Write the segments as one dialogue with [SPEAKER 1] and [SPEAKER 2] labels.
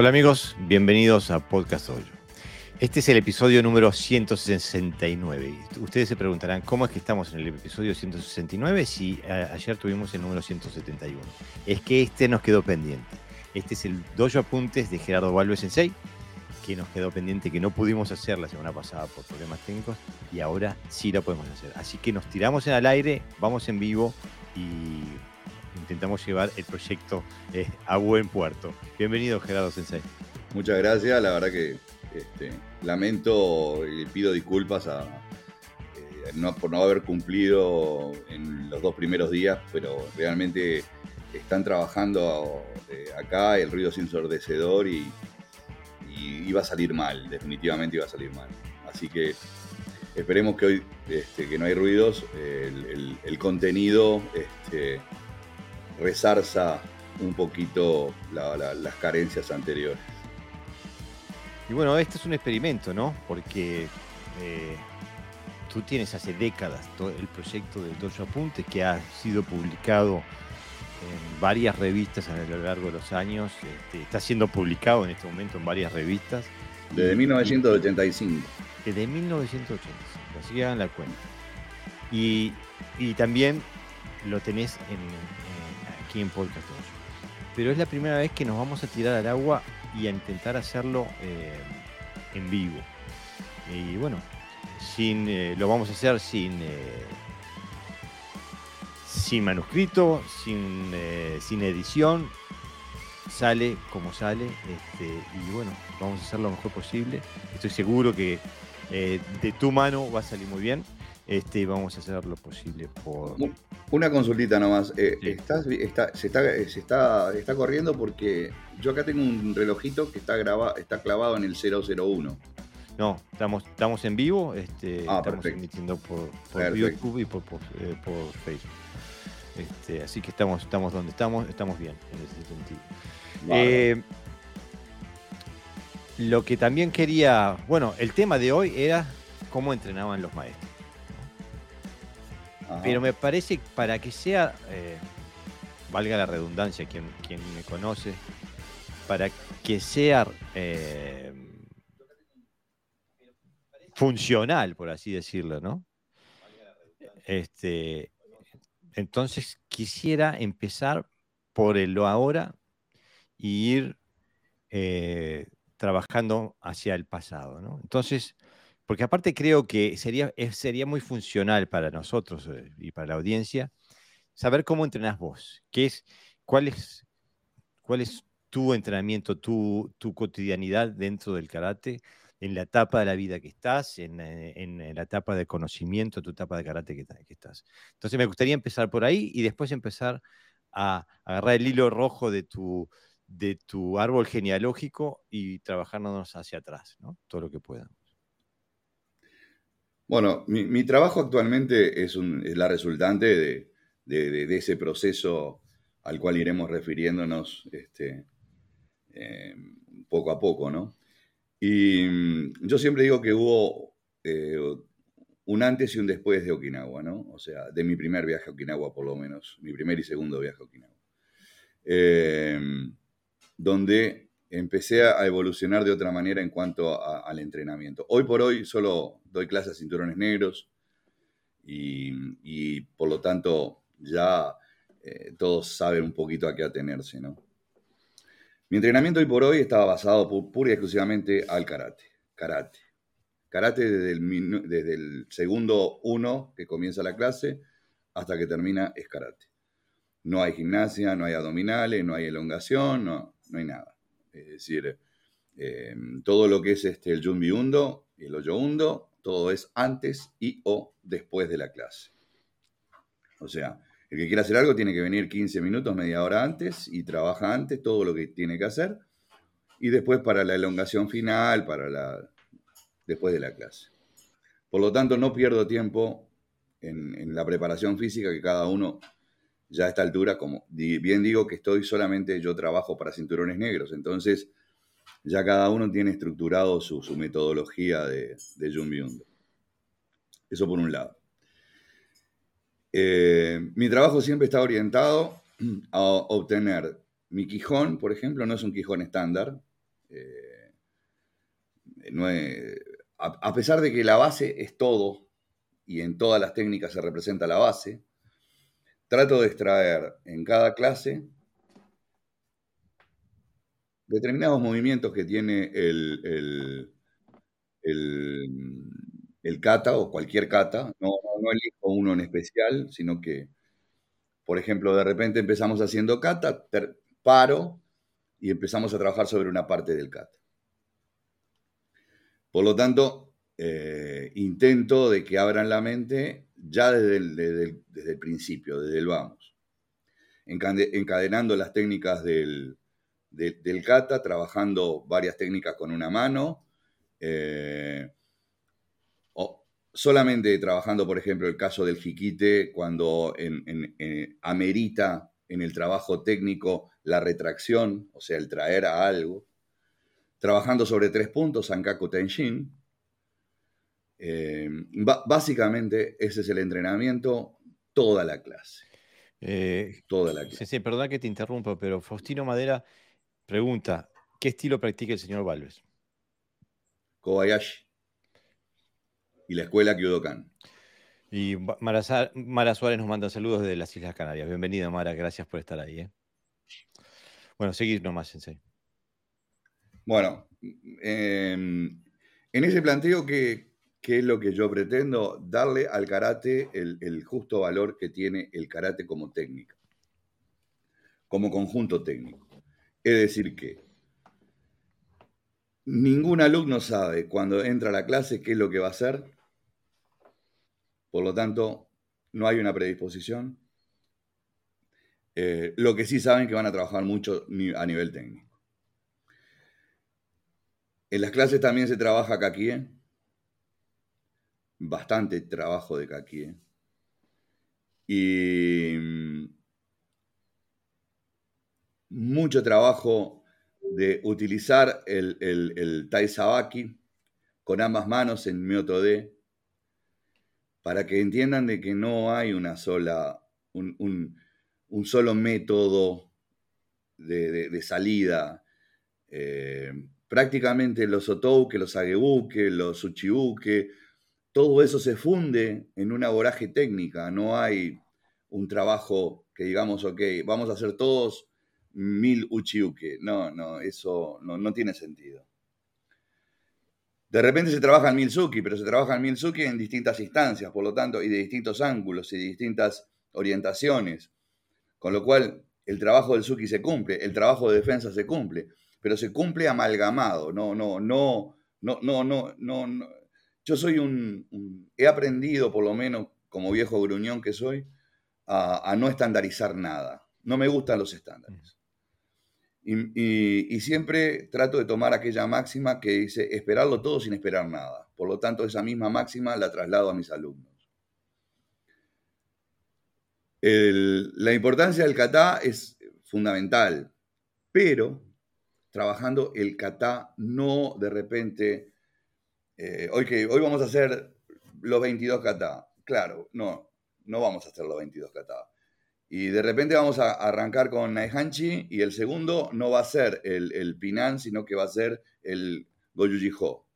[SPEAKER 1] Hola amigos, bienvenidos a Podcast Hoyo. Este es el episodio número 169. Ustedes se preguntarán, ¿cómo es que estamos en el episodio 169 si ayer tuvimos el número 171? Es que este nos quedó pendiente. Este es el Dojo Apuntes de Gerardo Valve Sensei, que nos quedó pendiente, que no pudimos hacer la semana pasada por problemas técnicos y ahora sí lo podemos hacer. Así que nos tiramos en el aire, vamos en vivo y intentamos llevar el proyecto eh, a buen puerto. Bienvenido, Gerardo Sensei.
[SPEAKER 2] Muchas gracias, la verdad que este, lamento y pido disculpas a, eh, por no haber cumplido en los dos primeros días, pero realmente están trabajando eh, acá, el ruido es ensordecedor y, iba a salir mal, definitivamente iba a salir mal. Así que esperemos que hoy, este, que no hay ruidos, el, contenido este, resarza un poquito las carencias anteriores.
[SPEAKER 1] Y bueno, este es un experimento, ¿no? Porque eh, tú tienes hace décadas todo el proyecto del Dojo Apuntes que ha sido publicado en varias revistas a lo largo de los años. Este, está siendo publicado en este momento en varias revistas.
[SPEAKER 2] Desde 1985.
[SPEAKER 1] Desde 1985, así que hagan la cuenta. Y, también lo tenés en, aquí en Podcast Pero es la primera vez que nos vamos a tirar al agua y a intentar hacerlo eh, en vivo. Y bueno, sin, eh, lo vamos a hacer sin, eh, sin manuscrito, sin, sin edición. Sale como sale. Este, y bueno, vamos a hacer lo mejor posible. Estoy seguro que de tu mano va a salir muy bien. Este, vamos a hacer lo posible por...
[SPEAKER 2] Una consultita nomás. Eh, está, se, está, está, corriendo porque yo acá tengo un relojito que está, graba, está clavado en el 001.
[SPEAKER 1] No, estamos, estamos en vivo, este, ah, estamos emitiendo por, YouTube y por, eh, por, Facebook. Este, así que estamos, estamos donde estamos, estamos bien en ese sentido. Eh, lo que también quería, bueno, el tema de hoy era cómo entrenaban los maestros. Pero me parece para que sea, eh, valga la redundancia, quien, quien me conoce, para que sea eh, funcional, por así decirlo, ¿no? Este, entonces quisiera empezar por el lo ahora y ir eh, trabajando hacia el pasado, ¿no? Entonces, porque aparte creo que sería, sería muy funcional para nosotros eh, y para la audiencia saber cómo entrenás vos, qué es, cuál es, tu entrenamiento, tu, tu cotidianidad dentro del karate, en la etapa de la vida que estás, en, eh, la etapa de conocimiento, tu etapa de karate que, estás. Entonces me gustaría empezar por ahí y después empezar a agarrar el hilo rojo de tu, de tu árbol genealógico y trabajarnos hacia atrás, ¿no? Todo lo que podamos.
[SPEAKER 2] Bueno, mi, trabajo actualmente es, la resultante de, ese proceso al cual iremos refiriéndonos este, eh, poco a poco, ¿no? Y mm, yo siempre digo que hubo eh, un antes y un después de Okinawa, ¿no? O sea, de mi primer viaje a Okinawa, por lo menos, mi primer y segundo viaje a Okinawa. Eh, donde empecé a evolucionar de otra manera en cuanto al entrenamiento. Hoy por hoy solo doy clases a cinturones negros y, por lo tanto ya eh, todos saben un poquito a qué atenerse, ¿no? Mi entrenamiento hoy por hoy estaba basado pura y exclusivamente al karate. Karate. Karate desde el, desde el segundo uno que comienza la clase hasta que termina es karate. No hay gimnasia, no hay abdominales, no hay elongación, no, no hay nada. Es decir, eh, todo lo que es este, el Junbi Undo y el Oyo Undo, todo es antes y o después de la clase. O sea, el que quiera hacer algo tiene que venir 15 minutos, media hora antes y trabaja antes todo lo que tiene que hacer. Y después para la elongación final, para la, después de la clase. Por lo tanto, no pierdo tiempo en, en la preparación física que cada uno ya a esta altura, como bien digo que estoy solamente, yo trabajo para cinturones negros, entonces ya cada uno tiene estructurado su, metodología de, de Jun Eso por un lado. Eh, mi trabajo siempre está orientado a obtener mi quijón, por ejemplo, no es un quijón estándar, Eh, a, pesar de que la base es todo, y en todas las técnicas se representa la base, trato de extraer en cada clase determinados movimientos que tiene el, el, kata o cualquier kata. No, no, elijo uno en especial, sino que, por ejemplo, de repente empezamos haciendo kata, paro y empezamos a trabajar sobre una parte del kata. Por lo tanto, eh, intento de que abran la mente ya desde el, desde el principio, desde el vamos, encadenando las técnicas del, kata, trabajando varias técnicas con una mano, eh, o solamente trabajando, por ejemplo, el caso del jiquite, cuando amerita en el trabajo técnico la retracción, o sea, el traer a algo, trabajando sobre tres puntos, Sankaku Tenshin. Eh, básicamente, ese es el entrenamiento toda la clase.
[SPEAKER 1] Eh, toda la clase. Sí, sí, perdón que te interrumpo, pero Faustino Madera Pregunta, ¿qué estilo practica el señor Valves?
[SPEAKER 2] Kobayashi. Y la escuela Kyodokan.
[SPEAKER 1] Y Mara, Suárez nos manda saludos desde las Islas Canarias. Bienvenida, Mara, gracias por estar ahí. ¿eh? Bueno, seguir nomás, Sensei.
[SPEAKER 2] Bueno, em, en ese planteo, ¿qué, es lo que yo pretendo? Darle al karate el justo valor que tiene el karate como técnica, como conjunto técnico. Es decir, que ningún alumno sabe cuando entra a la clase qué es lo que va a hacer. Por lo tanto, no hay una predisposición. Eh, lo que sí saben que van a trabajar mucho a nivel técnico. En las clases también se trabaja caquie. Bastante trabajo de caquie. Y mm, mucho trabajo de utilizar el, el, el Taizabaki con ambas manos en Myoto D para que entiendan de que no hay una sola, un, solo método de, salida. Eh, prácticamente los otouke, los agebuke, los uchibuke, todo eso se funde en una voraje técnica. No hay un trabajo que digamos, ok, vamos a hacer todos mil uchiuke. No, no, eso no, tiene sentido. De repente se trabaja en mil suki, pero se trabaja en mil suki en distintas instancias, por lo tanto, y de distintos ángulos y de distintas orientaciones. Con lo cual, el trabajo del suki se cumple, el trabajo de defensa se cumple, pero se cumple amalgamado. No, no, no, no, no, no, no. Yo soy un, he aprendido, por lo menos, como viejo gruñón que soy, a no estandarizar nada. No me gustan los estándares. Y, siempre trato de tomar aquella máxima que dice esperarlo todo sin esperar nada. Por lo tanto, esa misma máxima la traslado a mis alumnos. la importancia del kata es fundamental, pero trabajando el kata no de repente, eh, hoy, que, hoy vamos a hacer los 22 kata. Claro, no, no vamos a hacer los 22 kata. Y de repente vamos a arrancar con Naihanchi y el segundo no va a ser el, Pinan, sino que va a ser el Goyujiho.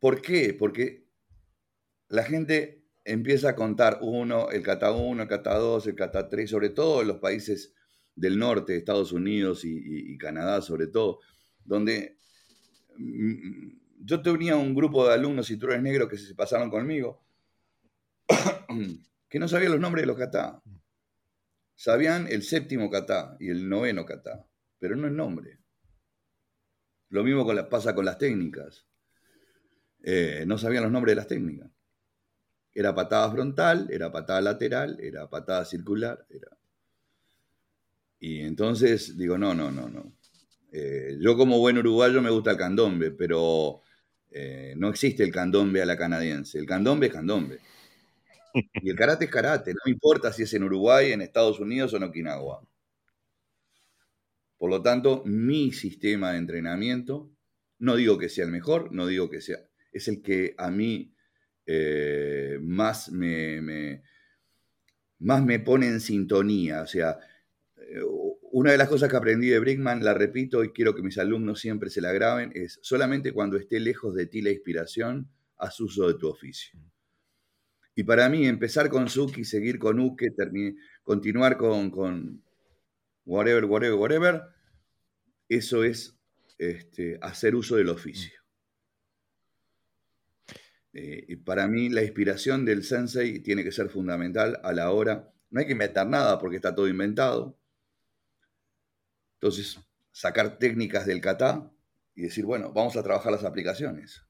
[SPEAKER 2] ¿Por qué? Porque la gente empieza a contar uno, el kata 1, el kata 2, el kata 3, sobre todo en los países del norte, Estados Unidos y, Canadá sobre todo, donde yo tenía un grupo de alumnos cinturones negros que se pasaron conmigo que no sabían los nombres de los kata. Sabían el séptimo kata y el noveno kata, pero no el nombre. Lo mismo pasa con las técnicas. Eh, no sabían los nombres de las técnicas. Era patada frontal, era patada lateral, era patada circular. Era... Y entonces digo, no, no, no, no. Eh, yo como buen uruguayo me gusta el candombe, pero eh, no existe el candombe a la canadiense. El candombe es candombe. Y el karate es karate, no importa si es en Uruguay, en Estados Unidos o en Okinawa. Por lo tanto, mi sistema de entrenamiento, no digo que sea el mejor, no digo que sea, es el que a mí eh, más, me, más me pone en sintonía. O sea, una de las cosas que aprendí de Brickman, la repito y quiero que mis alumnos siempre se la graben, es solamente cuando esté lejos de ti la inspiración, haz uso de tu oficio. Y para mí, empezar con Suki, seguir con Uke, continuar con, con whatever, whatever, whatever, eso es este, hacer uso del oficio. Eh, y para mí la inspiración del sensei tiene que ser fundamental a la hora. No hay que inventar nada porque está todo inventado. Entonces, sacar técnicas del kata y decir, bueno, vamos a trabajar las aplicaciones.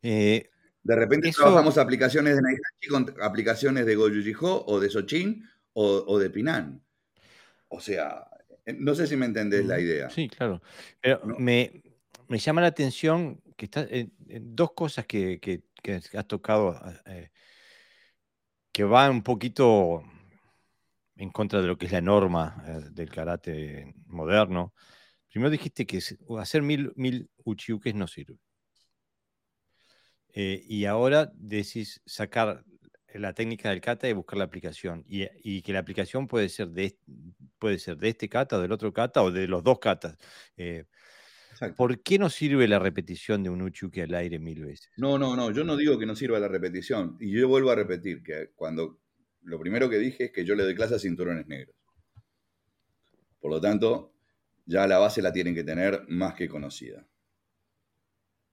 [SPEAKER 2] Eh, de repente trabajamos aplicaciones de Naihachi con aplicaciones de Gojujiho o de Sochin o, de Pinan. O sea, no sé si me entendés la idea.
[SPEAKER 1] Sí, claro. Pero me, llama la atención que está, dos cosas que, has tocado eh, que van un poquito en contra de lo que es la norma eh, del karate moderno. Primero dijiste que hacer mil, mil uchiukes no sirve. Eh, y ahora decís sacar la técnica del kata y buscar la aplicación. Y, que la aplicación puede ser, de, puede ser de este kata, del otro kata o de los dos katas. Eh, ¿Por qué no sirve la repetición de un uchuke al aire mil veces?
[SPEAKER 2] No, no, no, yo no digo que no sirva la repetición. Y yo vuelvo a repetir que cuando lo primero que dije es que yo le doy clase a cinturones negros. Por lo tanto, ya la base la tienen que tener más que conocida.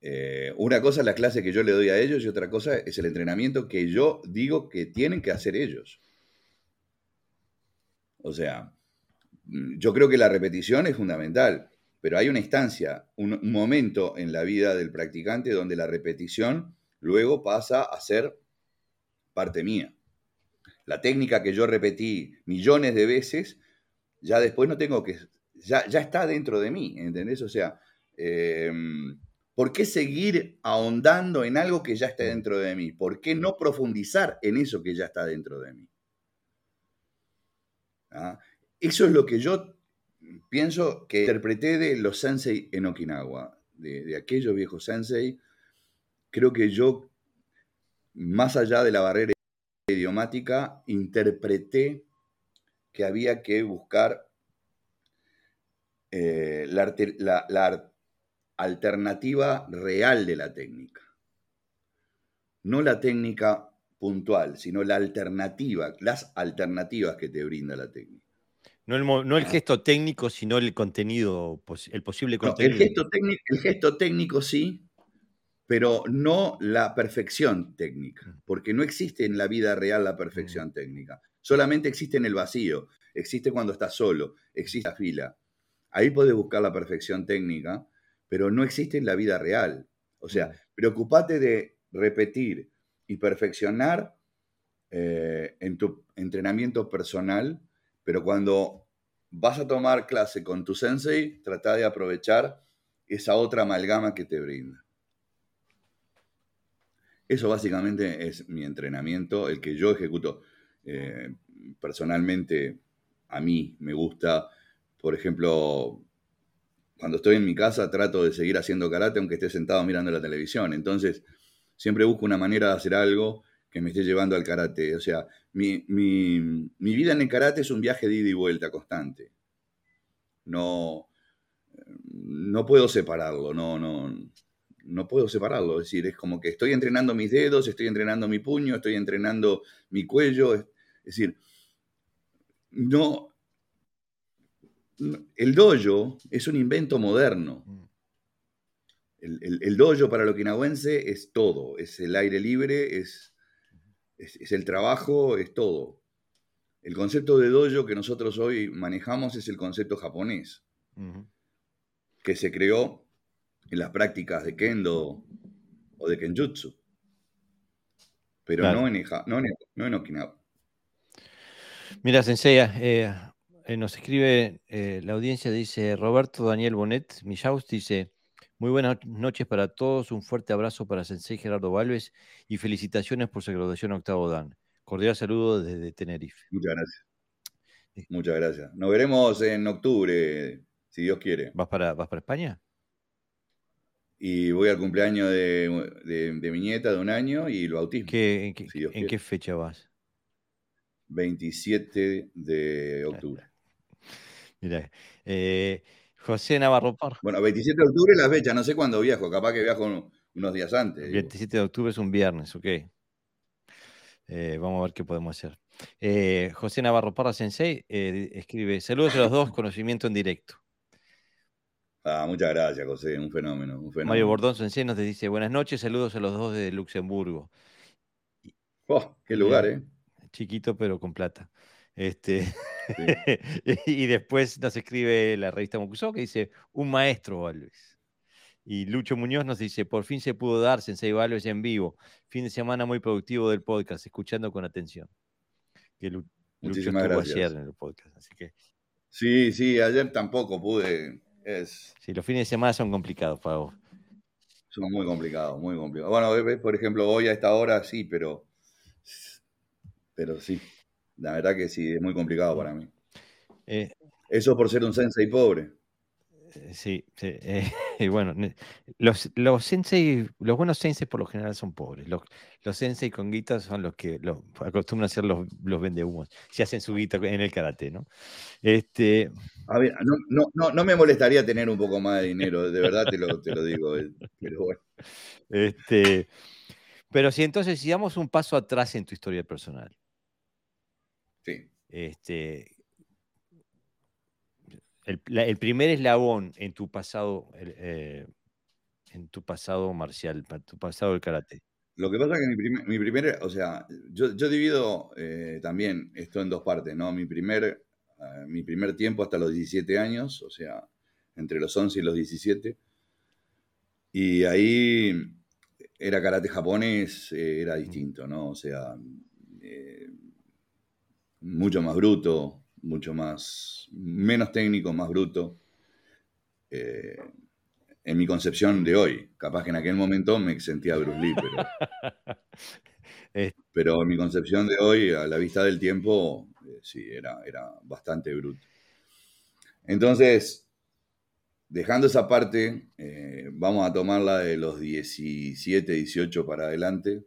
[SPEAKER 2] Eh, una cosa es la clase que yo le doy a ellos y otra cosa es el entrenamiento que yo digo que tienen que hacer ellos. O sea, mm, yo creo que la repetición es fundamental, pero hay una instancia, un, momento en la vida del practicante donde la repetición luego pasa a ser parte mía. La técnica que yo repetí millones de veces, ya después no tengo que, ya, ya está dentro de mí, ¿entendés? O sea, eh, ¿Por qué seguir ahondando en algo que ya está dentro de mí? ¿Por qué no profundizar en eso que ya está dentro de mí? ¿Ah? Eso es lo que yo pienso que interpreté de los sensei en Okinawa, de, de aquellos viejos sensei. Creo que yo, más allá de la barrera idiomática, interpreté que había que buscar eh, la, la, la, alternativa real de la técnica. No la técnica puntual, sino la alternativa, las alternativas que te brinda la técnica.
[SPEAKER 1] No el, no el gesto técnico, sino el contenido, el posible contenido.
[SPEAKER 2] el, gesto técnico, el gesto técnico sí, pero no la perfección técnica, porque no existe en la vida real la perfección técnica. Solamente existe en el vacío, existe cuando estás solo, existe la fila. Ahí puedes buscar la perfección técnica, pero no existe en la vida real. O sea, preocupate de repetir y perfeccionar eh, en tu entrenamiento personal, pero cuando vas a tomar clase con tu sensei, trata de aprovechar esa otra amalgama que te brinda. Eso básicamente es mi entrenamiento, el que yo ejecuto. Eh, personalmente, a mí me gusta, por ejemplo, cuando estoy en mi casa trato de seguir haciendo karate aunque esté sentado mirando la televisión. Entonces, siempre busco una manera de hacer algo que me esté llevando al karate. O sea, mi, vida en el karate es un viaje de ida y vuelta constante. No, no puedo separarlo, no, no, no puedo separarlo. Es decir, es como que estoy entrenando mis dedos, estoy entrenando mi puño, estoy entrenando mi cuello. Es, decir, no, el dojo es un invento moderno. Mm. El, dojo para lo quinahuense es todo, es el aire libre, es, es, el trabajo, es todo. El concepto de dojo que nosotros hoy manejamos es el concepto japonés, que se creó en las prácticas de kendo o de kenjutsu, pero no, en, no, en, Okinawa.
[SPEAKER 1] Mira, Sensei, eh, eh, nos escribe eh, la audiencia, dice Roberto Daniel Bonet Millaus, dice, muy buenas noches para todos, un fuerte abrazo para Sensei Gerardo Valves y felicitaciones por su graduación octavo Dan. Cordial saludo desde Tenerife.
[SPEAKER 2] Muchas gracias. Muchas gracias. Nos veremos en octubre, si Dios quiere.
[SPEAKER 1] ¿Vas para, vas para España?
[SPEAKER 2] Y voy al cumpleaños de, mi nieta de un año y lo bautismo.
[SPEAKER 1] ¿En, qué, fecha vas?
[SPEAKER 2] 27 de octubre.
[SPEAKER 1] Mira, eh, José Navarro Parra.
[SPEAKER 2] Bueno, 27 de octubre la fecha, no sé cuándo viajo, capaz que viajo unos días antes.
[SPEAKER 1] El 27 de octubre es un viernes, ok. Eh, vamos a ver qué podemos hacer. Eh, José Navarro Parra Sensei escribe: Saludos a los dos, conocimiento en directo.
[SPEAKER 2] Ah, muchas gracias, José, un fenómeno, un fenómeno.
[SPEAKER 1] Mario Bordón Sensei nos dice: Buenas noches, saludos a los dos de Luxemburgo.
[SPEAKER 2] Oh, qué lugar, ¿eh?
[SPEAKER 1] Chiquito, pero con plata. Este, y después nos escribe la revista Mocusó que dice, un maestro, Valves. Y Lucho Muñoz nos dice, por fin se pudo dar Sensei Valves en vivo. Fin de semana muy productivo del podcast, escuchando con atención. Que Lucho
[SPEAKER 2] Muchísimas estuvo
[SPEAKER 1] ayer en el podcast, así que...
[SPEAKER 2] Sí, sí, ayer tampoco pude. Es...
[SPEAKER 1] Sí, los fines de semana son complicados, Pablo.
[SPEAKER 2] Son muy complicados, muy complicados. Bueno, por ejemplo, hoy a esta hora sí, pero... Pero sí, la verdad que sí, es muy complicado para mí. Eh, Eso por ser un sensei pobre.
[SPEAKER 1] Eh, sí, sí eh, y bueno, los, los sensei, los buenos sensei por lo general son pobres. Los, los sensei con guitas son los que acostumbran a ser los, los vendehumos. Si hacen su guita en el karate, ¿no? Este...
[SPEAKER 2] A ver, no, no, no, no, me molestaría tener un poco más de dinero, de verdad te lo, te lo digo, pero bueno.
[SPEAKER 1] Este, pero si entonces, si damos un paso atrás en tu historia personal,
[SPEAKER 2] Sí.
[SPEAKER 1] Este, el, primer eslabón en tu pasado, eh, en tu pasado marcial, tu pasado del karate.
[SPEAKER 2] Lo que pasa es que mi, primer, o sea, yo, divido eh, también esto en dos partes, ¿no? Mi primer, eh, mi primer tiempo hasta los 17 años, o sea, entre los 11 y los 17. Y ahí era karate japonés, era distinto, ¿no? O sea, mucho más bruto, mucho más, menos técnico, más bruto. Eh, en mi concepción de hoy. Capaz que en aquel momento me sentía Bruce Lee, pero, en mi concepción de hoy, a la vista del tiempo, eh, sí, era, era bastante bruto. Entonces, dejando esa parte, eh, vamos a tomarla de los 17, 18 para adelante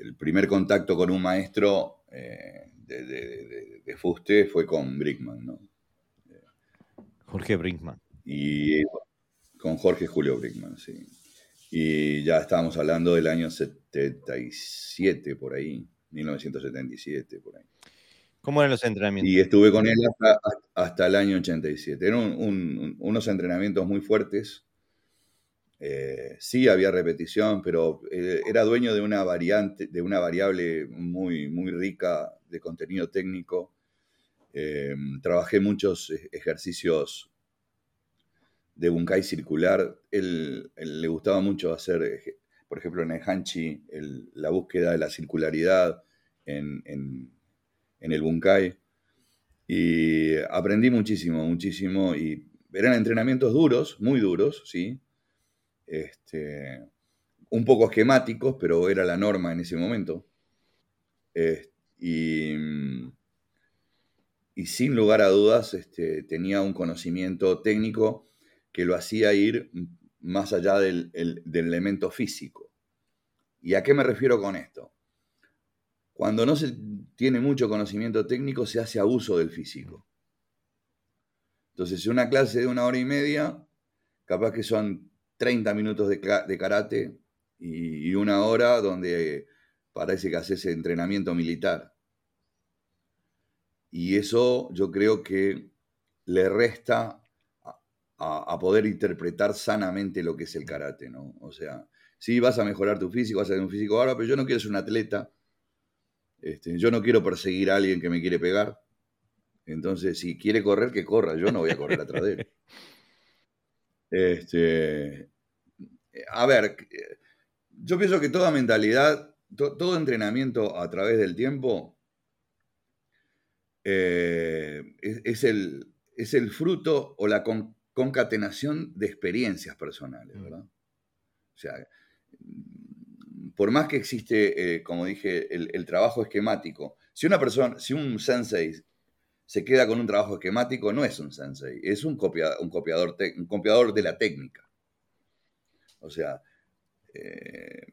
[SPEAKER 2] el primer contacto con un maestro eh, de, fuste fue con Brickman, ¿no?
[SPEAKER 1] Jorge Brickman.
[SPEAKER 2] Y con Jorge Julio Brickman, sí. Y ya estábamos hablando del año 77, por ahí, 1977, por ahí.
[SPEAKER 1] ¿Cómo eran los entrenamientos?
[SPEAKER 2] Y estuve con él hasta, el año 87. Eran unos entrenamientos muy fuertes, eh, sí había repetición, pero eh, era dueño de una variante, de una variable muy, muy rica de contenido técnico. Eh, trabajé muchos e-, ejercicios de bunkai circular. Él, le gustaba mucho hacer, por ejemplo, en el Hanchi, la búsqueda de la circularidad en, en, en el bunkai. Y aprendí muchísimo, muchísimo. Y eran entrenamientos duros, muy duros, sí, este, un poco esquemáticos, pero era la norma en ese momento. y, sin lugar a dudas este, tenía un conocimiento técnico que lo hacía ir más allá del, elemento físico. ¿Y a qué me refiero con esto? Cuando no se tiene mucho conocimiento técnico, se hace abuso del físico. Entonces, una clase de una hora y media, capaz que son 30 minutos de, karate y, una hora donde parece que haces entrenamiento militar. Y eso yo creo que le resta a, poder interpretar sanamente lo que es el karate, ¿no? O sea, sí vas a mejorar tu físico, vas a ser un físico ahora, pero yo no quiero ser un atleta. Este, yo no quiero perseguir a alguien que me quiere pegar. Entonces, si quiere correr, que corra. Yo no voy a correr atrás de él. Este, a ver, yo pienso que toda mentalidad, todo entrenamiento a través del tiempo eh, es, el, es, el, fruto o la concatenación de experiencias personales, mm. ¿verdad? O sea, por más que existe, eh, como dije, el, trabajo esquemático, si una persona, si un sensei se queda con un trabajo esquemático, no es un sensei, es un, un, copiador, un copiador de la técnica. O sea, eh,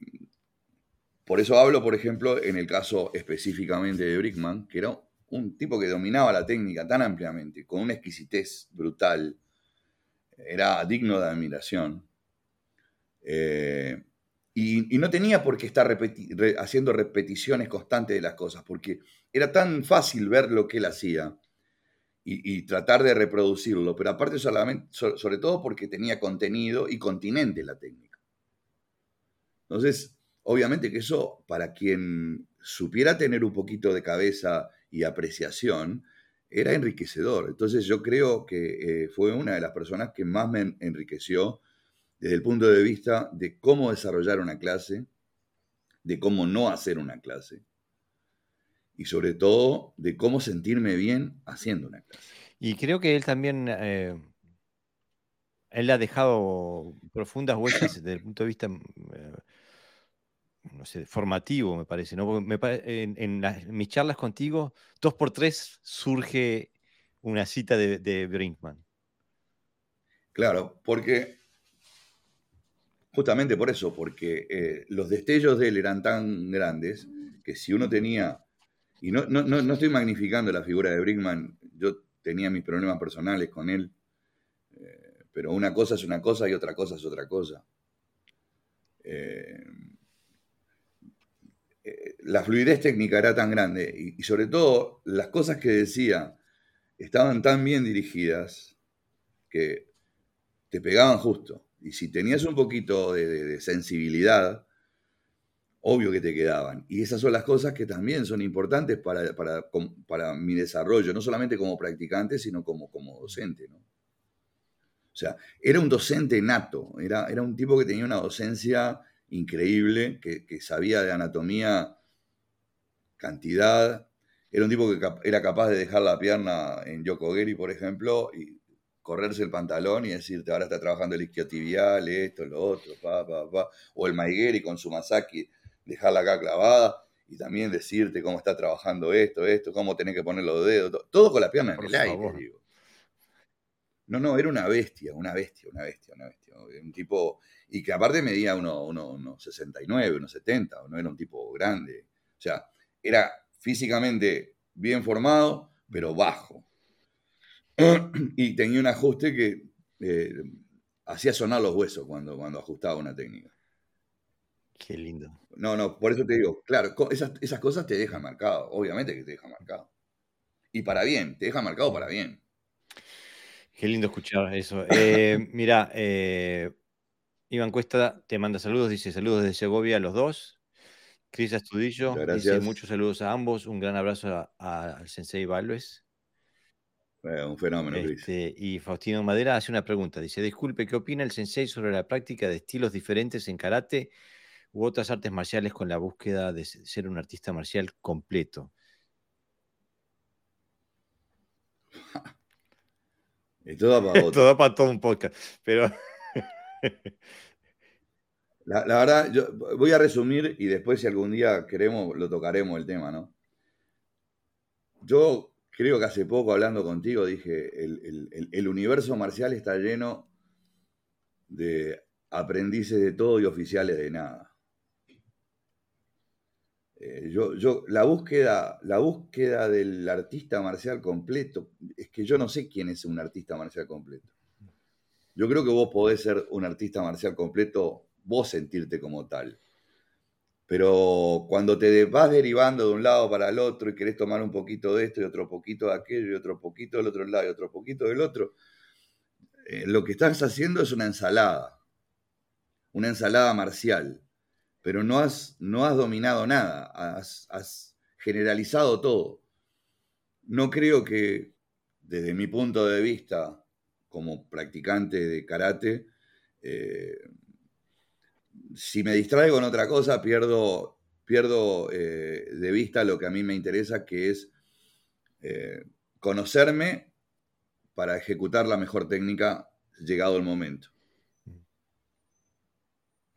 [SPEAKER 2] por eso hablo, por ejemplo, en el caso específicamente de Brickman, que era un tipo que dominaba la técnica tan ampliamente, con una exquisitez brutal, era digno de admiración. Eh, y, no tenía por qué estar haciendo repeticiones constantes de las cosas, porque era tan fácil ver lo que él hacía y, tratar de reproducirlo, pero aparte sobre todo porque tenía contenido y continente la técnica. Entonces, obviamente que eso, para quien supiera tener un poquito de cabeza y apreciación, era enriquecedor. Entonces yo creo que eh, fue una de las personas que más me enriqueció desde el punto de vista de cómo desarrollar una clase, de cómo no hacer una clase y sobre todo de cómo sentirme bien haciendo una clase.
[SPEAKER 1] Y creo que él también, eh, él ha dejado profundas huellas desde el punto de vista, eh, no sé, formativo, me parece. ¿no? en, mis charlas contigo, dos por tres surge una cita de, Brinkman.
[SPEAKER 2] Claro, porque justamente por eso, porque eh, los destellos de él eran tan grandes que si uno tenía y no, no, no, estoy magnificando la figura de Brinkman, yo tenía mis problemas personales con él, eh, pero una cosa es una cosa y otra cosa es otra cosa. Eh, eh, la fluidez técnica era tan grande y, sobre todo las cosas que decía estaban tan bien dirigidas que te pegaban justo. Y si tenías un poquito de sensibilidad, obvio que te quedaban. Y esas son las cosas que también son importantes para, para, mi desarrollo, no solamente como practicante, sino como, como docente. ¿no? O sea, era un docente nato, era, era un tipo que tenía una docencia increíble, que, sabía de anatomía cantidad, era un tipo que era capaz de dejar la pierna en Yokogeri, por ejemplo, y correrse el pantalón y decirte, ahora está trabajando el isquiotibial, esto, lo otro, pa, pa, pa. o el Maigeri con su Masaki dejarla acá clavada y también decirte cómo está trabajando esto, esto, cómo tenés que poner los dedos, todo, con la pierna en el aire, digo. No, no, era una bestia, una bestia, una bestia, una bestia. Un tipo, y que aparte medía unos uno, uno 69, unos 70, no era un tipo grande. O sea, era físicamente bien formado, pero bajo. y tenía un ajuste que eh, hacía sonar los huesos cuando, cuando ajustaba una técnica.
[SPEAKER 1] Qué lindo.
[SPEAKER 2] No, no, por eso te digo, claro, esas, esas cosas te dejan marcado, obviamente que te dejan marcado. Y para bien, te dejan marcado para bien.
[SPEAKER 1] Qué lindo escuchar eso. Eh, mira, eh, Iván Cuesta te manda saludos, dice saludos desde Segovia a los dos. Cris Astudillo dice muchos saludos a ambos, un gran abrazo al Sensei Valves.
[SPEAKER 2] Eh, un fenómeno, Cris.
[SPEAKER 1] Este, y Faustino Madera hace una pregunta, dice, disculpe, ¿qué opina el Sensei sobre la práctica de estilos diferentes en karate u otras artes marciales con la búsqueda de ser un artista marcial completo.
[SPEAKER 2] Esto da para,
[SPEAKER 1] Esto da para todo un podcast, pero...
[SPEAKER 2] la, verdad, yo voy a resumir y después si algún día queremos lo tocaremos el tema, ¿no? Yo creo que hace poco hablando contigo dije, el universo marcial está lleno de aprendices de todo y oficiales de nada. Eh, yo, yo, la, búsqueda, la búsqueda del artista marcial completo, es que yo no sé quién es un artista marcial completo. Yo creo que vos podés ser un artista marcial completo, vos sentirte como tal. Pero cuando te vas derivando de un lado para el otro y querés tomar un poquito de esto y otro poquito de aquello y otro poquito del otro lado y otro poquito del otro, eh, lo que estás haciendo es una ensalada, una ensalada marcial pero no has, no has dominado nada, has, generalizado todo. No creo que, desde mi punto de vista, como practicante de karate, eh, si me distraigo en otra cosa, pierdo, pierdo eh, de vista lo que a mí me interesa, que es eh, conocerme para ejecutar la mejor técnica llegado el momento.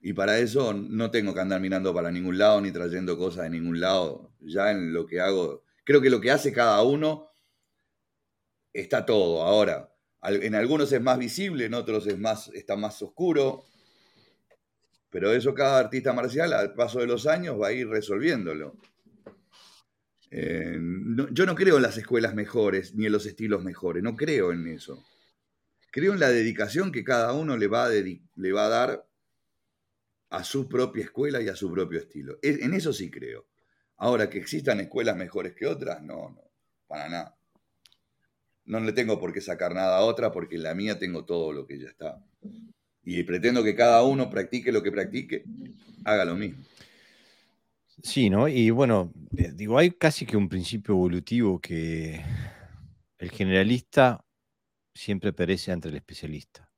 [SPEAKER 2] Y para eso no tengo que andar mirando para ningún lado ni trayendo cosas de ningún lado. Ya en lo que hago, creo que lo que hace cada uno está todo. Ahora, en algunos es más visible, en otros es más, está más oscuro. Pero eso cada artista marcial al paso de los años va a ir resolviéndolo. Eh, yo no creo en las escuelas mejores ni en los estilos mejores, no creo en eso. Creo en la dedicación que cada uno le va a, le va a dar a su propia escuela y a su propio estilo. En eso sí creo. Ahora, que existan escuelas mejores que otras, no, no, para nada. No le tengo por qué sacar nada a otra porque en la mía tengo todo lo que ya está. Y pretendo que cada uno practique lo que practique, haga lo mismo.
[SPEAKER 1] Sí, ¿no? Y bueno, eh, digo, hay casi que un principio evolutivo que el generalista siempre perece ante el especialista.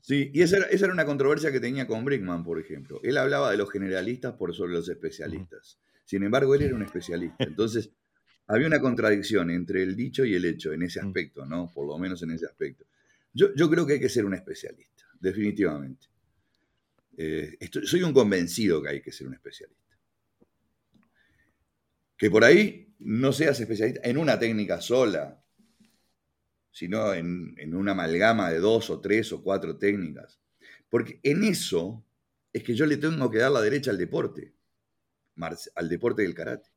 [SPEAKER 2] Sí, y esa era, una controversia que tenía con Brinkman, por ejemplo. Él hablaba de los generalistas por sobre los especialistas. Sin embargo, él era un especialista. Entonces, había una contradicción entre el dicho y el hecho en ese mm. aspecto, ¿no? Por lo menos en ese aspecto. Yo, yo creo que hay que ser un especialista, definitivamente. Eh, soy un convencido que hay que ser un especialista. Que por ahí no seas especialista en una técnica sola, sino en, una amalgama de dos o tres o cuatro técnicas. Porque en eso es que yo le tengo que dar la derecha al deporte, al deporte del karate.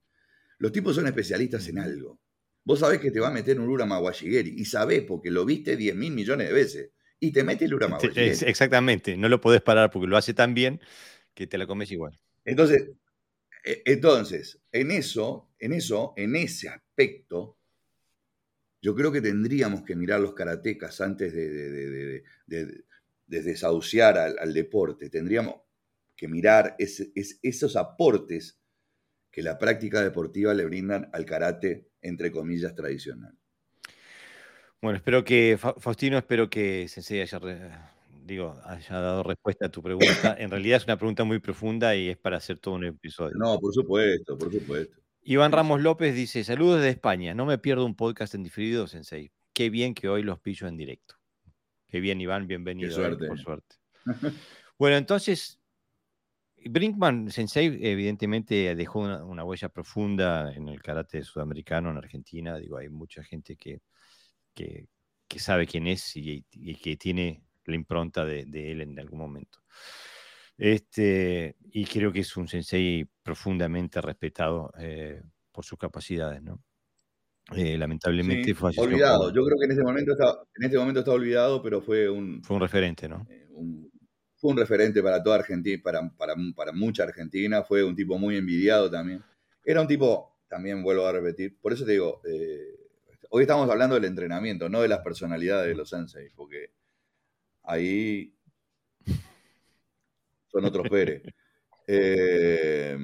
[SPEAKER 2] Los tipos son especialistas en algo. Vos sabés que te va a meter un Urama Washigeri y sabés porque lo viste 10 mil millones de veces y te mete el Urama
[SPEAKER 1] Exactamente, no lo podés parar porque lo hace tan bien que te la comes igual.
[SPEAKER 2] Entonces, e, entonces en eso, en eso, en ese aspecto, yo creo que tendríamos que mirar los karatecas antes de, desahuciar al, deporte. Tendríamos que mirar esos aportes que la práctica deportiva le brindan al karate, entre comillas, tradicional.
[SPEAKER 1] Bueno, espero que, Faustino, espero que Sensei haya, digo, haya dado respuesta a tu pregunta. En realidad es una pregunta muy profunda y es para hacer todo un episodio.
[SPEAKER 2] No, por supuesto, por supuesto.
[SPEAKER 1] Iván Ramos López dice, saludos desde España, no me pierdo un podcast en diferido, Sensei. Qué bien que hoy los pillo en directo. Qué bien, Iván, bienvenido. Qué suerte. por suerte. bueno, entonces, Brinkman Sensei evidentemente dejó una, huella profunda en el karate sudamericano, en Argentina. Digo, hay mucha gente que, que, sabe quién es y, que tiene la impronta de, él en algún momento. Este, y creo que es un sensei profundamente respetado eh, por sus capacidades, ¿no? Eh, lamentablemente
[SPEAKER 2] fue olvidado. Yo creo que en este momento está, en este momento está olvidado, pero fue un
[SPEAKER 1] fue un referente, ¿no?
[SPEAKER 2] Eh, fue un referente para toda Argentina, para, para, para, mucha Argentina. Fue un tipo muy envidiado también. Era un tipo, también vuelvo a repetir. Por eso te digo, hoy estamos hablando del entrenamiento, no de las personalidades de los senseis, porque ahí son otros Pérez. Eh,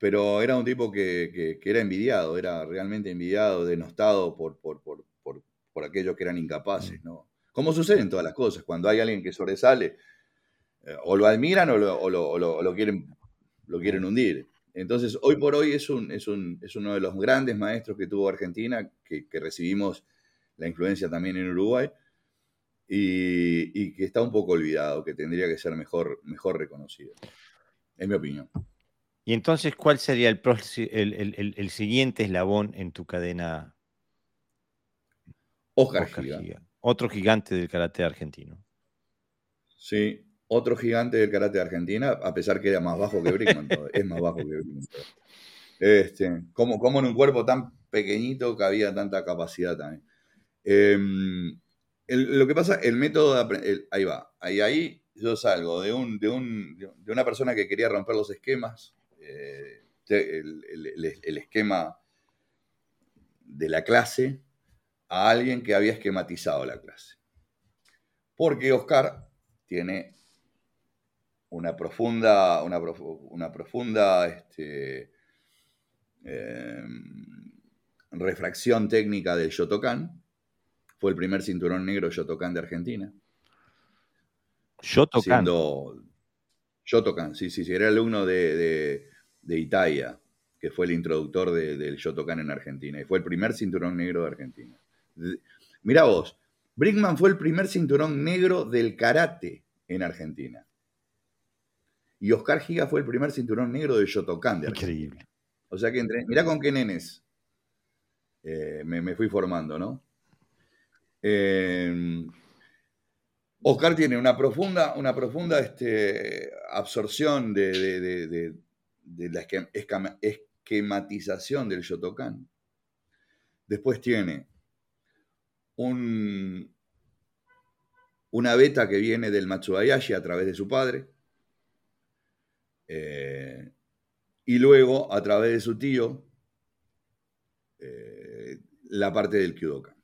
[SPEAKER 2] pero era un tipo que, era envidiado, era realmente envidiado, denostado por, por, aquellos que eran incapaces, ¿no? Como sucede en todas las cosas, cuando hay alguien que sobresale, eh, o lo admiran o lo, quieren, lo quieren hundir. Entonces, hoy por hoy es, un, es, uno de los grandes maestros que tuvo Argentina, que, recibimos la influencia también en Uruguay, y, que está un poco olvidado, que tendría que ser mejor, mejor reconocido. Es mi opinión.
[SPEAKER 1] Y entonces, ¿cuál sería el, el, siguiente eslabón en tu cadena?
[SPEAKER 2] Oscar, Giga.
[SPEAKER 1] Otro gigante del karate argentino.
[SPEAKER 2] Sí, otro gigante del karate de Argentina, a pesar que era más bajo que Brickman, es más bajo que Brickman. Este, como, como en un cuerpo tan pequeñito que había tanta capacidad también. Lo que pasa, el método, de, ahí va, ahí, ahí yo salgo de, un, de, un, de una persona que quería romper los esquemas, eh, el, esquema de la clase, a alguien que había esquematizado la clase. Porque Oscar tiene una profunda, una, una profunda este, em, refracción técnica del Shotokan. Fue el primer cinturón negro Shotokan de Argentina.
[SPEAKER 1] Shotokan.
[SPEAKER 2] Siendo Shotokan, sí, sí, sí, era alumno de, de, de Italia, que fue el introductor del Shotokan en Argentina. Y fue el primer cinturón negro de Argentina. Mira vos, Brinkman fue el primer cinturón negro del karate en Argentina. Y Oscar Giga fue el primer cinturón negro de Shotokan de
[SPEAKER 1] Increíble.
[SPEAKER 2] O sea que entre, mirá con qué nenes eh, me, fui formando, ¿no? Eh, Oscar tiene una profunda, una profunda este, absorción de, de la esquematización del Shotokan. Después tiene un, una beta que viene del Matsubayashi a través de su padre. Eh, y luego, a través de su tío, eh, la parte del Kyudokan.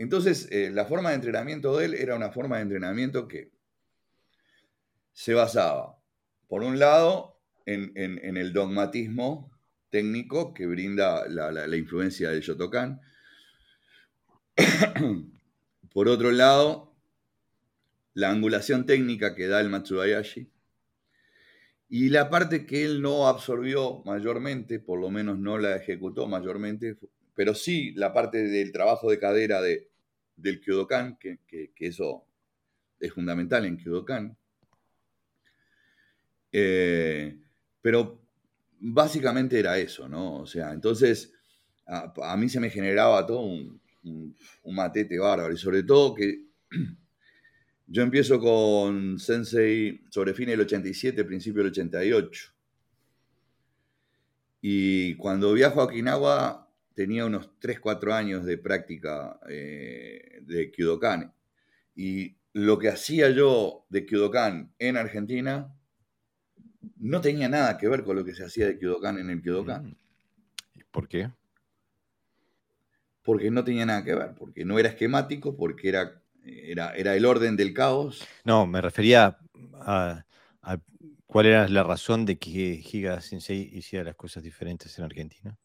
[SPEAKER 2] Entonces, eh, la forma de entrenamiento de él era una forma de entrenamiento que se basaba, por un lado, en, el dogmatismo técnico que brinda la, influencia del Shotokan. por otro lado, la angulación técnica que da el Matsubayashi. Y la parte que él no absorbió mayormente, por lo menos no la ejecutó mayormente, pero sí la parte del trabajo de cadera de, del Kyodokan, que, eso es fundamental en Kyodokan. Eh, pero básicamente era eso, ¿no? O sea, entonces a, mí se me generaba todo un, matete bárbaro, y sobre todo que yo empiezo con Sensei sobre fin del 87, principio del 88. Y cuando viajo a Okinawa tenía unos 3, 4 años de práctica eh, de Kyudokan. Y lo que hacía yo de Kyudokan en Argentina no tenía nada que ver con lo que se hacía de Kyudokan en el Kyudokan. Mm.
[SPEAKER 1] ¿Por qué?
[SPEAKER 2] Porque no tenía nada que ver, porque no era esquemático, porque era era, el orden del caos.
[SPEAKER 1] No, me refería a, cuál era la razón de que Giga Sensei hiciera las cosas diferentes en Argentina.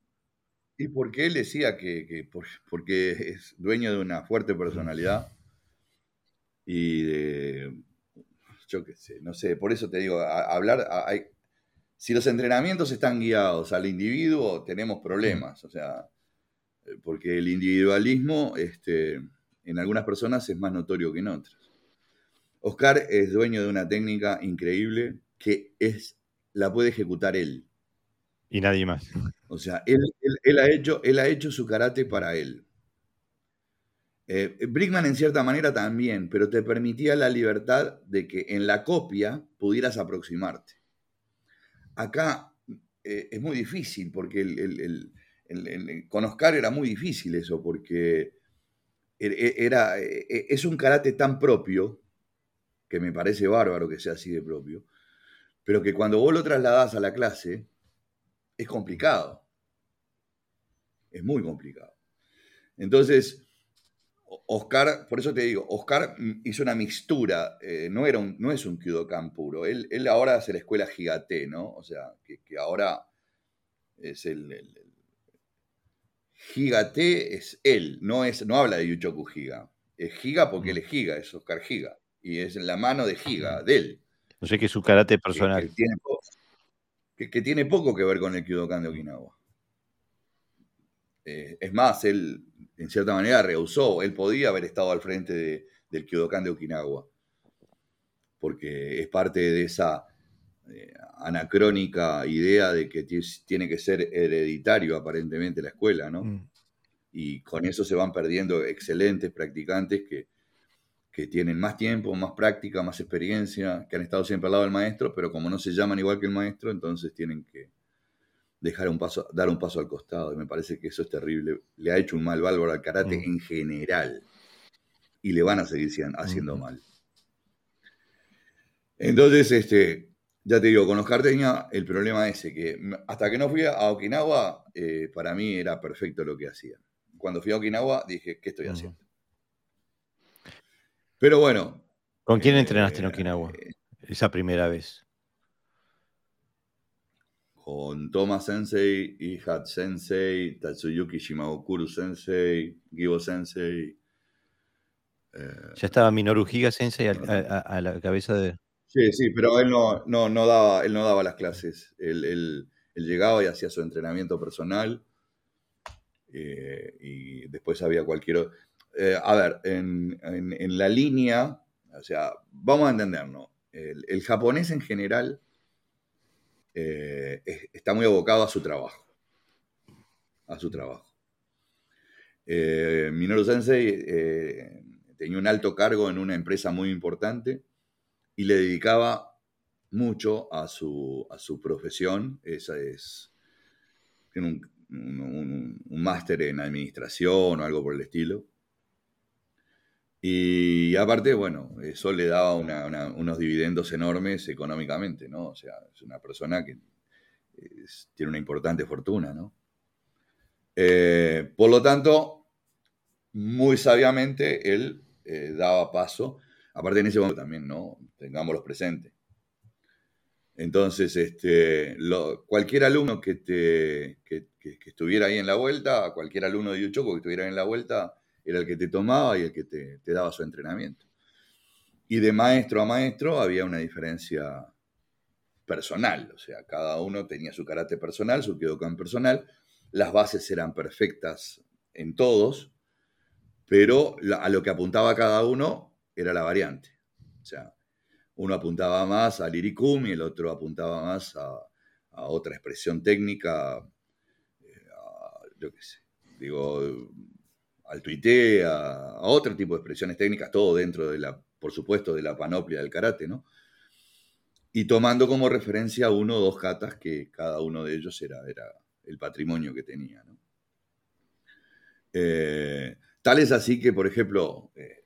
[SPEAKER 2] Y porque él decía que, porque es dueño de una fuerte personalidad y de, yo qué sé, no sé, por eso te digo, hablar, si los entrenamientos están guiados al individuo, tenemos problemas, o sea, porque el individualismo, este, en algunas personas es más notorio que en otras. Oscar es dueño de una técnica increíble que es, la puede ejecutar él.
[SPEAKER 1] Y nadie más.
[SPEAKER 2] O sea, él, ha, hecho, él ha hecho su karate para él. Eh, Brickman en cierta manera también, pero te permitía la libertad de que en la copia pudieras aproximarte. Acá eh, es muy difícil, porque con Oscar era muy difícil eso, porque Er, e, era, e, e, es un karate tan propio, que me parece bárbaro que sea así de propio, pero que cuando vos lo trasladás a la clase, es complicado. Es muy complicado. Entonces, Oscar, por eso te digo, Oscar hizo una mixtura, eh, no, era un, no es un Kyudokan puro, él, él, ahora hace la escuela Gigate, ¿no? O sea, que, ahora es el, Giga T es él, no, es, no habla de Yuchoku Giga. Es Giga porque él es Giga, es Oscar Giga. Y es en la mano de Giga, de él.
[SPEAKER 1] No sé qué es su karate personal.
[SPEAKER 2] Que, tiene, poco, que ver con el Kyudokan de Okinawa. Eh, es más, él en cierta manera rehusó. Él podía haber estado al frente del Kyudokan de Okinawa. Porque es parte de esa eh, anacrónica idea de que tiene que ser hereditario aparentemente la escuela, ¿no? Mm. Y con eso se van perdiendo excelentes practicantes que, que tienen más tiempo, más práctica, más experiencia, que han estado siempre al lado del maestro, pero como no se llaman igual que el maestro, entonces tienen que dejar un paso, dar un paso al costado. Y me parece que eso es terrible. Le ha hecho un mal bárbaro al karate mm. en general. Y le van a seguir haciendo mal. Entonces, este, ya te digo, con Oscar tenía el problema ese, que hasta que no fui a Okinawa, eh, para mí era perfecto lo que hacía. Cuando fui a Okinawa dije, ¿qué estoy haciendo? Pero bueno.
[SPEAKER 1] ¿Con quién entrenaste en eh, Okinawa? Esa primera vez.
[SPEAKER 2] Con Thomas Sensei, Ihat Sensei, Tatsuyuki Shimagokuru Sensei, Gibo Sensei.
[SPEAKER 1] Eh, ya estaba Minoru Higa Sensei a la cabeza de.
[SPEAKER 2] Sí, sí, pero él no, no, daba, él no daba las clases. Él, llegaba y hacía su entrenamiento personal. Eh, y después había cualquier eh, a ver, en, la línea, o sea, vamos a entendernos. El, japonés en general eh, está muy abocado a su trabajo. A su trabajo. Minoru Sensei tenía un alto cargo en una empresa muy importante y le dedicaba mucho a su, a su profesión. Esa es, tiene un, un máster en administración o algo por el estilo. Y aparte, bueno, eso le daba unos dividendos enormes económicamente, ¿no? O sea, es una persona que tiene una importante fortuna, ¿no? Eh, por lo tanto, muy sabiamente él eh, daba paso, aparte en ese momento también, ¿no? Tengámoslos presentes. Entonces, este, cualquier alumno que, que, estuviera ahí en la vuelta, cualquier alumno de Yuchoco que estuviera ahí en la vuelta, era el que te tomaba y el que te, daba su entrenamiento. Y de maestro a maestro había una diferencia personal, o sea, cada uno tenía su carácter personal, su Kyokan personal, las bases eran perfectas en todos, pero a lo que apuntaba cada uno era la variante. O sea, uno apuntaba más al iricum y el otro apuntaba más a, otra expresión técnica, eh, yo qué sé, digo, al tuité, a, otro tipo de expresiones técnicas, todo dentro de la, por supuesto, de la panoplia del karate, ¿no? Y tomando como referencia uno o dos katas que cada uno de ellos era, era el patrimonio que tenía, ¿no? Eh, tal es así que, por ejemplo, eh,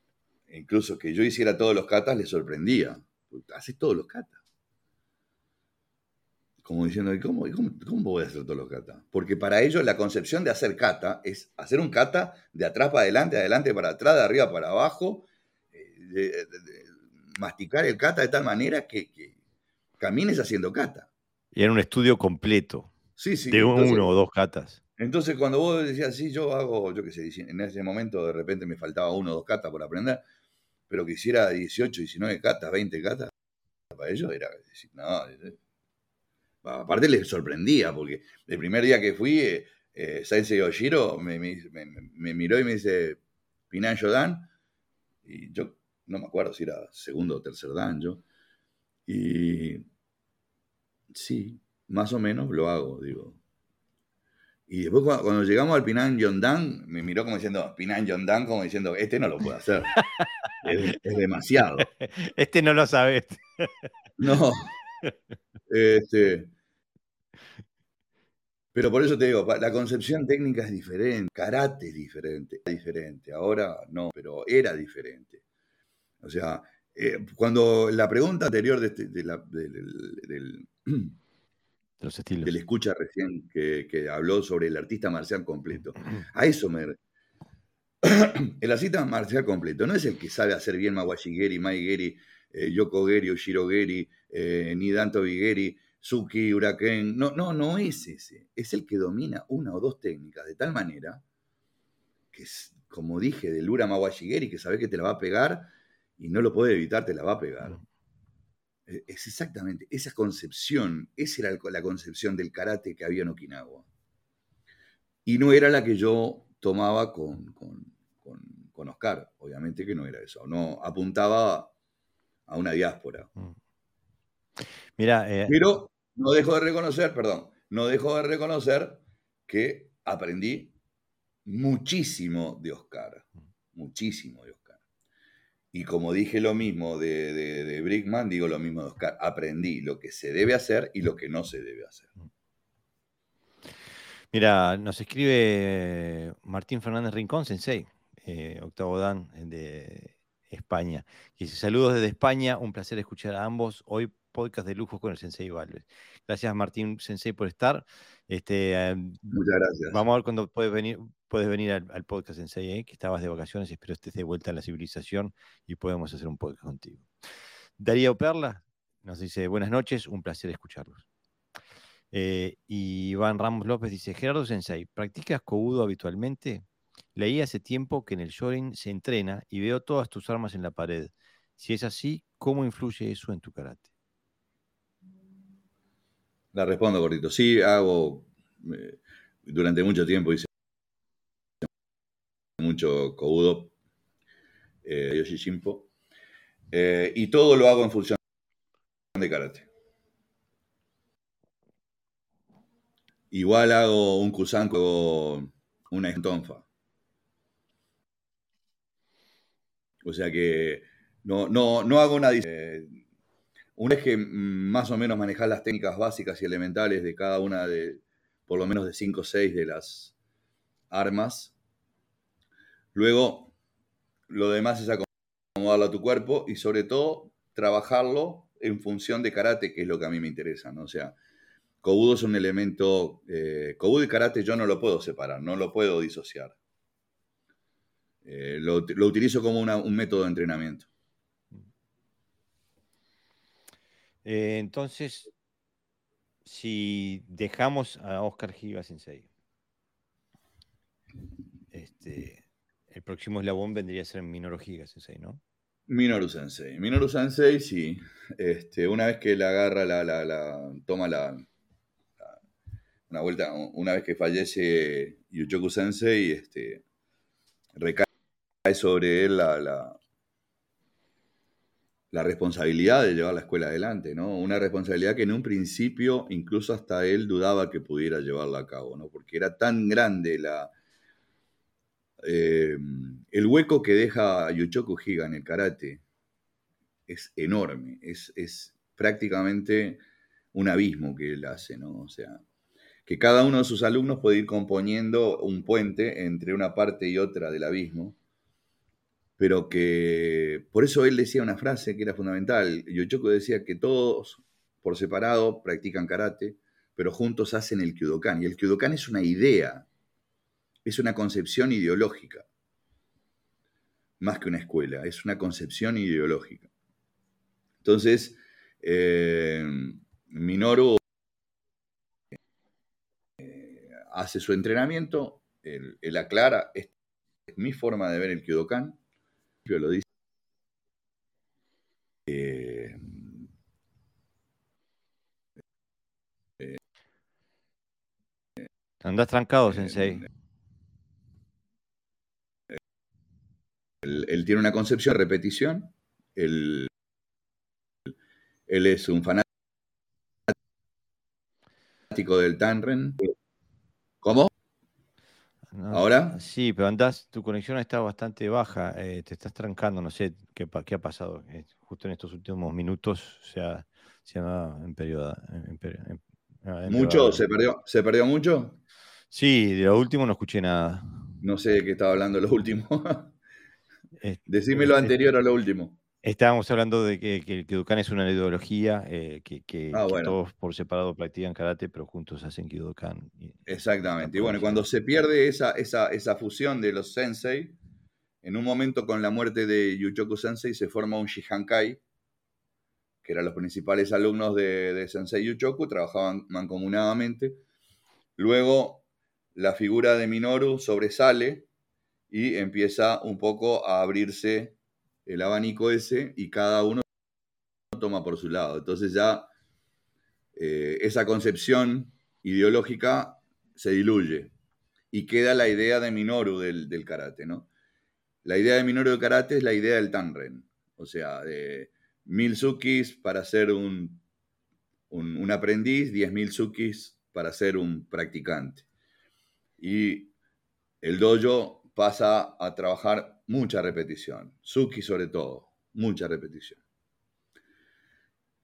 [SPEAKER 2] incluso que yo hiciera todos los katas le sorprendía. Haces todos los katas como diciendo, ¿cómo, cómo, cómo voy a hacer todos los kata? Porque para ellos la concepción de hacer kata es hacer un kata de atrás para adelante, de adelante para atrás, de arriba para abajo, eh, masticar el kata de tal manera que, camines haciendo kata.
[SPEAKER 1] Y era un estudio completo.
[SPEAKER 2] Sí, sí.
[SPEAKER 1] De uno o dos katas.
[SPEAKER 2] Entonces, cuando vos decías, sí, yo hago, yo qué sé, en ese momento de repente me faltaba uno o dos katas por aprender, pero que hiciera 18, 19 katas, 20 katas, para ellos era decir, no, Aparte les sorprendía, porque el primer día que fui, eh, eh Sensei Oshiro me, miró y me dice, Pinanjo Dan, y yo no me acuerdo si era segundo o tercer Dan yo, y sí, más o menos lo hago, digo. Y después cuando, llegamos al Pinan Dan, me miró como diciendo, Pinan Dan, como diciendo, este no lo puedo hacer. es, es, demasiado.
[SPEAKER 1] Este no lo sabes.
[SPEAKER 2] no. Este, pero por eso te digo, la concepción técnica es diferente, karate es diferente, diferente. Ahora no, pero era diferente. O sea, eh, cuando la pregunta anterior de, este, del,
[SPEAKER 1] Los estilos.
[SPEAKER 2] del escucha recién que, habló sobre el artista marcial completo, a eso me... el artista marcial completo no es el que sabe hacer bien Mawashigeri, Maigeri, eh, Yoko Geri, Ushiro Geri, eh, ni Danto Bigeri, Suki, Huracán. No, no, no es ese. Es el que domina una o dos técnicas de tal manera que, es, como dije, del Ura Mawashigeri, que sabe que te la va a pegar y no lo puede evitar, te la va a pegar. E, es exactamente esa concepción, esa era la concepción del karate que había en Okinawa. Y no era la que yo tomaba con, con, con Oscar, obviamente que no era eso. No apuntaba a una diáspora. Mm.
[SPEAKER 1] Mira,
[SPEAKER 2] eh, Pero no dejo de reconocer, perdón, no dejo de reconocer que aprendí muchísimo de Oscar, muchísimo de Oscar. Y como dije lo mismo de, de, Brickman, digo lo mismo de Oscar. Aprendí lo que se debe hacer y lo que no se debe hacer.
[SPEAKER 1] Mira, nos escribe Martín Fernández Rincón, Sensei, eh, octavo Dan de España. Y dice, saludos desde España, un placer escuchar a ambos. Hoy podcast de lujo con el Sensei Valves. Gracias Martín Sensei por estar. Este,
[SPEAKER 2] em, Muchas gracias.
[SPEAKER 1] Vamos a ver cuándo puedes venir, puedes venir al, podcast Sensei, ¿eh? que estabas de vacaciones, espero estés de vuelta a la civilización y podemos hacer un podcast contigo. Darío Perla nos dice, buenas noches, un placer escucharlos. Eh, y Iván Ramos López dice, Gerardo Sensei, ¿practicas Kobudo habitualmente? Leí hace tiempo que en el Shorin se entrena y veo todas tus armas en la pared. Si es así, ¿cómo influye eso en tu karate?
[SPEAKER 2] La respondo cortito. Sí, hago. Eh, durante mucho tiempo hice mucho Kobudo, eh, Yoshi Shimpo. Eh, y todo lo hago en función de karate. Igual hago un Kusanko, una Entonfa. O sea que no, no, no hago una. Una vez que más o menos manejas las técnicas básicas y elementales de cada una de, por lo menos de 5 o 6 de las armas, luego lo demás es acomodarlo a tu cuerpo y sobre todo trabajarlo en función de karate, que es lo que a mí me interesa, ¿no? O sea, Kobudo es un elemento, eh, Kobudo y karate yo no lo puedo separar, no lo puedo disociar. Eh, lo, utilizo como un método de entrenamiento.
[SPEAKER 1] Eh, entonces, si dejamos a Oscar Giga Sensei, este, el próximo eslabón vendría a ser Minoru Giga Sensei, ¿no?
[SPEAKER 2] Minoru Sensei. Minoru Sensei, sí. Este, una vez que la agarra, la, la, toma la, una vuelta, una vez que fallece Yuchoku Sensei, este, recae sobre él la, la responsabilidad de llevar la escuela adelante, ¿no? Una responsabilidad que en un principio incluso hasta él dudaba que pudiera llevarla a cabo, ¿no? Porque era tan grande la, eh, el hueco que deja Yuchoku Higa en el karate es enorme, es, es, prácticamente un abismo que él hace, ¿no? O sea, que cada uno de sus alumnos puede ir componiendo un puente entre una parte y otra del abismo pero que por eso él decía una frase que era fundamental. Yochoku decía que todos por separado practican karate, pero juntos hacen el Kyudokan. Y el Kyudokan es una idea, es una concepción ideológica, más que una escuela, es una concepción ideológica. Entonces, eh, Minoru eh, hace su entrenamiento, él, él aclara, esta es mi forma de ver el Kyudokan, lo dice. Eh,
[SPEAKER 1] Andas trancado, Sensei.
[SPEAKER 2] Él, tiene una concepción de repetición. Él, él es un fanático del Tanren. ¿Ahora?
[SPEAKER 1] Sí, pero andás, tu conexión está bastante baja, eh, te estás trancando, no sé qué, qué ha pasado. Eh, justo en estos últimos minutos se ha, se ha
[SPEAKER 2] ¿Mucho? ¿Se perdió, ¿Se perdió mucho?
[SPEAKER 1] Sí, de lo último no escuché nada.
[SPEAKER 2] No sé de qué estaba hablando lo último. Decime lo anterior a lo último.
[SPEAKER 1] Estábamos hablando de que, que, Kyudokan es una ideología, eh, que,
[SPEAKER 2] ah,
[SPEAKER 1] todos por separado practican karate, pero juntos hacen Kyudokan.
[SPEAKER 2] Exactamente. Y bueno, cuando se pierde esa, esa, fusión de los sensei, en un momento con la muerte de Yuchoku Sensei se forma un Shihankai, que eran los principales alumnos de, de Sensei Yuchoku, trabajaban mancomunadamente. Luego la figura de Minoru sobresale y empieza un poco a abrirse el abanico ese y cada uno toma por su lado. Entonces ya eh, esa concepción ideológica se diluye y queda la idea de Minoru del, karate, ¿no? La idea de Minoru del karate es la idea del Tanren, o sea, de mil sukis para ser un, un, aprendiz, diez mil sukis para ser un practicante. Y el dojo pasa a trabajar mucha repetición. Suki sobre todo, mucha repetición.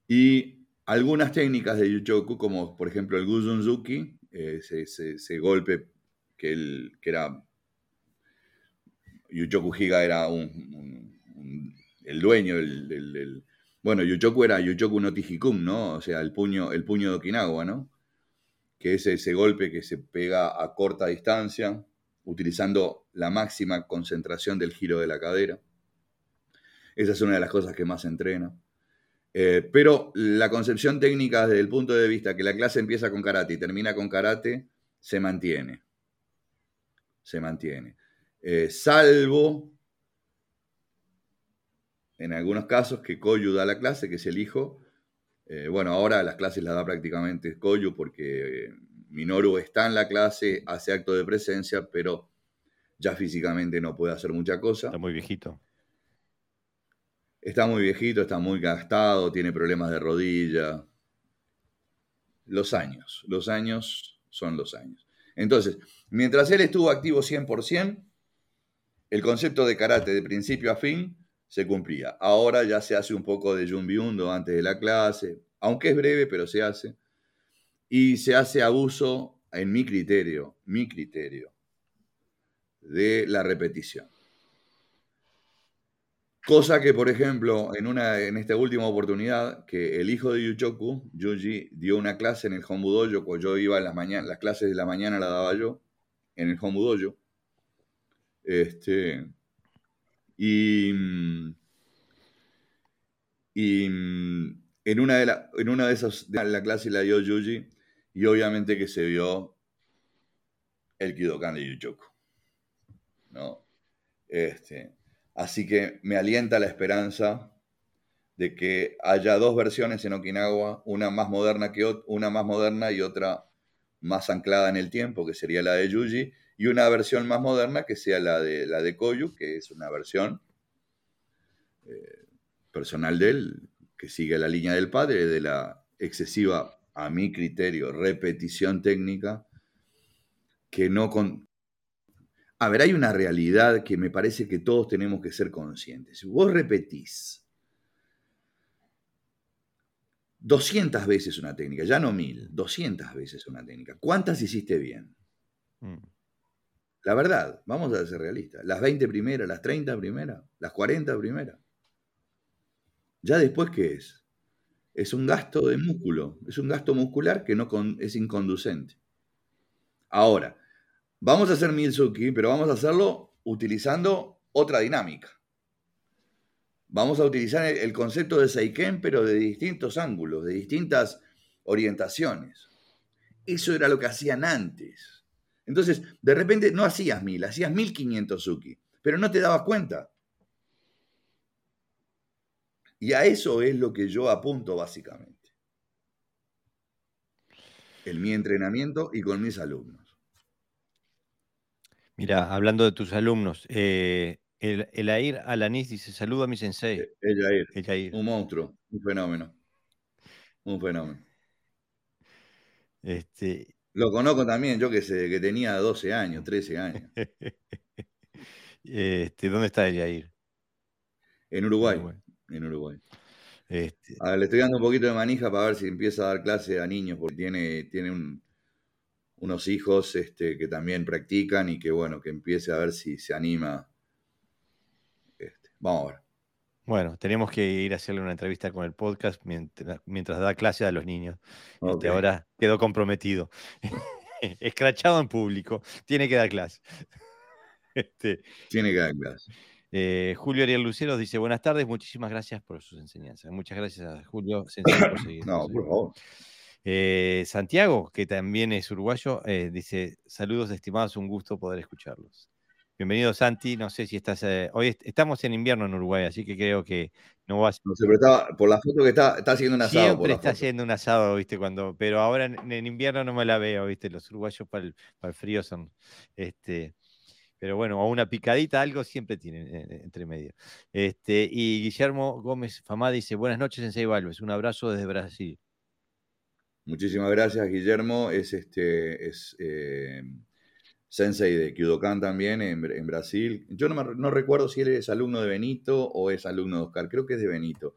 [SPEAKER 2] Y algunas técnicas de Yuchoku, como por ejemplo el Guzunzuki, eh, ese, golpe que, el, que era... Yuchoku Higa era el dueño, el, bueno, Yuchoku era Yuchoku no Tijikun, ¿no? O sea, el puño, el puño de Okinawa, ¿no? Que es ese golpe que se pega a corta distancia, utilizando la máxima concentración del giro de la cadera. Esa es una de las cosas que más entreno. Eh, pero la concepción técnica desde el punto de vista que la clase empieza con karate y termina con karate, se mantiene. Se mantiene. Eh, salvo en algunos casos que Koyu da la clase, que es el hijo. Eh, bueno, ahora las clases las da prácticamente Koyu porque Minoru está en la clase, hace acto de presencia, pero ya físicamente no puede hacer mucha cosa.
[SPEAKER 1] Está muy viejito.
[SPEAKER 2] Está muy viejito, está muy gastado, tiene problemas de rodilla. Los años, los años son los años. Entonces, mientras él estuvo activo 100%, el concepto de karate de principio a fin se cumplía. Ahora ya se hace un poco de Junbiundo antes de la clase, aunque es breve, pero se hace. Y se hace abuso, en mi criterio, mi criterio, de la repetición. Cosa que, por ejemplo, en, una, en esta última oportunidad, que el hijo de Yuchoku, Yuji, dio una clase en el Hombudoyo, cuando yo iba en las mañanas, las clases de la mañana la daba yo, en el Hombudoyo. Este, y, y en una de, la, en una de esas, la clase la dio Yuji, y obviamente que se vio el Kidokan de Yuchoku. ¿no? Este, Así que me alienta la esperanza de que haya dos versiones en Okinawa, una más moderna que una más moderna y otra más anclada en el tiempo, que sería la de Yuji, y una versión más moderna que sea la de la de Koyu, que es una versión eh, personal de él, que sigue la línea del padre de la excesiva, a mi criterio, repetición técnica, que no, con, a ver, hay una realidad que me parece que todos tenemos que ser conscientes. Si vos repetís 200 veces una técnica, ya no mil, 200 veces una técnica, ¿cuántas hiciste bien? Mm. La verdad, vamos a ser realistas. Las 20 primeras, las 30 primeras, las 40 primeras. ¿Ya después qué es? Es un gasto de músculo, es un gasto muscular que no es inconducente. Ahora, Vamos a hacer Milsuki, pero vamos a hacerlo utilizando otra dinámica. Vamos a utilizar el concepto de Seiken, pero de distintos ángulos, de distintas orientaciones. Eso era lo que hacían antes. Entonces, de repente no hacías mil, hacías 1500 Suki, pero no te dabas cuenta. Y a eso es lo que yo apunto básicamente. En mi entrenamiento y con mis alumnos.
[SPEAKER 1] Mira, hablando de tus alumnos, eh, el, el Air Alanis dice, saludo a mi sensei.
[SPEAKER 2] E, el Yair, un monstruo, un fenómeno. Un fenómeno.
[SPEAKER 1] Este...
[SPEAKER 2] Lo conozco también, yo que sé, que tenía 12 años, 13 años.
[SPEAKER 1] este, ¿Dónde está el Yair?
[SPEAKER 2] En Uruguay. En Uruguay. Este... A ver, le estoy dando un poquito de manija para ver si empieza a dar clase a niños, porque tiene, tiene un, unos hijos este, que también practican y que bueno, que empiece a ver si se anima. Este, vamos a ver.
[SPEAKER 1] Bueno, tenemos que ir a hacerle una entrevista con el podcast mientras, da clase a los niños. Este, ahora quedó comprometido. Escrachado en público. Tiene que dar clase.
[SPEAKER 2] Este, Tiene que dar clase.
[SPEAKER 1] Eh, Julio Ariel Lucero dice: Buenas tardes, muchísimas gracias por sus enseñanzas. Muchas gracias a Julio por seguir.
[SPEAKER 2] no, por favor.
[SPEAKER 1] Eh, Santiago, que también es uruguayo, eh, dice, saludos estimados, un gusto poder escucharlos. Bienvenido Santi, no sé si estás, hoy estamos en invierno en Uruguay, así que creo que no vas...
[SPEAKER 2] No sé, pero por la foto que está, está haciendo un asado.
[SPEAKER 1] Siempre está haciendo un asado, viste, cuando, pero ahora en, invierno no me la veo, viste, los uruguayos para el, frío son, este, pero bueno, o una picadita, algo siempre tienen entre medio. Este, y Guillermo Gómez Famá dice, buenas noches en Seibalves, un abrazo desde Brasil.
[SPEAKER 2] Muchísimas gracias, Guillermo. Es este es eh, sensei de Kyudokan también en, Brasil. Yo no, recuerdo si él es alumno de Benito o es alumno de Oscar. Creo que es de Benito.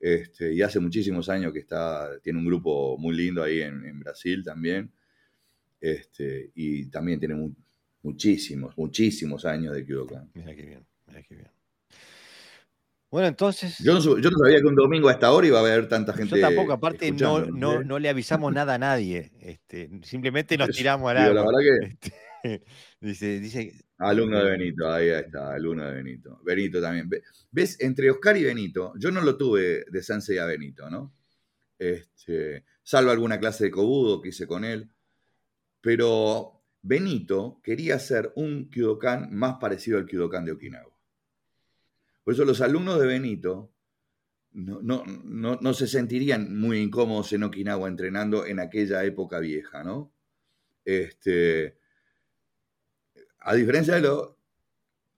[SPEAKER 2] Este, y hace muchísimos años que está, tiene un grupo muy lindo ahí en, Brasil también. Este, y también tiene muchísimos, muchísimos años de Kyudokan.
[SPEAKER 1] Mira qué bien, mira qué bien. Bueno, entonces.
[SPEAKER 2] Yo no, sabía que un domingo a esta hora iba a haber tanta gente.
[SPEAKER 1] Yo tampoco, aparte no, no, le avisamos nada a nadie. Este, simplemente nos tiramos al agua. La verdad que. Este, dice, dice.
[SPEAKER 2] Alumno de Benito, ahí está, alumno de Benito. Benito también. ¿Ves? Entre Oscar y Benito, yo no lo tuve de Sensei a Benito, ¿no? Este, salvo alguna clase de cobudo que hice con él. Pero Benito quería hacer un Kyudokan más parecido al Kyudokan de Okinawa. Por eso los alumnos de Benito no, se sentirían muy incómodos en Okinawa entrenando en aquella época vieja, ¿no? Este, a diferencia de,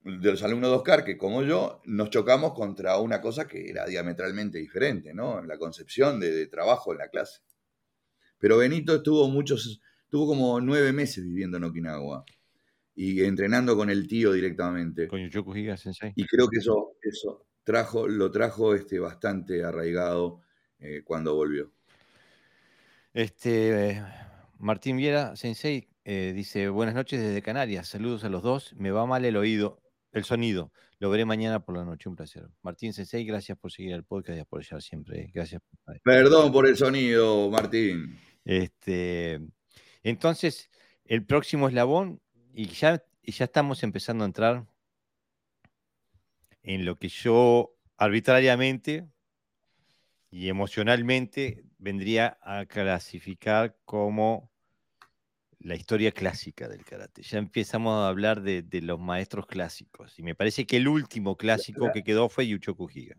[SPEAKER 2] de los alumnos de Oscar, que como yo, nos chocamos contra una cosa que era diametralmente diferente, ¿no? En la concepción de, trabajo en la clase. Pero Benito estuvo muchos, tuvo como nueve meses viviendo en Okinawa y entrenando con el tío directamente.
[SPEAKER 1] Con Yuchoku Higa Sensei.
[SPEAKER 2] Y creo que eso, eso, trajo, lo trajo este, bastante arraigado eh, cuando volvió.
[SPEAKER 1] Este, Martín Viera, Sensei, eh, dice, buenas noches desde Canarias, saludos a los dos, me va mal el oído, el sonido, lo veré mañana por la noche, un placer. Martín Sensei, gracias por seguir el podcast y apoyar siempre, eh, gracias.
[SPEAKER 2] Perdón por el sonido, Martín.
[SPEAKER 1] Este, entonces, el próximo eslabón, y ya, ya estamos empezando a entrar en lo que yo arbitrariamente y emocionalmente vendría a clasificar como la historia clásica del karate. Ya empezamos a hablar de, los maestros clásicos. Y me parece que el último clásico que quedó fue Yuchoku Higa.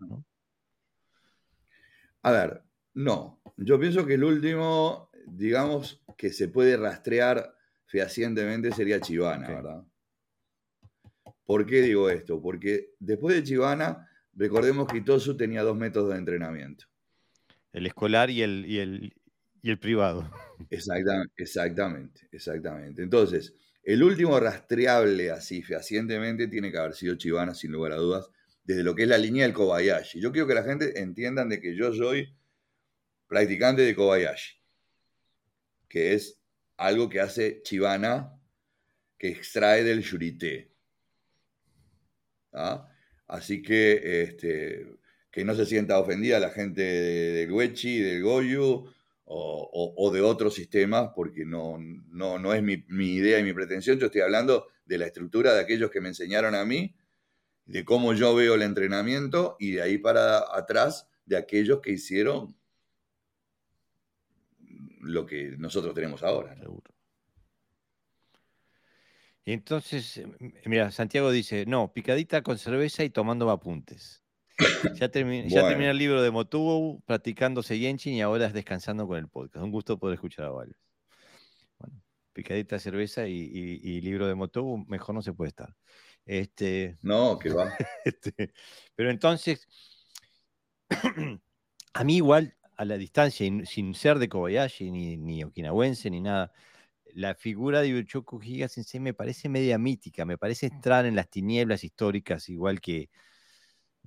[SPEAKER 2] A ver, no. Yo pienso que el último, digamos, que se puede rastrear fehacientemente sería Chivana, ¿verdad? ¿Por qué digo esto? Porque después de Chivana, recordemos que Itosu tenía dos métodos de entrenamiento.
[SPEAKER 1] El escolar y el, y el, y el privado.
[SPEAKER 2] Exactamente, exactamente, exactamente. Entonces, el último rastreable así fehacientemente tiene que haber sido Chivana, sin lugar a dudas, desde lo que es la línea del Kobayashi. Yo quiero que la gente entiendan de que yo soy practicante de Kobayashi, que es algo que hace Chivana, que extrae del Yurite. ¿Ah? Así que este, que no se sienta ofendida la gente del Wechi, del Goyu o, de otros sistemas, porque no, no, es mi, idea y mi pretensión. Yo estoy hablando de la estructura de aquellos que me enseñaron a mí, de cómo yo veo el entrenamiento y de ahí para atrás de aquellos que hicieron lo que nosotros tenemos ahora.
[SPEAKER 1] Y entonces, mira, Santiago dice, no, picadita con cerveza y tomando apuntes. Ya, terminé el libro de Motubo, practicándose Yenchin y ahora es descansando con el podcast. Un gusto poder escuchar a Vales. Bueno, picadita cerveza y, libro de Motubo, mejor no se puede estar. Este,
[SPEAKER 2] no, que va.
[SPEAKER 1] Este, pero entonces, a mí igual, a la distancia, sin ser de Kobayashi, ni, ni okinawense, ni nada, la figura de Yuchoku Higa Sensei me parece media mítica, me parece entrar en las tinieblas históricas, igual que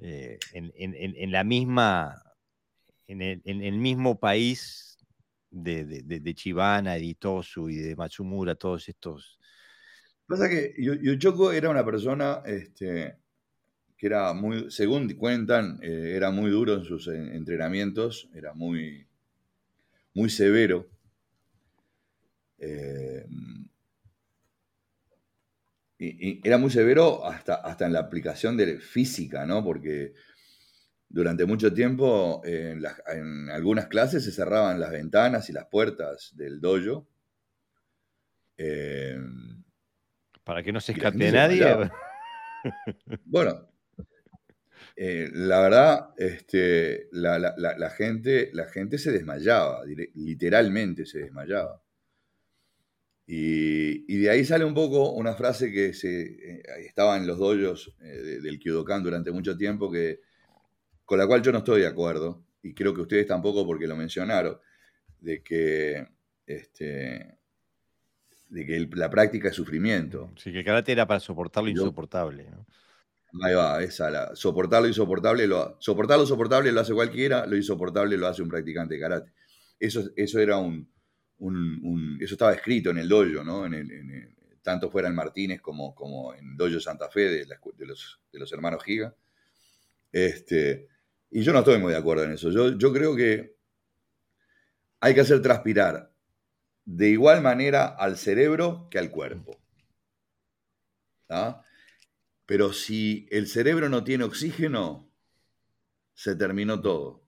[SPEAKER 1] eh, en, la misma, en el, mismo país de, de, Chibana, de Itosu y de Matsumura, todos estos.
[SPEAKER 2] Pasa que Yuchoku era una persona este, que era muy, según cuentan, eh, era muy duro en sus entrenamientos, era muy, muy severo. Eh, y, era muy severo hasta, hasta en la aplicación de física, ¿no? Porque durante mucho tiempo en, algunas clases se cerraban las ventanas y las puertas del dojo.
[SPEAKER 1] Eh, Para que no se escape nadie.
[SPEAKER 2] bueno, eh, la verdad, este, la, gente, la gente se desmayaba, literalmente se desmayaba. Y, de ahí sale un poco una frase que se, eh, estaba en los doyos eh, del Kyodokan durante mucho tiempo, que, con la cual yo no estoy de acuerdo, y creo que ustedes tampoco porque lo mencionaron, de que, este, de que la práctica es sufrimiento.
[SPEAKER 1] Sí, que el karate era para soportar lo insoportable.
[SPEAKER 2] Ahí va, esa, la, soportar lo insoportable, lo, soportar lo soportable lo hace cualquiera, lo insoportable lo hace un practicante de karate. Eso, eso era un, eso estaba escrito en el dojo, ¿no? En tanto fuera en Martínez como, como en Dojo Santa Fe de, los, de los, hermanos Giga. Este, y yo no estoy muy de acuerdo en eso. Yo, yo creo que hay que hacer transpirar de igual manera al cerebro que al cuerpo. Pero si el cerebro no tiene oxígeno, se terminó todo.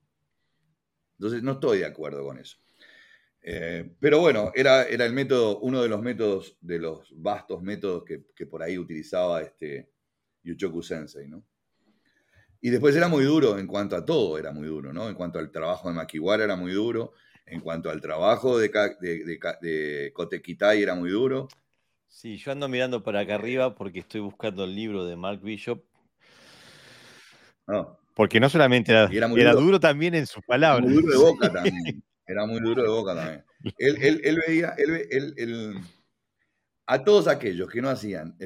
[SPEAKER 2] Entonces no estoy de acuerdo con eso. Eh, pero bueno, era, era el método, uno de los métodos, de los vastos métodos que, por ahí utilizaba este Yuchoku Sensei, ¿no? Y después era muy duro en cuanto a todo, era muy duro, ¿no? En cuanto al trabajo de Makiwara era muy duro, en cuanto al trabajo de, de, de, Kotekitai era muy duro.
[SPEAKER 1] Sí, yo ando mirando para acá arriba porque estoy buscando el libro de Mark Bishop. Ah. Porque no solamente era, era, duro. también en sus palabras.
[SPEAKER 2] Muy duro de boca también. Era muy duro de boca también. Él, veía, él, a todos aquellos que no hacían,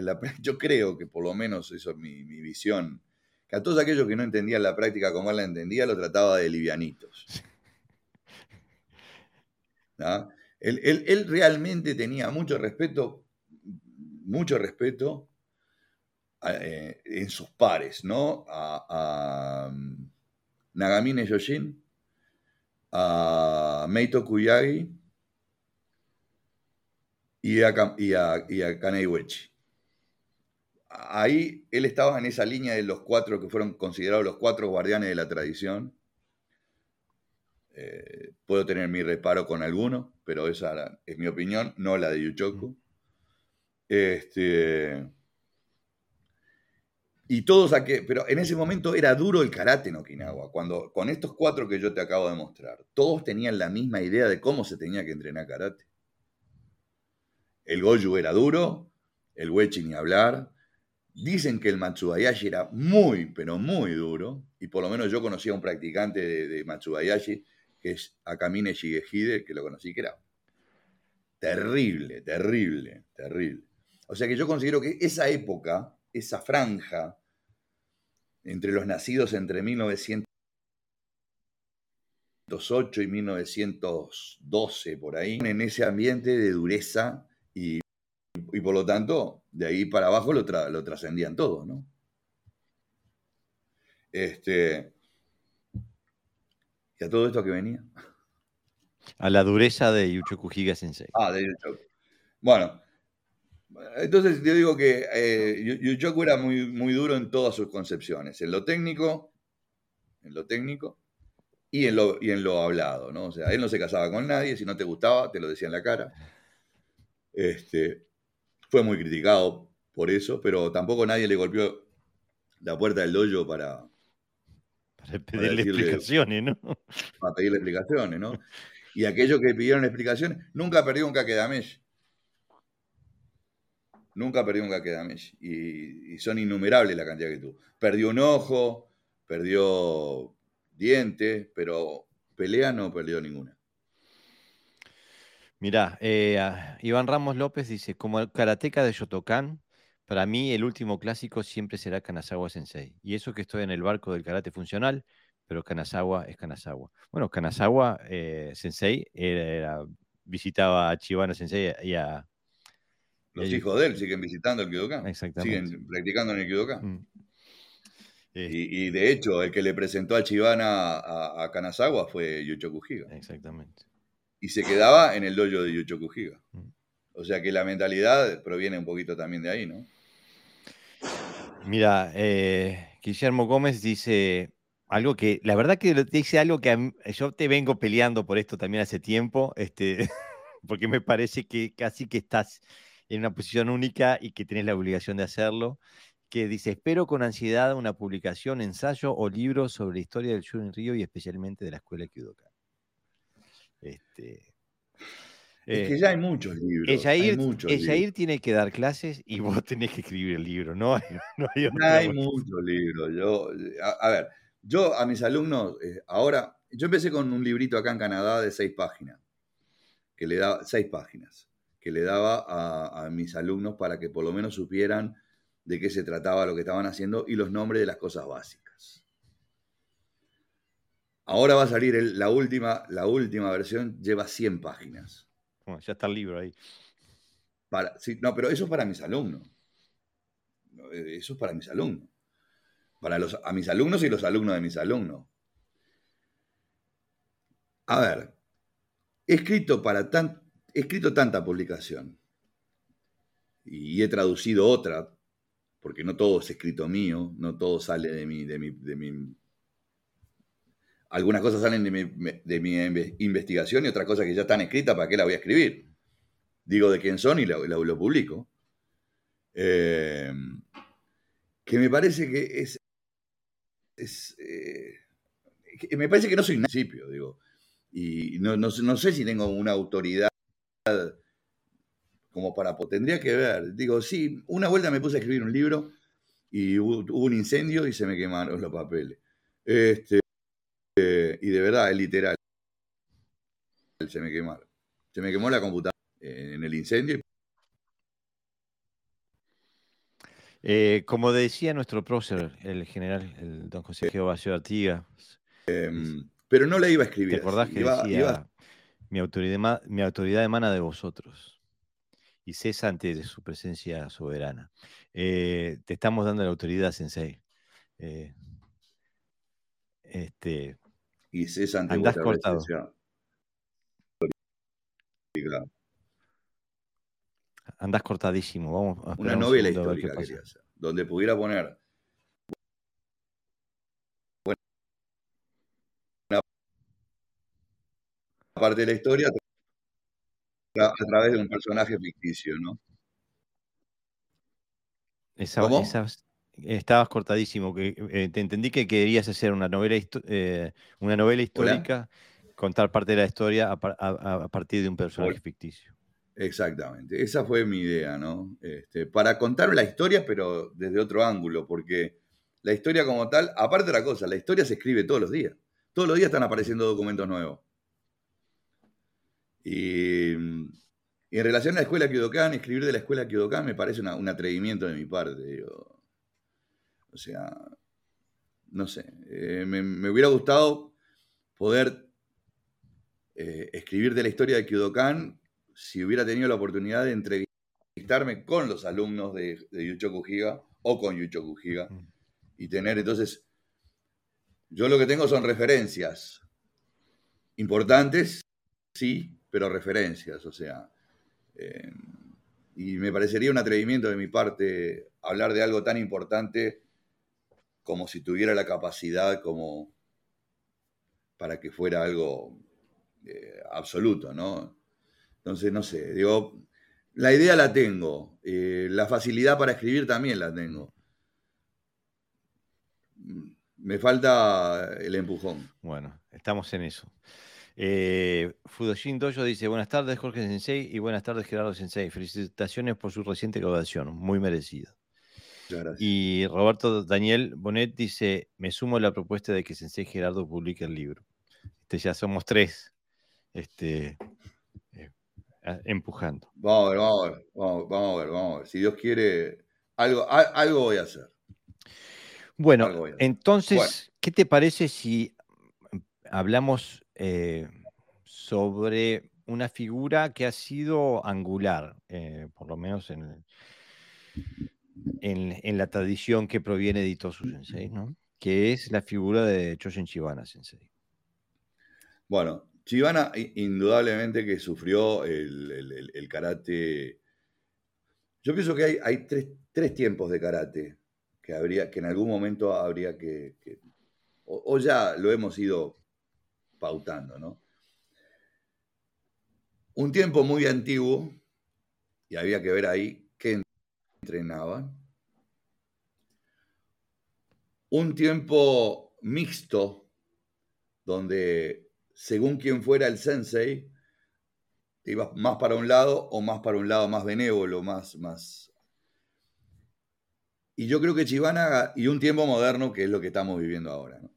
[SPEAKER 2] yo creo que por lo menos eso es mi, visión que a todos aquellos que no entendían la práctica como él la entendía, lo trataba de livianitos. Él, realmente tenía mucho respeto, mucho respeto eh, en sus pares, ¿no? A, mm, Nagamine Yoshin, a Meito Kuyagi y a, y Kanei Wechi. Ahí él estaba en esa línea de los cuatro que fueron considerados los cuatro guardianes de la tradición. Eh, puedo tener mi reparo con alguno, pero esa es mi opinión, no la de Yuchoku. Este, y todos aquí, pero en ese momento era duro el karate en Okinawa, cuando con estos cuatro que yo te acabo de mostrar, todos tenían la misma idea de cómo se tenía que entrenar karate. El Goju era duro, el Wechi ni hablar. Dicen que el Matsubayashi era muy, pero muy duro, y por lo menos yo conocía a un practicante de Matsubayashi que es Akamine Shigehide, que lo conocí, que era terrible, terrible, terrible. O sea que yo considero que esa época, esa franja, entre los nacidos entre 1908 y 1912, por ahí, en ese ambiente de dureza y, por lo tanto, de ahí para abajo lo, lo trascendían todos, ¿no? Este, ¿Y a todo esto a qué venía?
[SPEAKER 1] A la dureza de Yuchoku Higa Sensei.
[SPEAKER 2] Ah, de Yuchoku. Bueno, entonces yo digo que eh, Yuchoku era muy, muy duro en todas sus concepciones, en lo técnico, en lo técnico y en lo, y en lo hablado, ¿no? O sea, él no se casaba con nadie, si no te gustaba, te lo decía en la cara. Este, fue muy criticado por eso, pero tampoco nadie le golpeó la puerta del dojo para,
[SPEAKER 1] para pedirle explicaciones, ¿no?
[SPEAKER 2] Para pedirle explicaciones, ¿no? Y aquellos que pidieron explicaciones, nunca perdió un Kakedamesh. Nunca perdió un Kakedamesh. Y, y son innumerables la cantidad que tuvo. Perdió un ojo, perdió dientes, pero pelea no perdió ninguna.
[SPEAKER 1] Mirá, eh, Iván Ramos López dice, como el karateca de Shotokan, para mí, el último clásico siempre será Kanazawa Sensei. Y eso que estoy en el barco del karate funcional, pero Kanazawa es Kanazawa. Bueno, Kanazawa eh, Sensei era, visitaba a Chibana Sensei y a.
[SPEAKER 2] Los hijos de él siguen visitando el Kyudokan. Exactamente. Siguen practicando en el Kyudokan. Mm. Y, de hecho, el que le presentó a Chibana a, Kanazawa fue Yuchoku Higa.
[SPEAKER 1] Exactamente.
[SPEAKER 2] Y se quedaba en el dojo de Yuchoku Higa. Mm. O sea que la mentalidad proviene un poquito también de ahí, ¿no?
[SPEAKER 1] Mira, eh, Guillermo Gómez dice algo que, la verdad que dice algo que yo te vengo peleando por esto también hace tiempo, este, porque me parece que casi que estás en una posición única y que tienes la obligación de hacerlo, que dice, espero con ansiedad una publicación, ensayo o libro sobre la historia del Shurin Río y especialmente de la escuela Kyudokan.
[SPEAKER 2] Este, es que eh, ya hay muchos libros.
[SPEAKER 1] Ejair, tiene que dar clases y vos tenés que escribir el libro, ¿no?
[SPEAKER 2] no hay, hay muchos libros. Yo, a, ver, yo a mis alumnos, eh, ahora, yo empecé con un librito acá en Canadá de seis páginas, que le daba, seis páginas, que le daba a, a mis alumnos para que por lo menos supieran de qué se trataba lo que estaban haciendo y los nombres de las cosas básicas. Ahora va a salir la, última, la última versión, lleva 100 páginas
[SPEAKER 1] ya está el libro ahí.
[SPEAKER 2] Para, no, pero eso es para mis alumnos. Eh, eso es para mis alumnos. Para los, a mis alumnos y los alumnos de mis alumnos. A ver, he escrito, para tan, he escrito tanta publicación y he traducido otra, porque no todo es escrito mío, no todo sale de mi, de mi, de mi algunas cosas salen de mi, investigación y otras cosas que ya están escritas, ¿para qué la voy a escribir? Digo de quién son y lo, lo, publico. Eh, que me parece que es... Eh, me parece que no soy un principio, digo. Y no, no, sé si tengo una autoridad como para... Tendría que ver. Digo, sí, una vuelta me puse a escribir un libro y hubo, hubo un incendio y se me quemaron los papeles. Este, y de verdad, es literal. Se me quemó. Se me quemó la computadora en el incendio.
[SPEAKER 1] Eh, como decía nuestro prócer, el general, el don José Jehová Artigas.
[SPEAKER 2] Em, pero no la iba a escribir.
[SPEAKER 1] ¿Te acordás que decía, Mi, autoridad, mi autoridad emana de vosotros y cesa ante su presencia soberana? Eh, te estamos dando la autoridad, Sensei. Eh, este,
[SPEAKER 2] y cesa ante
[SPEAKER 1] vuestra cortado.
[SPEAKER 2] presencia.
[SPEAKER 1] Andás cortadísimo. Vamos
[SPEAKER 2] a Una novela histórica quería hacer, donde pudiera poner parte de la historia a través de un personaje ficticio, ¿no?
[SPEAKER 1] estabas cortadísimo. Que, eh, te entendí que querías hacer una novela, eh, una novela histórica, contar parte de la historia a, partir de un personaje ficticio.
[SPEAKER 2] Exactamente, esa fue mi idea, ¿no? Este, para contar la historia, pero desde otro ángulo, porque la historia como tal, aparte de la cosa, la historia se escribe todos los días. Todos los días están apareciendo documentos nuevos. Y, en relación a la escuela Kyodokan, escribir de la escuela Kyodokan me parece un atrevimiento de mi parte. O sea, no sé, eh, me, hubiera gustado poder eh, escribir de la historia de Kyodokan si hubiera tenido la oportunidad de entrevistarme con los alumnos de, de Yuchoku Higa o con Yuchoku Higa mm. y tener entonces, yo lo que tengo son referencias importantes, sí, pero referencias, o sea. Eh, y me parecería un atrevimiento de mi parte hablar de algo tan importante como si tuviera la capacidad como para que fuera algo eh, absoluto, ¿no? Entonces, no sé, digo, la idea la tengo, eh, la facilidad para escribir también la tengo. Me falta el empujón.
[SPEAKER 1] Bueno, estamos en eso. Eh, Fudoshin Dojo dice, buenas tardes Jorge Sensei y buenas tardes Gerardo Sensei. Felicitaciones por su reciente graduación, muy merecido. Y Roberto Daniel Bonet dice, me sumo a la propuesta de que Sensei Gerardo publique el libro. Este, ya somos tres este, eh, empujando.
[SPEAKER 2] Vamos a ver, vamos a ver, vamos, a ver, vamos a ver. Si Dios quiere, algo, algo voy a hacer.
[SPEAKER 1] Bueno, entonces, ¿qué te parece si hablamos eh, sobre una figura que ha sido angular, eh, por lo menos en, en, la tradición que proviene de Itosu Sensei, ¿no? que es la figura de Choshin Chibana Sensei.
[SPEAKER 2] Bueno, Chibana indudablemente que sufrió el, karate. Yo pienso que hay, hay tres, tiempos de karate que, habría, que en algún momento habría que... o, ya lo hemos ido pautando, ¿no? Un tiempo muy antiguo, y había que ver ahí qué entrenaban. Un tiempo mixto, donde según quien fuera el sensei, iba más para un lado o más para un lado más benévolo, más, más... Y yo creo que Chivana, y un tiempo moderno, que es lo que estamos viviendo ahora, ¿no?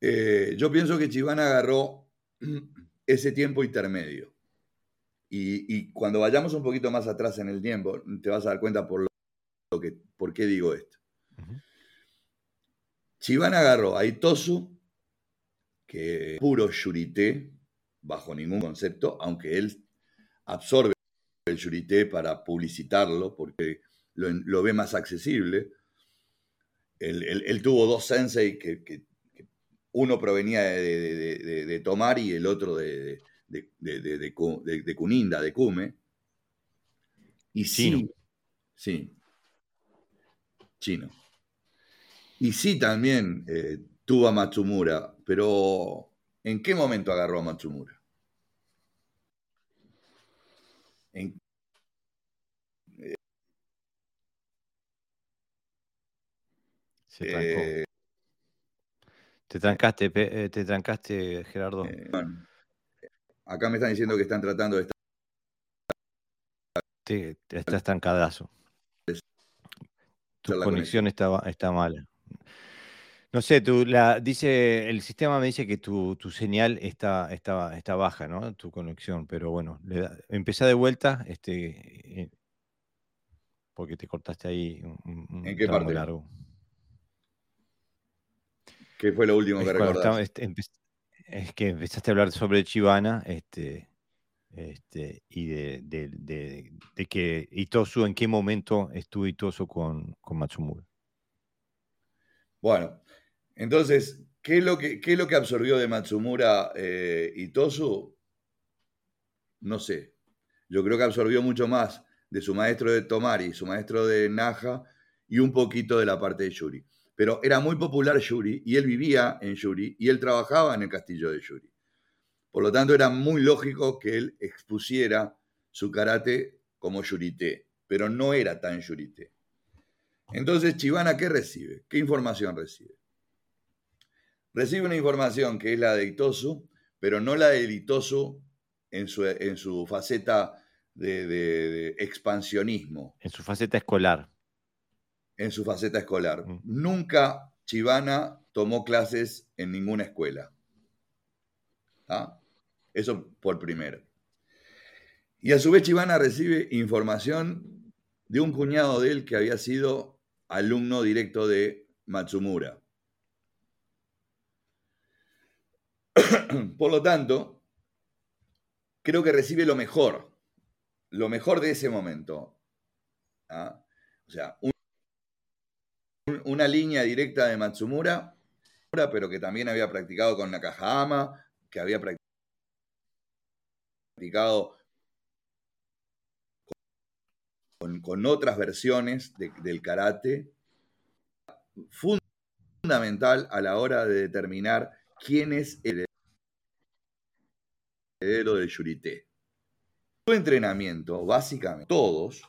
[SPEAKER 2] Eh, yo pienso que Chivana agarró ese tiempo intermedio. Y, cuando vayamos un poquito más atrás en el tiempo, te vas a dar cuenta por, lo, que, por qué digo esto. Chivana agarró a Itosu, que es puro yurité, bajo ningún concepto, aunque él absorbe el yurité para publicitarlo, porque lo, ve más accesible. Él, tuvo dos sensei que, que uno provenía de, Tomar y el otro de, de, Kuninda, de Kume. Y sí, sí, chino. Y sí también eh, tuvo a Matsumura, pero ¿en qué momento agarró a Matsumura?
[SPEAKER 1] Se trancó. Te trancaste, eh, te trancaste, Gerardo. Eh,
[SPEAKER 2] acá me están diciendo que están tratando de estar.
[SPEAKER 1] Te, estás trancadazo. Tu conexión está, está mala. No sé, tú, la, dice, el sistema me dice que tu, señal está, está, está, baja, ¿no? Tu conexión, pero bueno, le de vuelta. Este, eh, porque te cortaste ahí un, un
[SPEAKER 2] ¿En qué
[SPEAKER 1] tramo
[SPEAKER 2] parte?
[SPEAKER 1] largo.
[SPEAKER 2] ¿Qué fue lo último
[SPEAKER 1] Es,
[SPEAKER 2] que recordás?
[SPEAKER 1] este, es que empezaste a hablar sobre Chivana este, este, y de, de- de- de que Itosu, en qué momento estuvo Itosu con, con Matsumura.
[SPEAKER 2] Bueno, entonces, ¿qué es lo que, qué es lo que absorbió de Matsumura eh, Itosu? No sé. Yo creo que absorbió mucho más de su maestro de Tomari, su maestro de Naja y un poquito de la parte de Yuri. Pero era muy popular Yuri y él vivía en Yuri y él trabajaba en el castillo de Yuri. Por lo tanto, era muy lógico que él expusiera su karate como Yurite, pero no era tan Yurite. Entonces, Chivana, ¿qué recibe? ¿Qué información recibe? Recibe una información que es la de Itosu, pero no la de Itosu en su, en su faceta de expansionismo,
[SPEAKER 1] En su faceta escolar.
[SPEAKER 2] En su faceta escolar.
[SPEAKER 1] Mm.
[SPEAKER 2] Nunca Chivana tomó clases en ninguna escuela. ¿Ah? Eso por primero. Y a su vez Chivana recibe información de un cuñado de él que había sido alumno directo de Matsumura. Por lo tanto, creo que recibe lo mejor, lo mejor de ese momento. ¿Ah? O sea, un- un- una línea directa de Matsumura, pero que también había practicado con Nakahama, que había practicado con, con otras versiones de- del karate, fundamental a la hora de determinar quién es el heredero del Yurité. Su entrenamiento, básicamente, todos,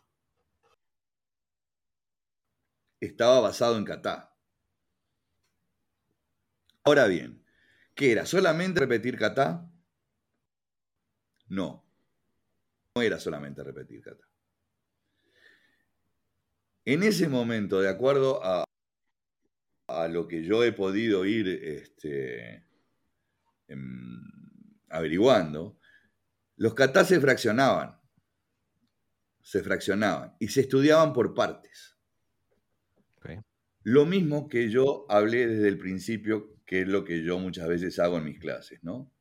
[SPEAKER 2] estaba basado en kata. Ahora bien, ¿qué era? ¿Solamente repetir kata? No, no era solamente repetir kata. En ese momento, de acuerdo a, lo que yo he podido ir este, em, averiguando, los katas se fraccionaban, se fraccionaban y se estudiaban por partes. Lo mismo que yo hablé desde el principio, que es lo que yo muchas veces hago en mis clases, ¿no?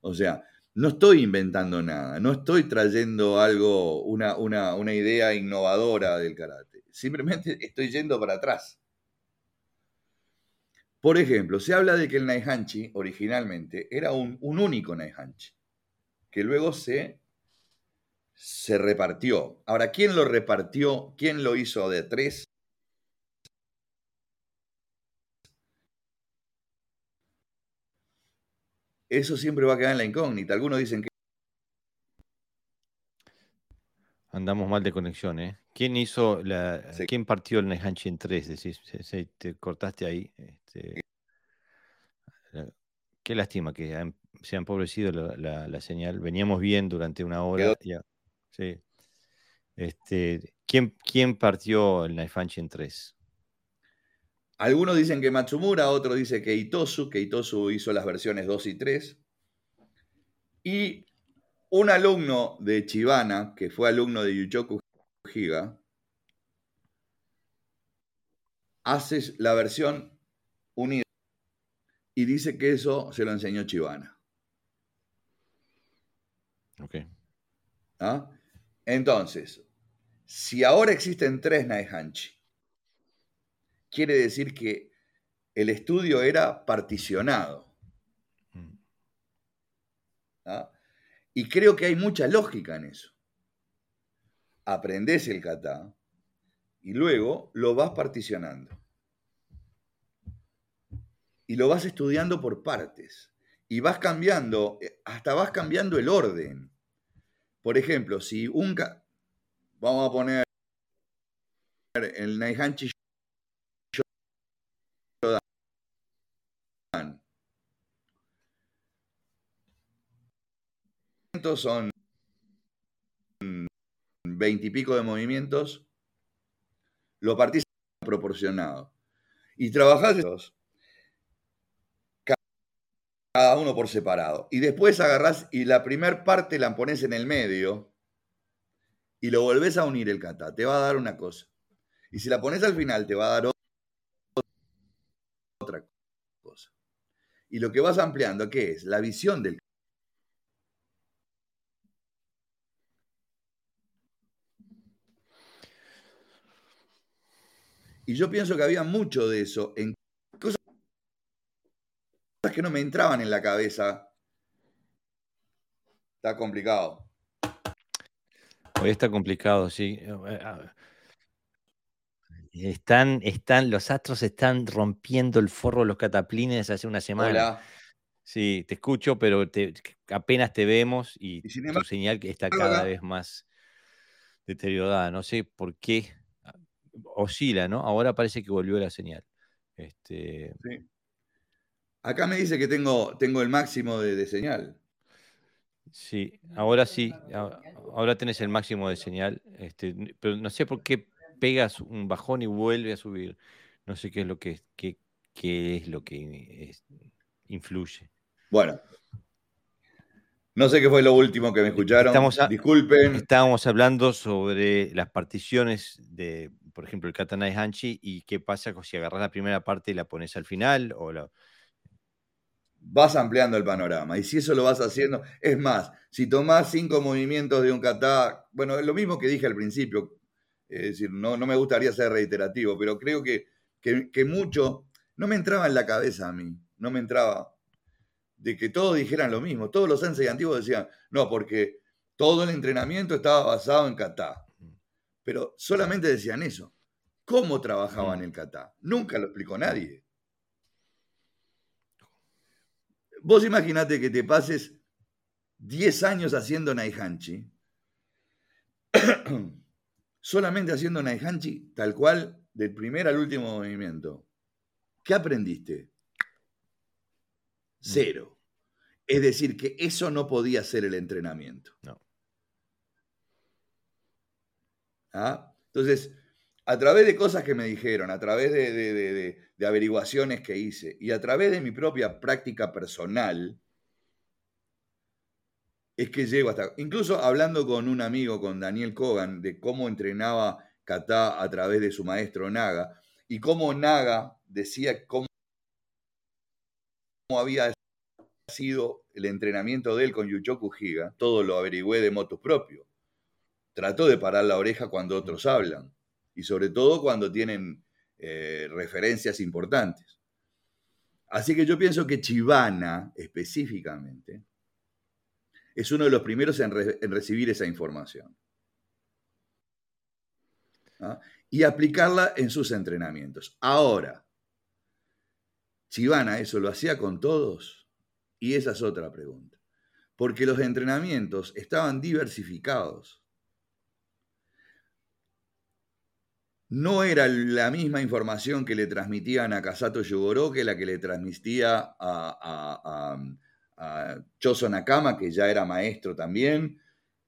[SPEAKER 2] O sea, no estoy inventando nada, no estoy trayendo algo, una, una, una idea innovadora del karate. Simplemente estoy yendo para atrás. Por ejemplo, se habla de que el Naihanchi originalmente era un, un único Naihanchi, que luego se, se repartió. Ahora, ¿quién lo repartió? ¿Quién lo hizo de tres? Eso siempre va a quedar en la incógnita. Algunos dicen que
[SPEAKER 1] Andamos mal de conexión, ¿eh? ¿Quién hizo la.
[SPEAKER 2] Sí.
[SPEAKER 1] ¿Quién partió el Nehanchi en tres? Decís, te cortaste ahí. este, qué lástima que se ha empobrecido la, la- la señal. Veníamos bien durante una hora. Ya. Sí. Este, ¿quién, ¿Quién partió el Naifanchi en tres?
[SPEAKER 2] Algunos dicen que Matsumura, otros dicen que Itosu, que Itosu hizo las versiones 2 y 3. Y un alumno de Chibana, que fue alumno de Yuchoku Higa, hace la versión unida y dice que eso se lo enseñó Chibana.
[SPEAKER 1] Ok.
[SPEAKER 2] ¿ah? Entonces, si ahora existen tres Naihanchi, quiere decir que el estudio era particionado.
[SPEAKER 1] Mm.
[SPEAKER 2] ¿ah? Y creo que hay mucha lógica en eso. Aprendés el kata y luego lo vas particionando. Y lo vas estudiando por partes. Y vas cambiando, eh, hasta vas cambiando el orden. Por ejemplo, si un... Vamos a poner el Naihanchi Son veintipico de movimientos, lo partís proporcionado. Y trabajás cada uno por separado. Y después agarrás y la primer parte la pones en el medio y lo volvés a unir el kata. Te va a dar una cosa. Y si la pones al final te va a dar otra cosa. Y lo que vas ampliando, ¿qué es? La visión del Y yo pienso que había mucho de eso en cosas que no me entraban en la cabeza. Está complicado.
[SPEAKER 1] Hoy está complicado, sí. Están, están, los astros están rompiendo el forro de los cataplines hace una semana.
[SPEAKER 2] Hola.
[SPEAKER 1] Sí, te escucho, pero apenas te vemos y, tu señal está cada vez más deteriorada. No sé por qué oscila, ¿no? Ahora parece que volvió la señal. Este...
[SPEAKER 2] Sí. Acá me dice que tengo, tengo el máximo de, señal.
[SPEAKER 1] Sí, ahora sí, ahora tenés el máximo de señal, este, pero no sé por qué pegas un bajón y vuelve a subir. No sé qué es lo que, qué, es lo que influye.
[SPEAKER 2] Bueno, no sé qué fue lo último que me escucharon. Disculpen.
[SPEAKER 1] Estábamos hablando sobre las particiones de, por ejemplo, el Katanai Hanchi y qué pasa si agarras la primera parte y la pones al final o
[SPEAKER 2] Vas ampliando el panorama. Y si eso lo vas haciendo, es más, si tomás cinco movimientos de un kata, bueno, es lo mismo que dije al principio. Es decir, no, no me gustaría ser reiterativo, pero creo que, que mucho no me entraba en la cabeza a mí. No me entraba de que todos dijeran lo mismo. Todos los sensei antiguos decían, no, porque todo el entrenamiento estaba basado en kata. Pero solamente decían eso. ¿Cómo trabajaban el kata? Nunca lo explicó nadie. Vos imaginate que te pases 10 años haciendo Naihanchi, solamente haciendo Naihanchi tal cual, del primer al último movimiento. ¿Qué aprendiste? Cero. Es decir, que eso no podía ser el entrenamiento.
[SPEAKER 1] No.
[SPEAKER 2] ¿Ah? Entonces, a través de cosas que me dijeron, a través de, averiguaciones que hice y a través de mi propia práctica personal, es que llego hasta... Incluso hablando con un amigo, con Daniel Kogan, de cómo entrenaba kata a través de su maestro Naga y cómo Naga decía cómo había sido el entrenamiento de él con Yuchoku Higa, todo lo averigüé de moto propio. Trató de parar la oreja cuando otros hablan y sobre todo cuando tienen eh, referencias importantes. Así que yo pienso que Chivana específicamente es uno de los primeros en, recibir esa información ¿ah? y aplicarla en sus entrenamientos. Ahora, Chivana eso lo hacía con todos. Y esa es otra pregunta. Porque los entrenamientos estaban diversificados. No era la misma información que le transmitían a Kasato Yugoro que la que le transmitía a, a, Choso Nakama, que ya era maestro también.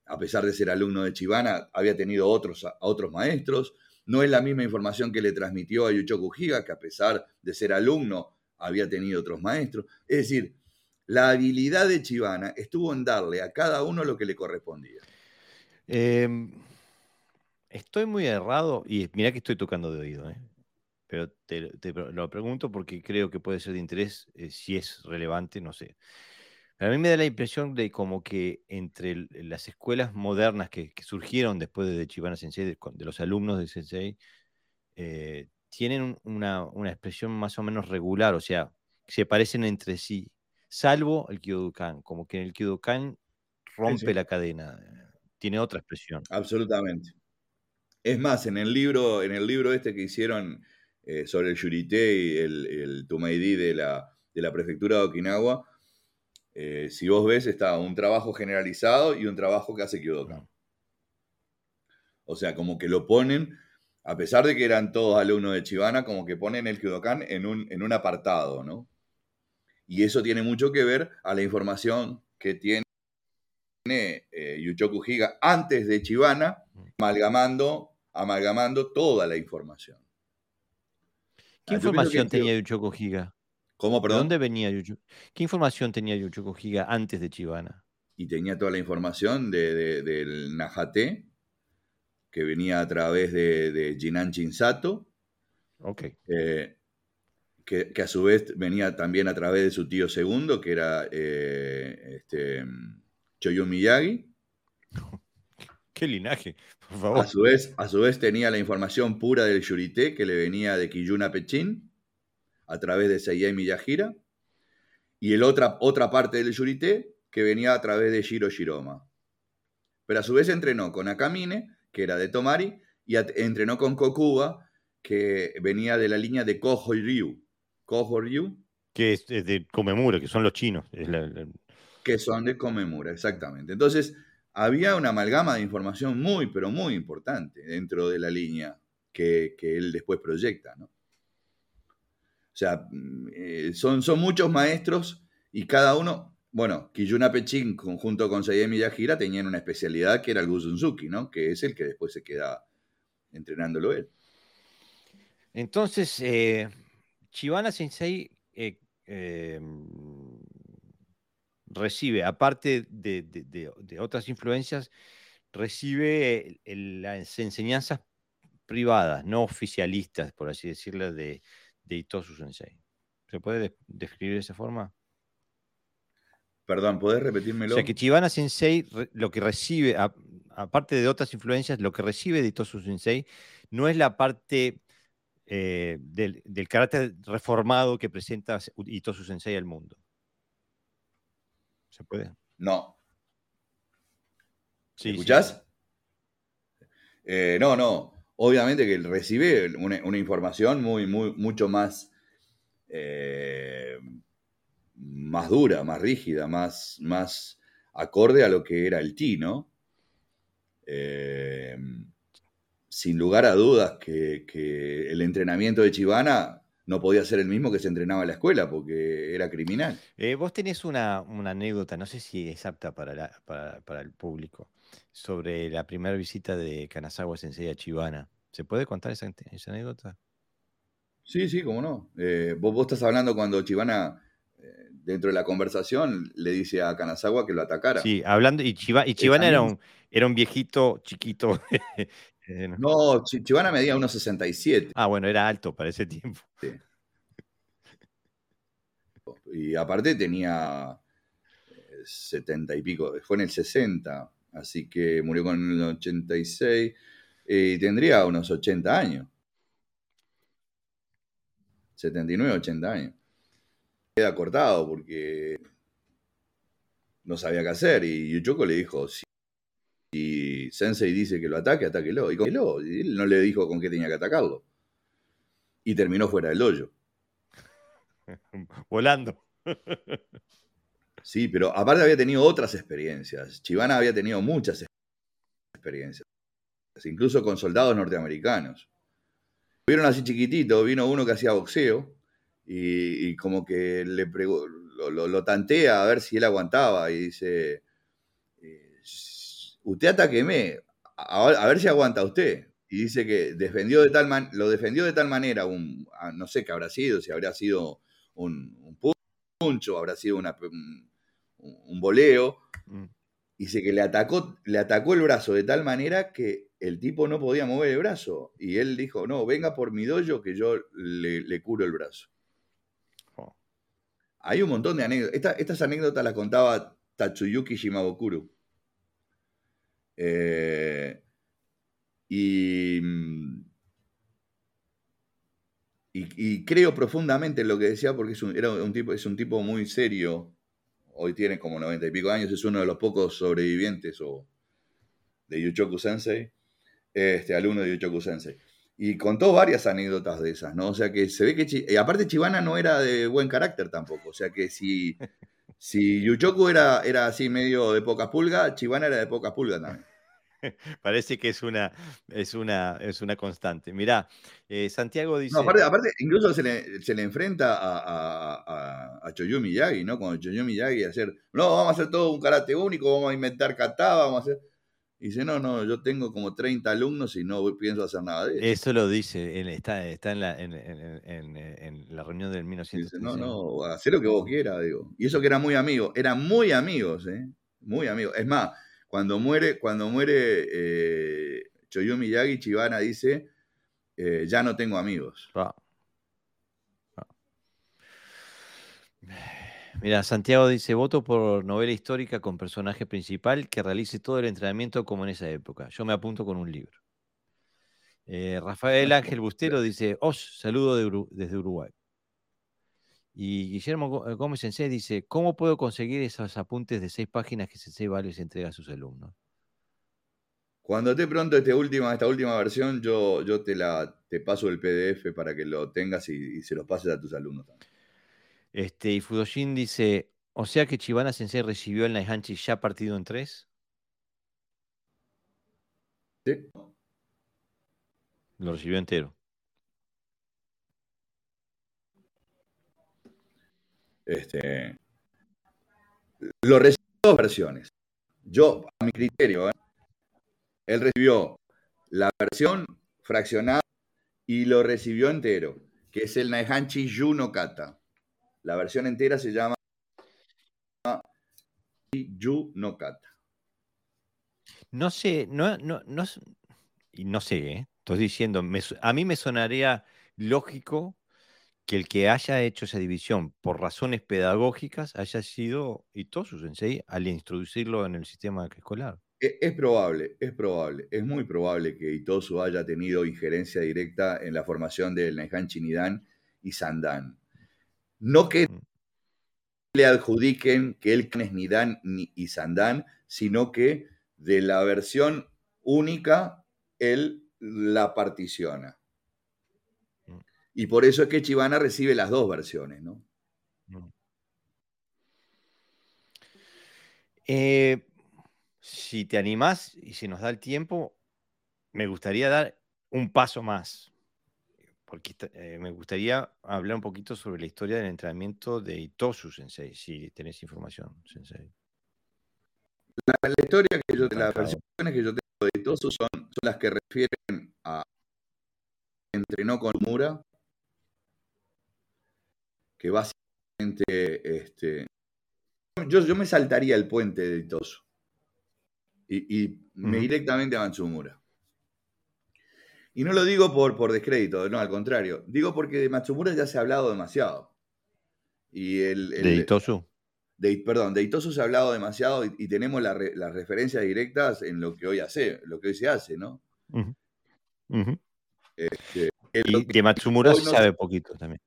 [SPEAKER 2] A pesar de ser alumno de Chibana, había tenido otros, otros maestros. No es la misma información que le transmitió a Yuchoku Higa, que a pesar de ser alumno, había tenido otros maestros. Es decir, la habilidad de Chivana estuvo en darle a cada uno lo que le correspondía.
[SPEAKER 1] Em, estoy muy errado y mira que estoy tocando de oído, ¿eh? pero te, lo pregunto porque creo que puede ser de interés, eh, si es relevante, no sé. a mí me da la impresión de como que entre las escuelas modernas que, surgieron después de Chivana Sensei, de, los alumnos de Sensei, eh, tienen una, una, expresión más o menos regular, o sea, se parecen entre sí salvo el Kyodokan, como que en el Kyodokan rompe la cadena, tiene otra expresión.
[SPEAKER 2] Absolutamente. Es más, en el libro, en el libro este que hicieron eh, sobre el Yurite y el, el de la, de la prefectura de Okinawa, eh, si vos ves, está un trabajo generalizado y un trabajo que hace Kyodokan. O sea, como que lo ponen, a pesar de que eran todos alumnos de Chivana, como que ponen el Kyodokan en un, en un apartado, ¿no? Y eso tiene mucho que ver a la información que tiene eh, Yuchoku Higa antes de Chivana, amalgamando, amalgamando toda la información.
[SPEAKER 1] ¿Qué ah, información tenía Yuchoku Higa?
[SPEAKER 2] ¿Cómo, perdón?
[SPEAKER 1] ¿De dónde venía Yuchoku? ¿Qué información tenía Yuchoku Higa antes de Chivana?
[SPEAKER 2] Y tenía toda la información de, del Najate, que venía a través de, de Jinan Shinsato,
[SPEAKER 1] Ok.
[SPEAKER 2] eh, que, que a su vez venía también a través de su tío segundo, que era eh, este, Choyo Miyagi.
[SPEAKER 1] Qué linaje, por
[SPEAKER 2] A
[SPEAKER 1] favor.
[SPEAKER 2] su, vez, a su vez tenía la información pura del Yurité que le venía de Kiyuna Pechin a través de Seiyei Miyajira. Y el otra, otra parte del Yurité que venía a través de Shiro Shiroma. Pero a su vez entrenó con Akamine, que era de Tomari, y entrenó con Kokuba, que venía de la línea de Koho Ryu. Koho Ryu,
[SPEAKER 1] Que es, es de Komemura, que son los chinos. Es la- la-
[SPEAKER 2] que son de Komemura, exactamente. Entonces, había una amalgama de información muy, pero muy importante dentro de la línea que, que él después proyecta, ¿no? O sea, eh, son, son muchos maestros y cada uno, bueno, Kiyuna Pechin junto con Seiyei Miyajira tenían una especialidad que era el Guzunzuki, ¿no? Que es el que después se queda entrenándolo él.
[SPEAKER 1] Entonces, eh, Chibana Sensei eh, eh, recibe, aparte de, de- de- de otras influencias, recibe el- las enseñanzas privadas, no oficialistas, por así decirlo, de, de Itosu Sensei. ¿Se puede de- describir de esa forma?
[SPEAKER 2] Perdón, ¿podés
[SPEAKER 1] O
[SPEAKER 2] repetírmelo?
[SPEAKER 1] sea que Chibana Sensei lo que recibe, a- aparte de otras influencias, lo que recibe de Itosu Sensei no es la parte eh, del, del carácter reformado que presenta Itosu Sensei al mundo. ¿Se puede?
[SPEAKER 2] No.
[SPEAKER 1] Sí, sí.
[SPEAKER 2] ¿Escuchás? Eh, no, no. Obviamente que recibe una, una información muy, muy, mucho más, eh, más dura, más rígida, más, más acorde a lo que era el Ti, ¿no? Eh, sin lugar a dudas que, que el entrenamiento de Chivana no podía ser el mismo que se entrenaba en la escuela porque era criminal.
[SPEAKER 1] Eh, vos tenés una, una anécdota, no sé si es apta para, la- para, para el público, sobre la primera visita de Kanazawa Sensei a Chibana. ¿Se puede contar esa, esa anécdota?
[SPEAKER 2] Sí, sí, cómo no. Eh, vos, vos estás hablando cuando Chivana, eh, dentro de la conversación, le dice a Kanazawa que lo atacara.
[SPEAKER 1] Sí, hablando, y, Chiba- y era un, era un viejito chiquito. eh, no.
[SPEAKER 2] No, Chi- Chivana medía unos 67.
[SPEAKER 1] Ah, bueno, era alto para ese tiempo.
[SPEAKER 2] Y aparte tenía eh, 70 y pico. Fue en el 60. Así que murió con el 86. eh, Y tendría unos 80 años. 79, 80 años. Queda cortado porque no sabía qué hacer. Y Yuchoko le dijo, si, si Sensei dice que lo ataque, atáquelo. Y, con- y él no le dijo con qué tenía que atacarlo. Y terminó fuera del hoyo.
[SPEAKER 1] Volando.
[SPEAKER 2] Sí, pero aparte había tenido otras experiencias. Chivana había tenido muchas experiencias, incluso con soldados norteamericanos. Vieron así chiquitito, vino uno que hacía boxeo y, y como que le pregu- lo, lo- lo tantea a ver si él aguantaba y dice, eh, usted ataqueme, a, a ver si aguanta usted. Y dice que defendió de tal man- lo defendió de tal manera, un, no sé qué habrá sido, si habrá sido un, un puncho, habrá sido una, un, un voleo,
[SPEAKER 1] Mm.
[SPEAKER 2] dice que le atacó, le atacó el brazo de tal manera que el tipo no podía mover el brazo. Y él dijo, no, venga por mi dojo que yo le, le curo el brazo.
[SPEAKER 1] Oh.
[SPEAKER 2] Hay un montón de anécdotas. Esta- estas anécdotas las contaba Tatsuyuki Shimabukuro. Eh, y, y, creo profundamente en lo que decía porque es un, tipo, es un tipo muy serio. Hoy tiene como noventa y pico años, es uno de los pocos sobrevivientes o, de Yuchoku Sensei, este alumno de Yuchoku Sensei. Y contó varias anécdotas de esas, ¿no? O sea que se ve que... Y aparte Chivana no era de buen carácter tampoco. O sea que si, si Yuchoku era, era así medio de poca pulga, Chivana era de poca pulga también.
[SPEAKER 1] Parece que es una, es una, es una constante. Mirá, eh, Santiago dice.
[SPEAKER 2] No, aparte, aparte, incluso se le, se le enfrenta a, a, a, a Choyo Miyagi, ¿no? Cuando Choyo Miyagi hacer, no, vamos a hacer todo un karate único, vamos a inventar kata, vamos a hacer... Y dice, no, no, yo tengo como 30 alumnos y no pienso hacer nada de eso.
[SPEAKER 1] Eso lo dice, él está, está en, la, en, en- en- en la reunión del
[SPEAKER 2] Y dice,
[SPEAKER 1] 1936.
[SPEAKER 2] no, no, haz lo que vos quieras, digo. Y eso que eran muy amigos, eran muy amigos, ¿eh? Muy amigos. Es más, cuando muere, cuando muere eh, Miyagi, Chivana dice, eh, ya no tengo amigos.
[SPEAKER 1] Mira, Santiago dice, voto por novela histórica con personaje principal que realice todo el entrenamiento como en esa época. Yo me apunto con un libro. Eh, Rafael Ángel Bustero dice, os saludo desde Uruguay. Y Guillermo eh, Gómez Sensei dice, ¿cómo puedo conseguir esos apuntes de seis páginas que Sensei Vales entrega a sus alumnos?
[SPEAKER 2] Cuando esté pronto este última, esta última versión, yo, yo te, la, te paso el PDF para que lo tengas y, se los pases a tus alumnos también.
[SPEAKER 1] Este, y Fudoshin dice, o sea que Chivana Sensei recibió el Naihanchi ya partido en tres.
[SPEAKER 2] Sí.
[SPEAKER 1] Lo recibió entero.
[SPEAKER 2] Este, lo recibió dos versiones. Yo, a mi criterio, ¿eh? él recibió la versión fraccionada y lo recibió entero, que es el Naihanchi Yu no Kata. La versión entera se llama Yu no Kata.
[SPEAKER 1] No sé, no, no, no, no sé, ¿eh? estoy diciendo, a mí me sonaría lógico que el que haya hecho esa división por razones pedagógicas haya sido Itosu Sensei al introducirlo en el sistema escolar.
[SPEAKER 2] E, es, probable, es probable, es muy probable que Itosu haya tenido injerencia directa en la formación del Naihan Chinidan y Sandan. No que le adjudiquen que él es Nidan y Sandan, sino que de la versión única él la particiona. Y por eso es que Chivana recibe las dos versiones, ¿no?
[SPEAKER 1] Eh, si te animás y si nos da el tiempo, me gustaría dar un paso más, porque eh, me gustaría hablar un poquito sobre la historia del entrenamiento de Itosu Sensei, si tenés información, Sensei.
[SPEAKER 2] La, historia que yo, las versiones que yo tengo de Itosu son, son las que refieren a entrenó con Mura que básicamente este, yo, yo me saltaría el puente de Itosu y, me directamente a Matsumura. Y no lo digo por, por descrédito, no, al contrario. Digo porque de Matsumura ya se ha hablado demasiado. Y el,
[SPEAKER 1] ¿De Itosu?
[SPEAKER 2] De, perdón, de Itosu se ha hablado demasiado y, tenemos las referencias directas en lo que hoy hace, lo que hoy se hace, ¿no?
[SPEAKER 1] Este, y de Matsumura se sabe poquito también.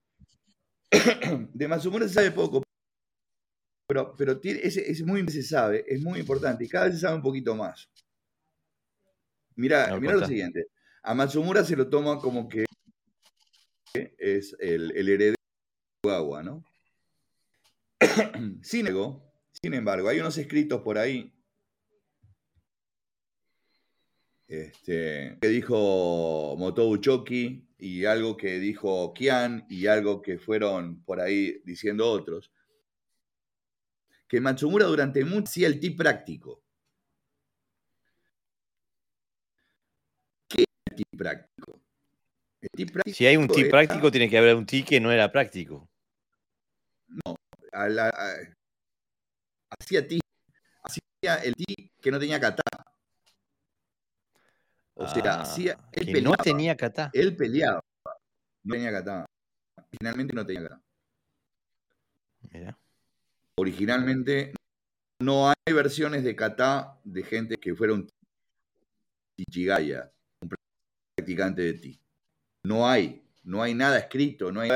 [SPEAKER 2] de Matsumura se sabe poco, pero, pero es, muy, se sabe, es muy importante y cada vez se sabe un poquito más. Mira, mira lo siguiente. A Matsumura se lo toma como que es el, heredero de Togawa, ¿no? sin, sin embargo, hay unos escritos por ahí este, que dijo Motou Choki y algo que dijo Kian y algo que fueron por ahí diciendo otros, que Matsumura durante mucho hacía el ti práctico. ¿Qué es el ti práctico?
[SPEAKER 1] si hay un ti práctico, tiene que haber un ti que no era práctico.
[SPEAKER 2] No, hacía ti, hacía el ti que no tenía kata. O sea, ah, él
[SPEAKER 1] peleaba, no tenía kata.
[SPEAKER 2] Él peleaba. No tenía kata. Finalmente no tenía kata. Mira. Originalmente no hay versiones de kata de gente que fueron Tichigaya, practicante de ti. No hay, no hay nada escrito, no hay,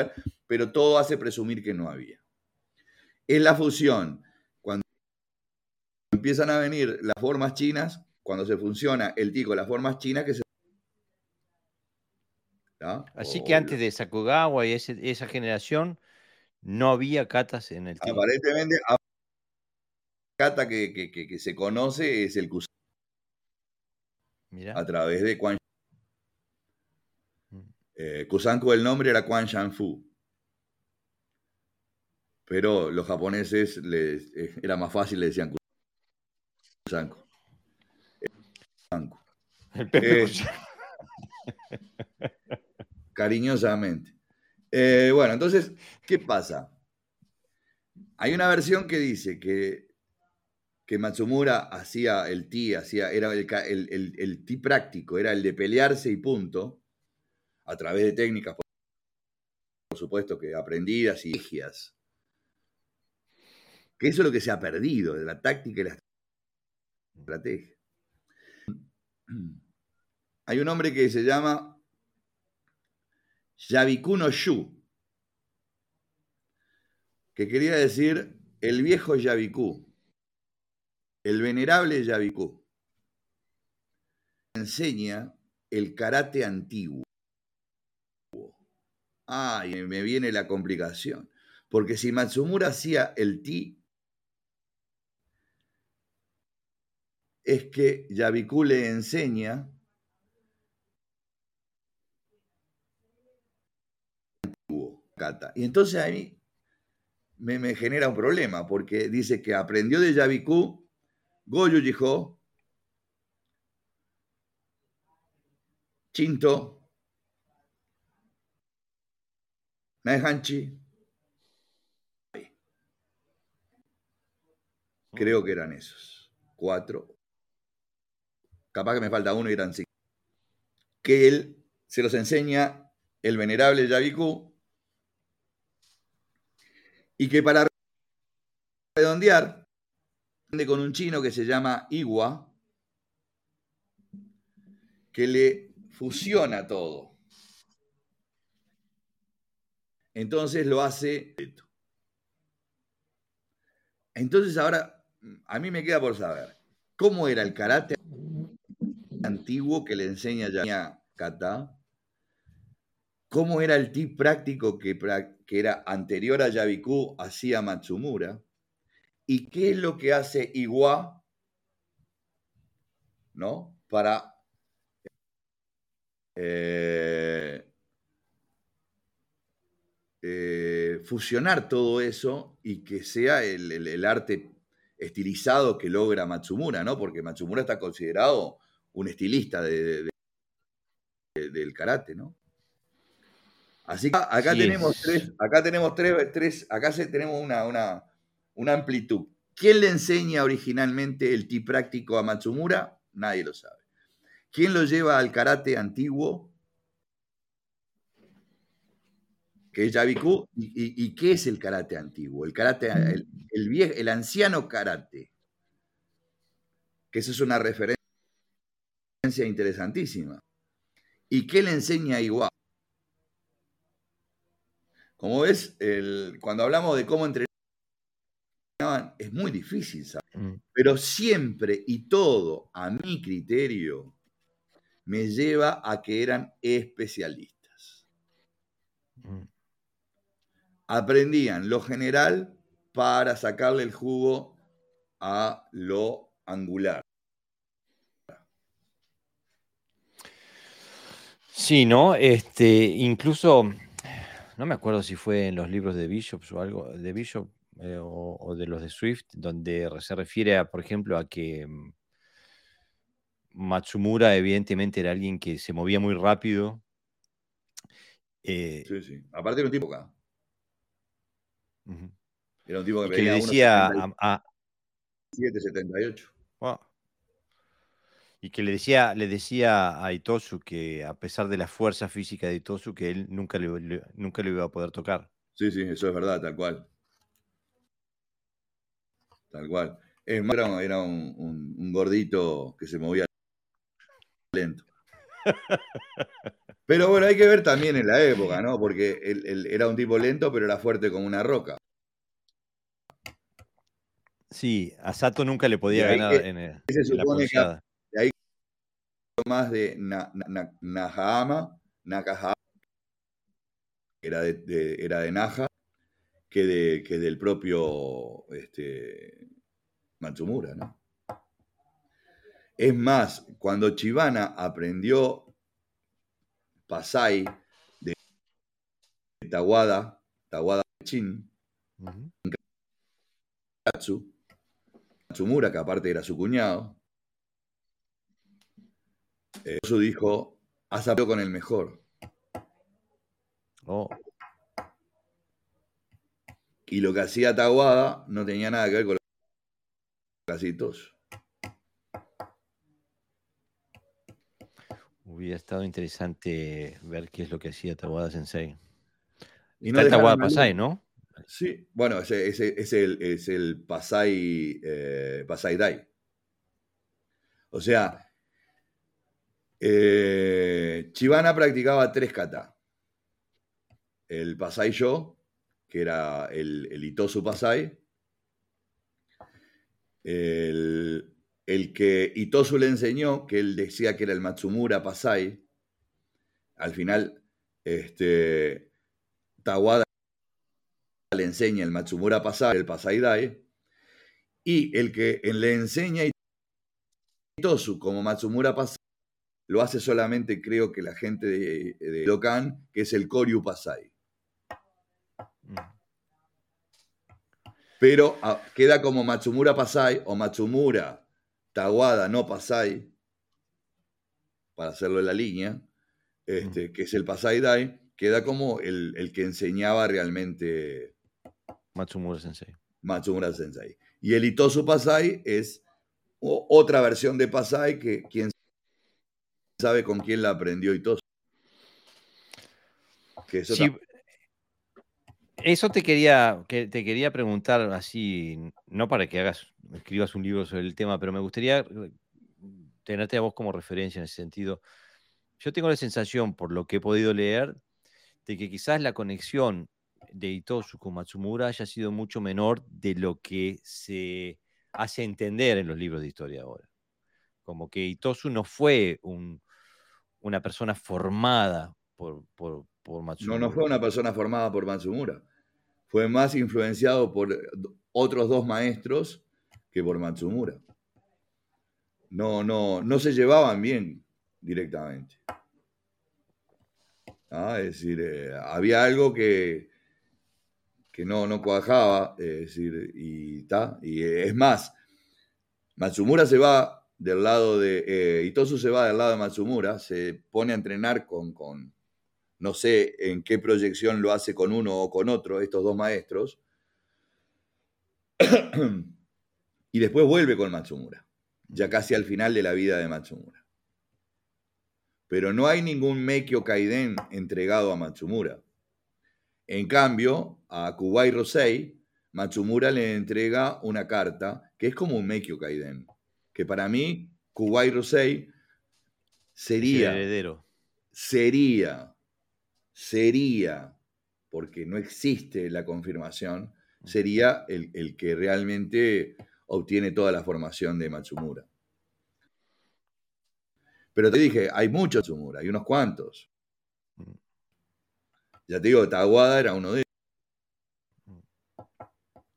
[SPEAKER 2] pero todo hace presumir que no había. Es la fusión. Cuando empiezan a venir las formas chinas, cuando se funciona el ti con las formas chinas que se...
[SPEAKER 1] Así que antes de Sakugawa y esa generación no había katas en el ti.
[SPEAKER 2] Aparentemente, kata que, se conoce es el Kusanko. A través de Quan. Eh, Kusanko el nombre era Quan Shanfu. Pero los japoneses les, eh, era más fácil, le decían Kusanko. El Pepe eh, Cariñosamente. Eh, bueno, entonces, ¿qué pasa? Hay una versión que dice que que Matsumura hacía el ti, hacía, era el, el, el, ti práctico, era el de pelearse y punto, a través de técnicas, por supuesto, que aprendidas y estrategias. Que eso es lo que se ha perdido, de la táctica y la estrategia. Hay un hombre que se llama Yabikuno Shu, que quería decir el viejo Yabiku, el venerable Yabiku. Enseña el karate antiguo. Ay, me viene la complicación. Porque si Matsumura hacía el ti, es que Yabiku le enseña. Y entonces a mí me, genera un problema, porque dice que aprendió de Yabiku Goyo dijo Chinto, Naihanchi. Creo que eran esos. Cuatro. Capaz que me falta uno y eran cinco. Que él se los enseña el venerable Yabiku y que para redondear, con un chino que se llama Igua, que le fusiona todo. Entonces lo hace. Entonces ahora, a mí me queda por saber, ¿cómo era el karate antiguo que le enseña ya Kata? ¿Cómo era el tip práctico que, era anterior a Yabiku hacía Matsumura? ¿Y qué es lo que hace Iwa, ¿no? Para eh, eh, fusionar todo eso y que sea el, arte estilizado que logra Matsumura, ¿no? Porque Matsumura está considerado un estilista del karate, ¿no? Así que acá tenemos tres, acá tenemos tres, tres acá tenemos una, una, una, amplitud. ¿Quién le enseña originalmente el ti práctico a Matsumura? Nadie lo sabe. ¿Quién lo lleva al karate antiguo? Que es Yabiku. ¿Y, qué es el karate antiguo? El karate, el, el anciano karate. Que eso es una referencia interesantísima. ¿Y qué le enseña igual? Como ves, cuando hablamos de cómo entrenaban, es muy difícil saber. Mm. Pero siempre y todo, a mi criterio, me lleva a que eran especialistas. Mm. Aprendían lo general para sacarle el jugo a lo angular.
[SPEAKER 1] Sí, ¿no? Este, incluso no me acuerdo si fue en los libros de Bishop o algo, de Bishop eh, o, de los de Swift, donde se refiere, a, por ejemplo, a que mm, Matsumura evidentemente era alguien que se movía muy rápido.
[SPEAKER 2] Eh, sí, sí. Aparte era un tipo acá. Era un tipo
[SPEAKER 1] que, le decía a,
[SPEAKER 2] 778.
[SPEAKER 1] Y que le decía, le decía a Itosu que a pesar de la fuerza física de Itosu, que él nunca le, nunca le iba a poder tocar.
[SPEAKER 2] Sí, sí, eso es verdad, tal cual. Tal cual. Es más, era, un, gordito que se movía lento. Pero bueno, hay que ver también en la época, ¿no? Porque él, era un tipo lento, pero era fuerte como una roca.
[SPEAKER 1] Sí, a Sato nunca le podía ganar en, el, la
[SPEAKER 2] más de Nahama, Nakahama, era de, era de Naja, que, de, que del propio este, Matsumura, ¿no? Es más, cuando Chivana aprendió Pasai de Tawada, Tawada Chin, Matsumura, que aparte era su cuñado, eso dijo, has hablado con el mejor.
[SPEAKER 1] Oh.
[SPEAKER 2] Y lo que hacía Taguada no tenía nada que ver con lo casi Itosu.
[SPEAKER 1] Hubiera estado interesante ver qué es lo que hacía Tawada Sensei.
[SPEAKER 2] Y
[SPEAKER 1] Está
[SPEAKER 2] no
[SPEAKER 1] el Tawada Pasai. ¿no?
[SPEAKER 2] Sí, bueno, ese- es el, es el Pasai, eh, Pasai Dai. O sea, eh, Chivana practicaba tres kata. El Pasai Yo, que era el, el Itosu Pasai. El, el que Itosu le enseñó, que él decía que era el Matsumura Pasai. Al final, este, Tawada le enseña el Matsumura Pasai, el Pasai Dai, y el que le enseña Itosu como Matsumura Pasai, lo hace solamente creo que la gente de, de Lokan, que es el Koryu Pasai.
[SPEAKER 1] Mm.
[SPEAKER 2] Pero ah, queda como Matsumura Pasai o Matsumura Tawada no Pasai, para hacerlo en la línea, este, que es el Pasai Dai, queda como el, el que enseñaba realmente
[SPEAKER 1] Matsumura Sensei.
[SPEAKER 2] Matsumura Sensei. Y el Itosu Pasai es otra versión de Pasai que quién sabe con quién la aprendió Itosu. Que eso
[SPEAKER 1] Sí, eso te quería, que te quería preguntar así, no para que hagas, escribas un libro sobre el tema, pero me gustaría eh, tenerte a vos como referencia en ese sentido. Yo tengo la sensación, por lo que he podido leer, de que quizás la conexión de Itosu con Matsumura haya sido mucho menor de lo que se hace entender en los libros de historia ahora. Como que Itosu no fue un- una persona formada por, por, por
[SPEAKER 2] no,
[SPEAKER 1] Matsumura.
[SPEAKER 2] no fue una persona formada por Matsumura. Fue más influenciado por otros dos maestros que por Matsumura. No, no, no se llevaban bien directamente. Ah, Es decir, eh, había algo que, que no, no cuajaba, es decir, y ta, y eh, es más, Matsumura se va del lado de, eh, Itosu se va del lado de Matsumura, se pone a entrenar con, con, no sé en qué proyección lo hace con uno o con otro, estos dos maestros, y después vuelve con Matsumura, ya casi al final de la vida de Matsumura. Pero no hay ningún Meikyo Kaiden entregado a Matsumura. En cambio, a Kuwai Rosei, Matsumura le entrega una carta que es como un Meikyo Kaiden. Que para mí, Kuwai Rosei
[SPEAKER 1] el
[SPEAKER 2] sería,
[SPEAKER 1] heredero.
[SPEAKER 2] sería, sería, porque no existe la confirmación, sería el, el que realmente obtiene toda la formación de Matsumura. Pero te dije, hay muchos Matsumura, hay unos cuantos. Ya te digo, Tawada era uno de ellos.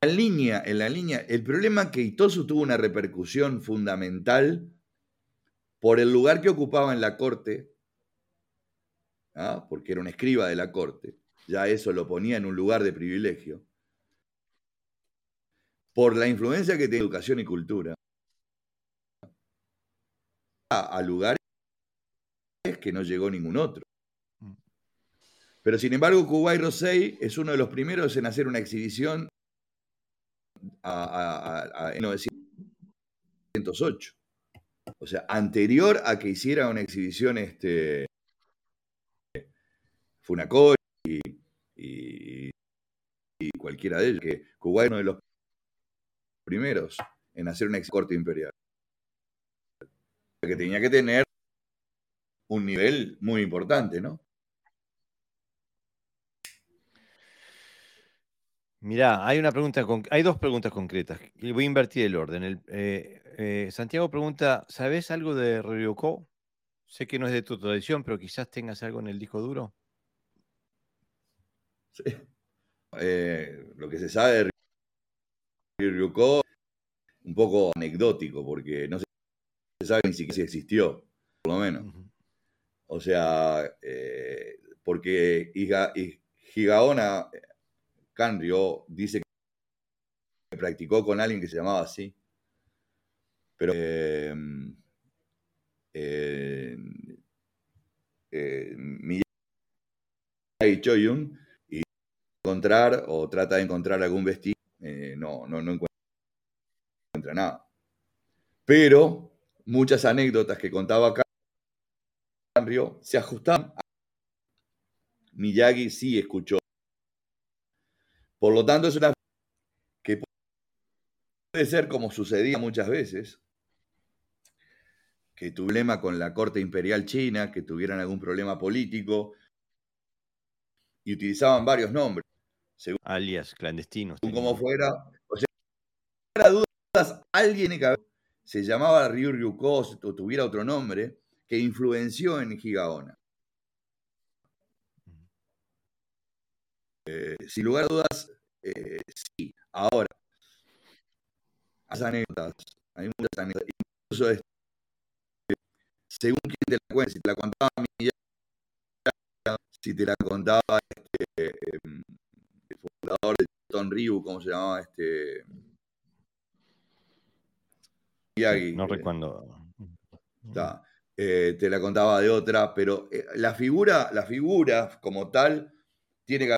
[SPEAKER 2] En la línea, en la línea, el problema es que Itosu tuvo una repercusión fundamental por el lugar que ocupaba en la corte, ¿ah? porque era un escriba de la corte, ya eso lo ponía en un lugar de privilegio, por la influencia que tiene educación y cultura, a, a lugares que no llegó ningún otro.
[SPEAKER 1] Mm.
[SPEAKER 2] Pero sin embargo, Kuwai Rosei es uno de los primeros en hacer una exhibición a- en 1908. O sea, anterior a que hiciera una exhibición este, Funakori y, y- y cualquiera de ellos, que Kuwai es uno de los primeros en hacer una ex- corte imperial. Que tenía que tener un nivel muy importante, ¿no?
[SPEAKER 1] Mirá, hay una pregunta, hay dos preguntas concretas. voy a invertir el orden. Eh, eh, Santiago pregunta, ¿sabes algo de Ryoko? Sé que no es de tu tradición, pero quizás tengas algo en el disco duro.
[SPEAKER 2] Sí. Eh, lo que se sabe de Ryuko, un poco anecdótico, porque no se sabe ni siquiera si existió, por lo menos. O sea, eh, porque Higa- Hi- Higaona Kanryo dice que practicó con alguien que se llamaba así. Pero eh, eh, eh, Miyagi Choyun encontrar o trata de encontrar algún vestigio, eh, no, no, no encuentra nada. Pero muchas anécdotas que contaba Canrio se ajustaban. Miyagi sí escuchó. Por lo tanto, es una que puede ser como sucedía muchas veces, que tu problema con la corte imperial china, que tuvieran algún problema político, y utilizaban varios nombres.
[SPEAKER 1] Según, Alias clandestinos.
[SPEAKER 2] Como fuera. O sea, fuera dudas, alguien que se llamaba Ryu Ryuko o tuviera otro nombre que influenció en Higaona. Eh, sin lugar a dudas, eh, sí. Ahora, hay anécdotas, hay muchas anécdotas, incluso este, según quién te la cuenta, si te la contaba mi si te la contaba este, el fundador de Ton Ryu, ¿cómo se llamaba? Este,
[SPEAKER 1] no eh, recuerdo.
[SPEAKER 2] Eh, te la contaba de otra, pero eh, la figura, la figura como tal tiene que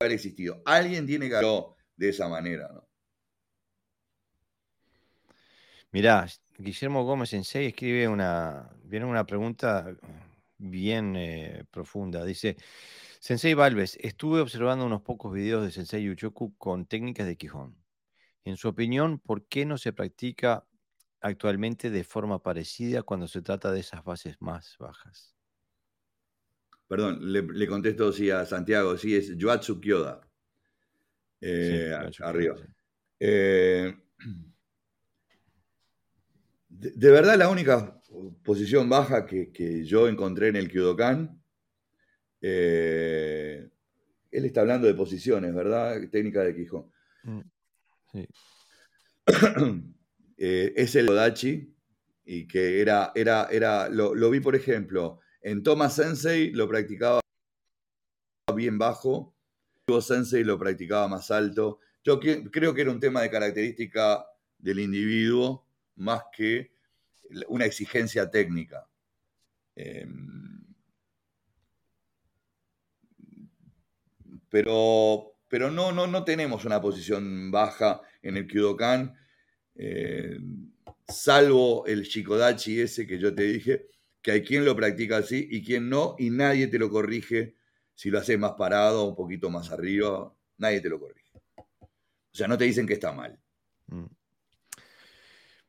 [SPEAKER 2] haber existido. Alguien tiene que haberlo de esa manera, ¿no?
[SPEAKER 1] Mirá, Guillermo Gómez en 6 escribe una, viene una pregunta bien eh, profunda. Dice, Sensei Valves, estuve observando unos pocos videos de Sensei Uchoku con técnicas de Quijón. En su opinión, ¿por qué no se practica actualmente de forma parecida cuando se trata de esas bases más bajas?
[SPEAKER 2] Perdón, le, contesto sí a Santiago, sí, es Yuatsu Kyoda. Eh, arriba. Eh, de, verdad, la única posición baja que, yo encontré en el Kyodokan, eh, él está hablando de posiciones, ¿verdad? Técnica de Quijón. Mm, sí. Eh, es el Odachi, y que era, era, era lo, vi, por ejemplo, en Thomas Sensei lo practicaba bien bajo, Sensei lo practicaba más alto. Yo creo que era un tema de característica del individuo más que una exigencia técnica. Em, pero, pero no, no, no tenemos una posición baja en el Kyudokan, eh, salvo el Shikodachi ese que yo te dije, que hay quien lo practica así y quien no, y nadie te lo corrige si lo haces más parado, un poquito más arriba, nadie te lo corrige. O sea, no te dicen que está mal. Mm.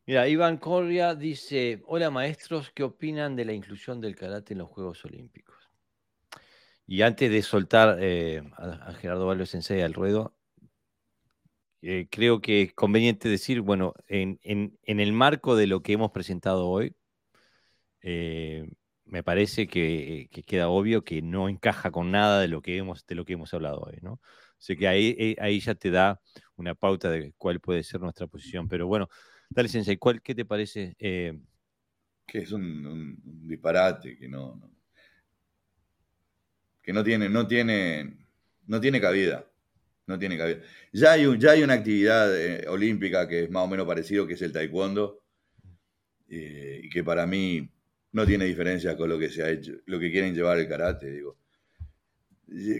[SPEAKER 1] Mira, Iván Corria dice, hola maestros, ¿qué opinan de la inclusión del karate en los Juegos Olímpicos? Y antes de soltar eh, a, Gerardo Valvez Sensei al ruedo, eh, creo que es conveniente decir, bueno, en, el marco de lo que hemos presentado hoy, eh, me parece que, queda obvio que no encaja con nada de lo que hemos, de lo que hemos hablado hoy, ¿no? Sea que ahí, ahí ya te da una pauta de cuál puede ser nuestra posición. Pero bueno, Dale, Sensei, ¿cuál, ¿qué te parece?
[SPEAKER 2] Que es un, disparate, que no, que no tiene, no tiene, no tiene cabida. No tiene cabida. Ya hay, ya hay una actividad eh, olímpica que es más o menos parecido, que es el taekwondo, eh, y que para mí no tiene diferencia con lo que se ha hecho, lo que quieren llevar el karate, digo.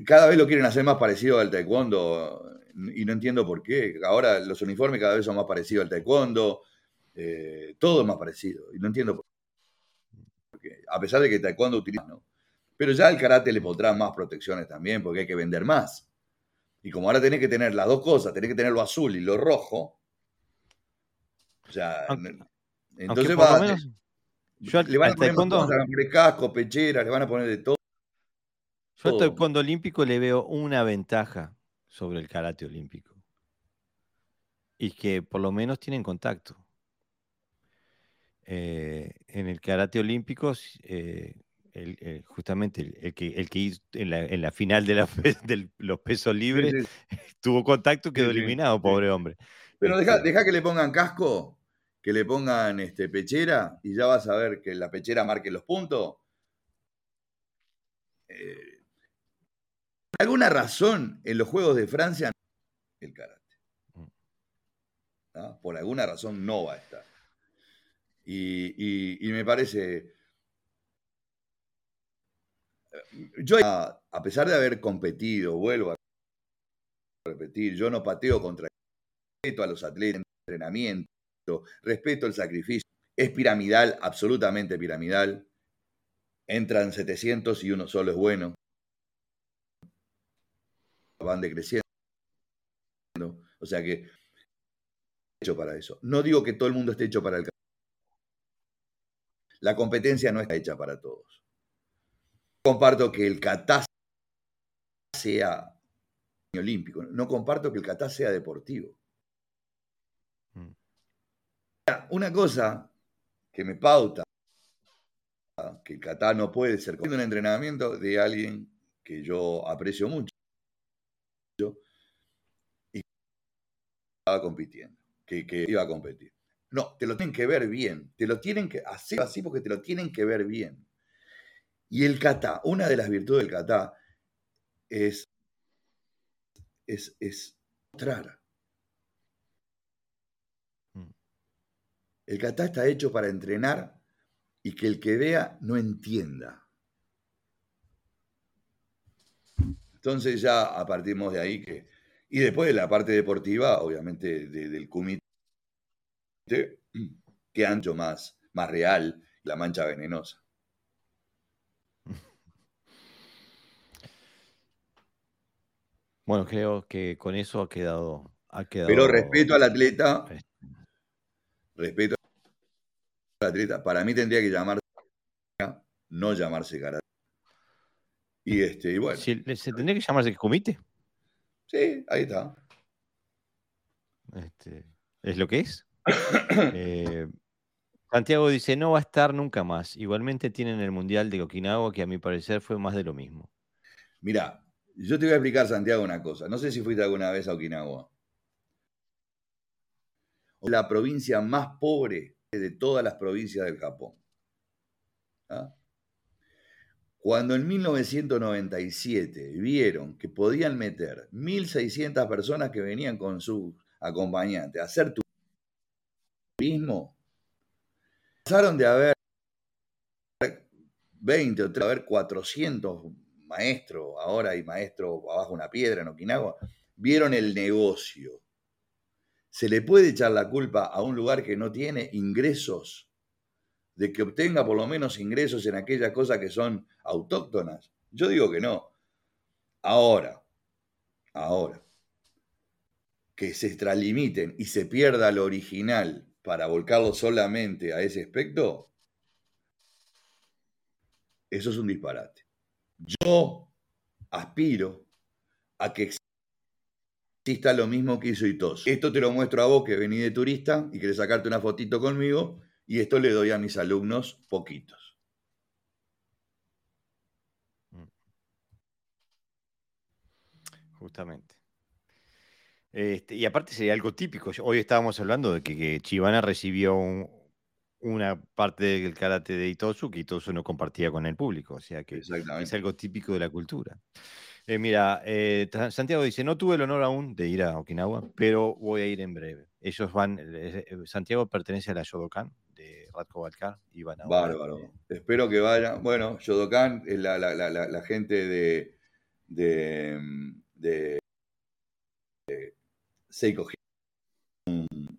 [SPEAKER 2] Cada vez lo quieren hacer más parecido al taekwondo y no entiendo por qué. Ahora los uniformes cada vez son más parecidos al taekwondo, eh, todo es más parecido, y no entiendo por qué. A pesar de que taekwondo utiliza. Pero ya al karate le pondrán más protecciones también, porque hay que vender más. Y como ahora tenés que tener las dos cosas, tenés que tener lo azul y lo rojo, o sea, entonces va, le van a poner cosas, casco, pechera, le van a poner de todo.
[SPEAKER 1] Yo al taekwondo olímpico le veo una ventaja sobre el karate olímpico. Y que por lo menos tienen contacto. Eh, en el karate olímpico, eh, justamente el, que, el que hizo en la, final de, los pesos libres tuvo contacto y quedó eliminado, pobre hombre.
[SPEAKER 2] Pero deja, este deja, que le pongan casco, que le pongan este, pechera y ya vas a ver que la pechera marque los puntos. Eh, alguna razón en los Juegos de Francia el karate. Mm. Por alguna razón no va a estar. Y, me parece... Yo, a pesar de haber competido, vuelvo a repetir, yo no pateo contra a los atletas en entrenamiento. respeto el sacrificio. Es piramidal, absolutamente piramidal. Entran 700 y uno solo es bueno. Van decreciendo. O sea que hecho para eso. No digo que todo el mundo esté hecho para el La competencia no está hecha para todos. Comparto que el catás sea olímpico. No comparto que el catá sea deportivo. Mm. Una cosa que me pauta que el catá no puede ser un entrenamiento de alguien que yo aprecio mucho y estaba compitiendo, que, que iba a competir. No, te lo tienen que ver bien, te lo tienen que hacer así porque te lo tienen que ver bien. Y el kata, una de las virtudes del kata es es, es mostrar. Mm. El kata está hecho para entrenar y que el que vea no entienda. Entonces ya a partimos de ahí que... Y después de la parte deportiva, obviamente del comité, que ancho más, más real, la mancha venenosa.
[SPEAKER 1] Bueno, creo que con eso ha quedado. Ha quedado
[SPEAKER 2] Pero respeto al atleta. Respeto al atleta. Para mí tendría que llamarse. No llamarse karate. Y este, y bueno.
[SPEAKER 1] ¿Se, tendría que llamarse comité?
[SPEAKER 2] Sí, ahí está.
[SPEAKER 1] Este, es lo que es. Eh, Santiago dice: No va a estar nunca más. Igualmente tienen el Mundial de Okinawa, que a mi parecer fue más de lo mismo.
[SPEAKER 2] Mira, yo te voy a explicar, Santiago, una cosa. No sé si fuiste alguna vez a Okinawa. La provincia más pobre de todas las provincias del Japón. ¿Ah? Cuando en 1997 vieron que podían meter 1.600 personas que venían con su acompañante a hacer turismo, pasaron de haber 20 o de haber 400 maestro ahora y maestro abajo una piedra en Okinawa, vieron el negocio. ¿Se le puede echar la culpa a un lugar que no tiene ingresos? De que obtenga por lo menos ingresos en aquellas cosas que son autóctonas. Yo digo que no. Ahora, ahora, que se extralimiten y se pierda lo original para volcarlo solamente a ese aspecto, eso es un disparate. Yo aspiro a que exista lo mismo que hizo Itos. Esto te lo muestro a vos que venís de turista y querés sacarte una fotito conmigo y esto le doy a mis alumnos poquitos. Mm.
[SPEAKER 1] Justamente. Este, y aparte sería algo típico. Hoy estábamos hablando de que Chivana recibió un, una parte del karate de Itosu que Itosu no compartía con el público, o sea que es algo típico de la cultura. Eh, mira, eh, Santiago dice, no tuve el honor aún de ir a Okinawa, pero voy a ir en breve. Ellos van, eh, Santiago pertenece a la Yodokan de Radko Balkar y van a...
[SPEAKER 2] Bárbaro. Espero que vayan. Bueno, Yodokan es la, la, la, gente de, de, de, de Seiko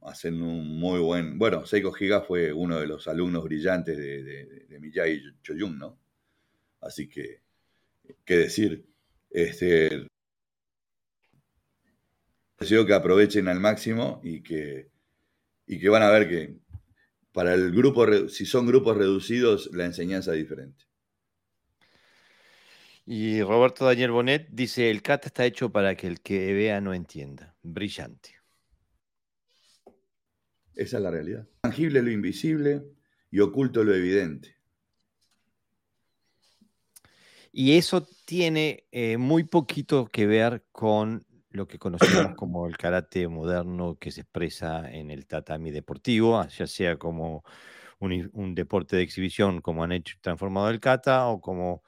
[SPEAKER 2] hacen un muy buen. Bueno, Seiko Higa fue uno de los alumnos brillantes de, de, de Miyagi ¿no? Así que, qué decir. Este, deseo que aprovechen al máximo y que, y que van a ver que para el grupo, si son grupos reducidos, la enseñanza es diferente.
[SPEAKER 1] Y Roberto Daniel Bonet dice, el CAT está hecho para que el que vea no entienda. Brillante.
[SPEAKER 2] Esa es la realidad. Tangible lo invisible y oculto lo evidente.
[SPEAKER 1] Y eso tiene eh, muy poquito que ver con lo que conocemos como el karate moderno que se expresa en el tatami deportivo, ya sea como un, deporte de exhibición como han hecho transformado el kata o como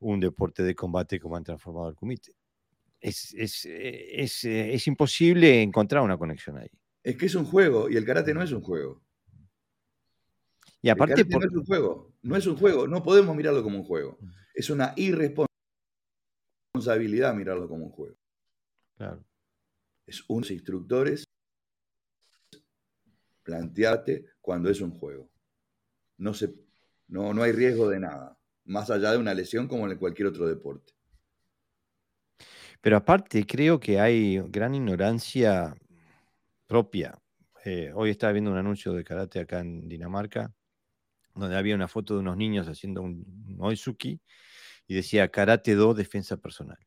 [SPEAKER 1] un deporte de combate como han transformado el kumite. Es, es, eh, es, eh, es imposible encontrar una conexión ahí
[SPEAKER 2] es que es un juego y el karate no es un juego.
[SPEAKER 1] Y aparte,
[SPEAKER 2] no es un juego, no es un juego, no podemos mirarlo como un juego. Es una irresponsabilidad mirarlo como un juego.
[SPEAKER 1] Claro.
[SPEAKER 2] Es unos instructores planteate cuando es un juego. No, se, no, no hay riesgo de nada, más allá de una lesión como en cualquier otro deporte.
[SPEAKER 1] Pero aparte, creo que hay gran ignorancia propia. Eh, hoy estaba viendo un anuncio de karate acá en Dinamarca, donde había una foto de unos niños haciendo un oizuki y decía karate do defensa personal.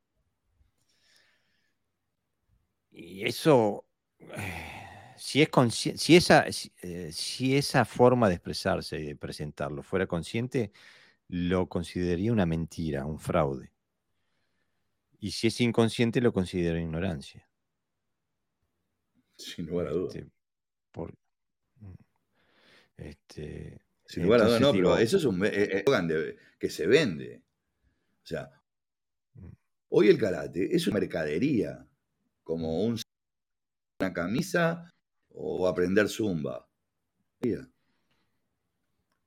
[SPEAKER 1] Y eso, eh, si, es si, esa, eh, si esa forma de expresarse y de presentarlo fuera consciente, lo consideraría una mentira, un fraude. Y si es inconsciente, lo considero ignorancia.
[SPEAKER 2] Sin lugar a dudas. Este,
[SPEAKER 1] mm, este,
[SPEAKER 2] Sin lugar a dudas, no, pero eso es un eh, eslogan que se vende. O sea, mm. hoy el karate es una mercadería, como un, una camisa o aprender zumba.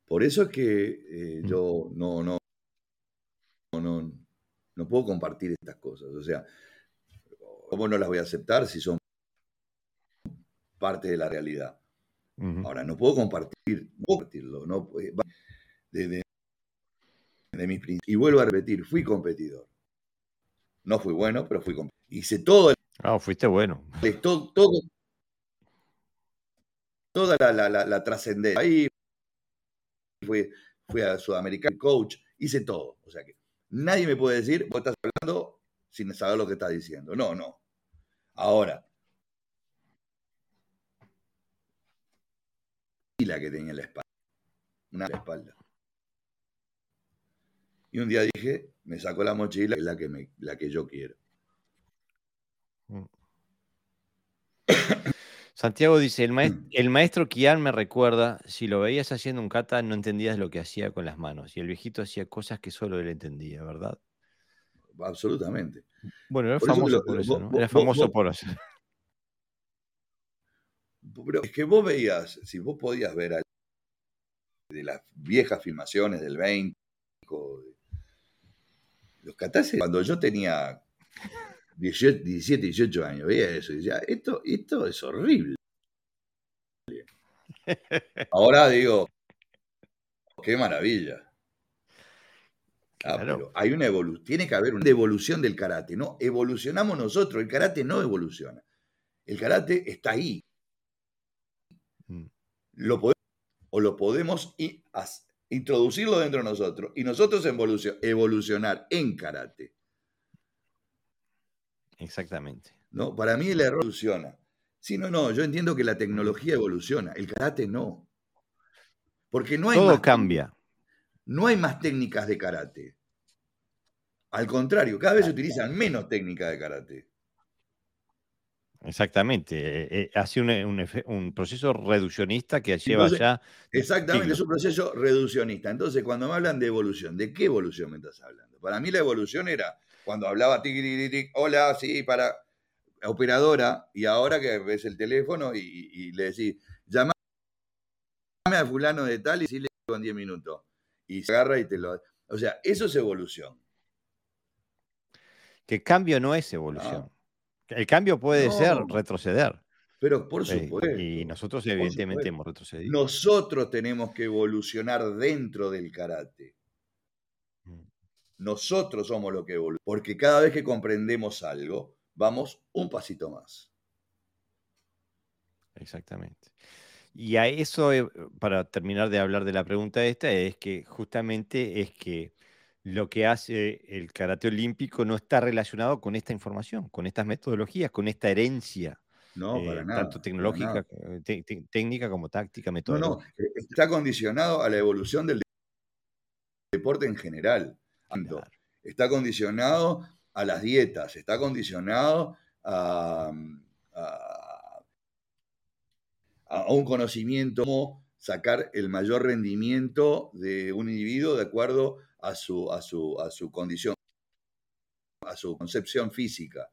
[SPEAKER 2] Por eso es que eh, mm. yo no, no, no, no puedo compartir estas cosas. O sea, ¿cómo no las voy a aceptar si son parte de la realidad? Ahora, no puedo compartir, compartirlo, no, de, de, mis principios. Y vuelvo a repetir, fui competidor. No fui bueno, pero fui competidor. Hice todo el...
[SPEAKER 1] Ah, fuiste bueno.
[SPEAKER 2] Todo, todo, toda la, la, la, trascendencia. Ahí fui, fui a Sudamericana, coach, hice todo. O sea que Nadie me puede decir, vos estás hablando sin saber lo que estás diciendo. No, no. Ahora, y la que tenía en la espalda. Una espalda. Y un día dije, me sacó la mochila, que es la que, me, la que yo quiero. Mm.
[SPEAKER 1] Santiago dice, mm. el, maestro Kian me recuerda, si lo veías haciendo un kata no entendías lo que hacía con las manos y el viejito hacía cosas que solo él entendía, ¿verdad?
[SPEAKER 2] Absolutamente.
[SPEAKER 1] Bueno, era famoso por eso, ¿no? Era famoso por eso.
[SPEAKER 2] Pero es que vos veías, si vos podías ver de las viejas filmaciones del 20, los katas, cuando yo tenía 17, 18 años, veía eso y decía, esto, esto es horrible. Ahora digo, qué maravilla. Ah, pero hay una evolución, tiene que haber una evolución del karate, ¿no? Evolucionamos nosotros, el karate no evoluciona. El karate está ahí. Lo podemos, o lo podemos introducirlo dentro de nosotros y nosotros evolucionar en karate.
[SPEAKER 1] Exactamente.
[SPEAKER 2] ¿no? Para mí el error evoluciona. Sí, no, no, yo entiendo que la tecnología evoluciona, el karate no. Porque no hay
[SPEAKER 1] Todo cambia.
[SPEAKER 2] No hay más técnicas de karate. Al contrario, cada vez se utilizan menos técnicas de karate.
[SPEAKER 1] Exactamente. Eh, eh, hace un, proceso reduccionista que lleva ya.
[SPEAKER 2] Exactamente, es un proceso reduccionista. Entonces, cuando me hablan de evolución, ¿de qué evolución me estás hablando? Para mí la evolución era cuando hablaba tic, hola, sí, para operadora, y ahora que ves el teléfono y, le decís, llamame a fulano de tal y si le en 10 minutos. Y se agarra y te lo... O sea, eso es evolución.
[SPEAKER 1] Que cambio no es evolución. El cambio puede ser retroceder.
[SPEAKER 2] Pero por supuesto.
[SPEAKER 1] Y nosotros evidentemente hemos retrocedido.
[SPEAKER 2] Nosotros tenemos que evolucionar dentro del karate. Nosotros somos lo que evoluciona. Porque cada vez que comprendemos algo, vamos un pasito más.
[SPEAKER 1] Exactamente. Y a eso, eh, para terminar de hablar de la pregunta esta, es que justamente es que lo que hace el karate olímpico no está relacionado con esta información, con estas metodologías, con esta herencia.
[SPEAKER 2] No, para eh, nada,
[SPEAKER 1] tanto tecnológica, eh, técnica como táctica, metodológica.
[SPEAKER 2] No, no, está condicionado a la evolución del deporte en general. Está condicionado a las dietas, está condicionado a, un conocimiento cómo sacar el mayor rendimiento de un individuo de acuerdo a su, a su, a su condición, a su concepción física.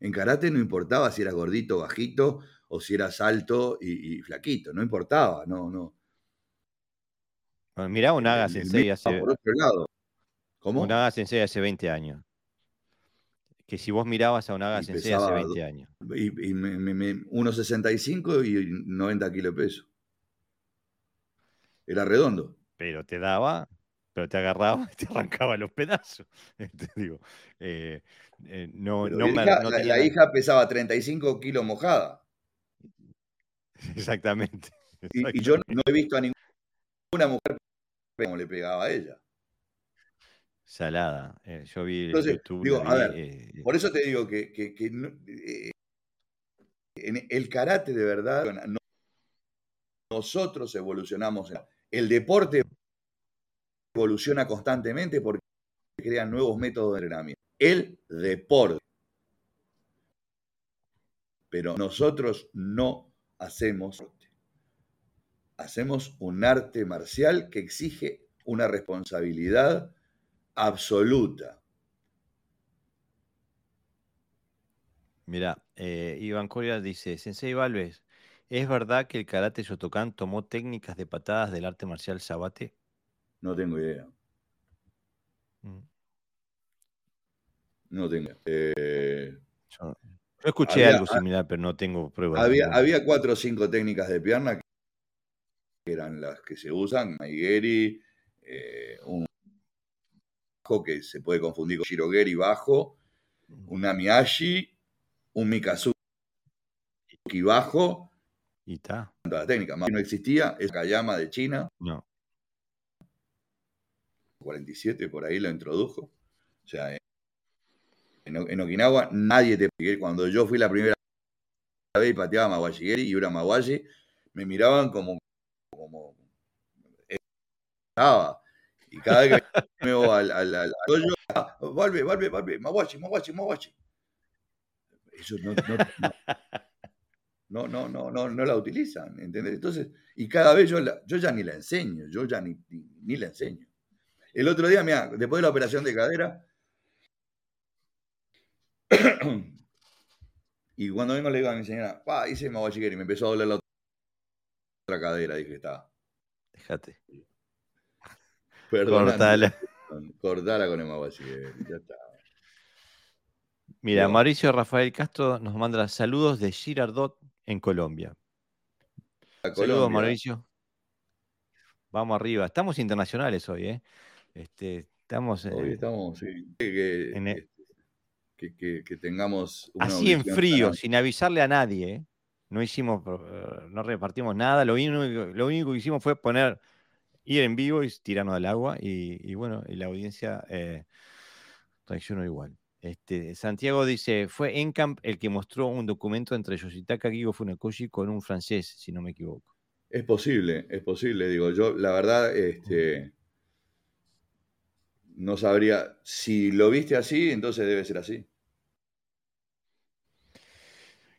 [SPEAKER 2] En karate no importaba si era gordito, bajito, o si eras alto y, flaquito, no importaba, no, no.
[SPEAKER 1] Mirá un Naga Sensei hace.
[SPEAKER 2] Por otro lado.
[SPEAKER 1] ¿Cómo? Un Naga Sensei hace 20 años. que si vos mirabas a Onaga
[SPEAKER 2] Y
[SPEAKER 1] Sensei hace
[SPEAKER 2] pesaba
[SPEAKER 1] 20 años.
[SPEAKER 2] Y, y me, me- me- 1,65 y 90 kilos de peso. Era redondo.
[SPEAKER 1] Pero te daba, pero te agarraba y te arrancaba los pedazos. Te digo, eh, eh, no,
[SPEAKER 2] la
[SPEAKER 1] me-
[SPEAKER 2] hija-
[SPEAKER 1] no tenía
[SPEAKER 2] la hija pesaba 35 kilos mojada.
[SPEAKER 1] Exactamente.
[SPEAKER 2] Y, y yo no he visto a ninguna mujer como le pegaba a ella.
[SPEAKER 1] Salada. Eh, yo vi en
[SPEAKER 2] Entonces,
[SPEAKER 1] YouTube.
[SPEAKER 2] digo,
[SPEAKER 1] la
[SPEAKER 2] a
[SPEAKER 1] vi,
[SPEAKER 2] ver,
[SPEAKER 1] eh,
[SPEAKER 2] Por eso te digo que, que- que no- eh, en el karate de verdad, no- nosotros evolucionamos. El deporte evoluciona constantemente porque crean nuevos métodos de entrenamiento. El deporte. Pero nosotros no hacemos. Hacemos un arte marcial que exige una responsabilidad absoluta.
[SPEAKER 1] Mira, eh, Iván Coria dice, Sensei Valves, ¿es verdad que el karate Shotokan tomó técnicas de patadas del arte marcial Sabate?
[SPEAKER 2] No tengo idea.
[SPEAKER 1] Mm,
[SPEAKER 2] No tengo idea. Eh,
[SPEAKER 1] Yo, yo escuché
[SPEAKER 2] Había-
[SPEAKER 1] algo similar, pero no tengo pruebas.
[SPEAKER 2] Había, había cuatro o cinco técnicas de pierna que eran las que se usan, Maigeri, eh, un bajo que se puede confundir con Shirogeri bajo, un Namiashi, un Mikazuki bajo,
[SPEAKER 1] Y está.
[SPEAKER 2] la técnica. Más no existía, es Kayama de China,
[SPEAKER 1] No.
[SPEAKER 2] 47 por ahí lo introdujo. O sea, en, Okinawa nadie te... Cuando yo fui la primera vez y pateaba Mawashigeri y una Mawashi, me miraban como... como estaba. Y cada vez que me voy al, al, al, al dojo, ah, vuelve, vuelve, vuelve, Mawashi, Mawashi, Mawashi. Eso no, no, no, no, no, la utilizan, ¿entendés? Entonces, y cada vez yo, la- yo ya ni la enseño, yo ya ni, ni la enseño. El otro día, mira, después de la operación de cadera, y cuando vengo le digo a mi señora, pa, hice Mawashigeri, y me empezó a doler la otra cadera, dije, está,
[SPEAKER 1] Déjate.
[SPEAKER 2] perdón.
[SPEAKER 1] Cortala.
[SPEAKER 2] Cortala con el Mawashigeri, ya está.
[SPEAKER 1] Mira, Mauricio Rafael Castro nos manda saludos de Girardot en Colombia. Saludos. Mauricio. Vamos arriba. Estamos internacionales hoy, ¿eh? Este, estamos eh,
[SPEAKER 2] Hoy estamos, sí, que,
[SPEAKER 1] en el-
[SPEAKER 2] que, que- que tengamos una
[SPEAKER 1] así en frío, sin avisarle a nadie. ¿eh? No hicimos, eh, no repartimos nada. Lo único, lo único que hicimos fue poner, ir en vivo y tirarnos al agua. Y, y bueno, y la audiencia eh, reaccionó igual. Este, Santiago dice, fue Encamp el que mostró un documento entre Yoshitaka Gigo Funakoshi con un francés, si no me equivoco.
[SPEAKER 2] Es posible, es posible, digo, yo la verdad, este, no sabría, si lo viste así, entonces debe ser así.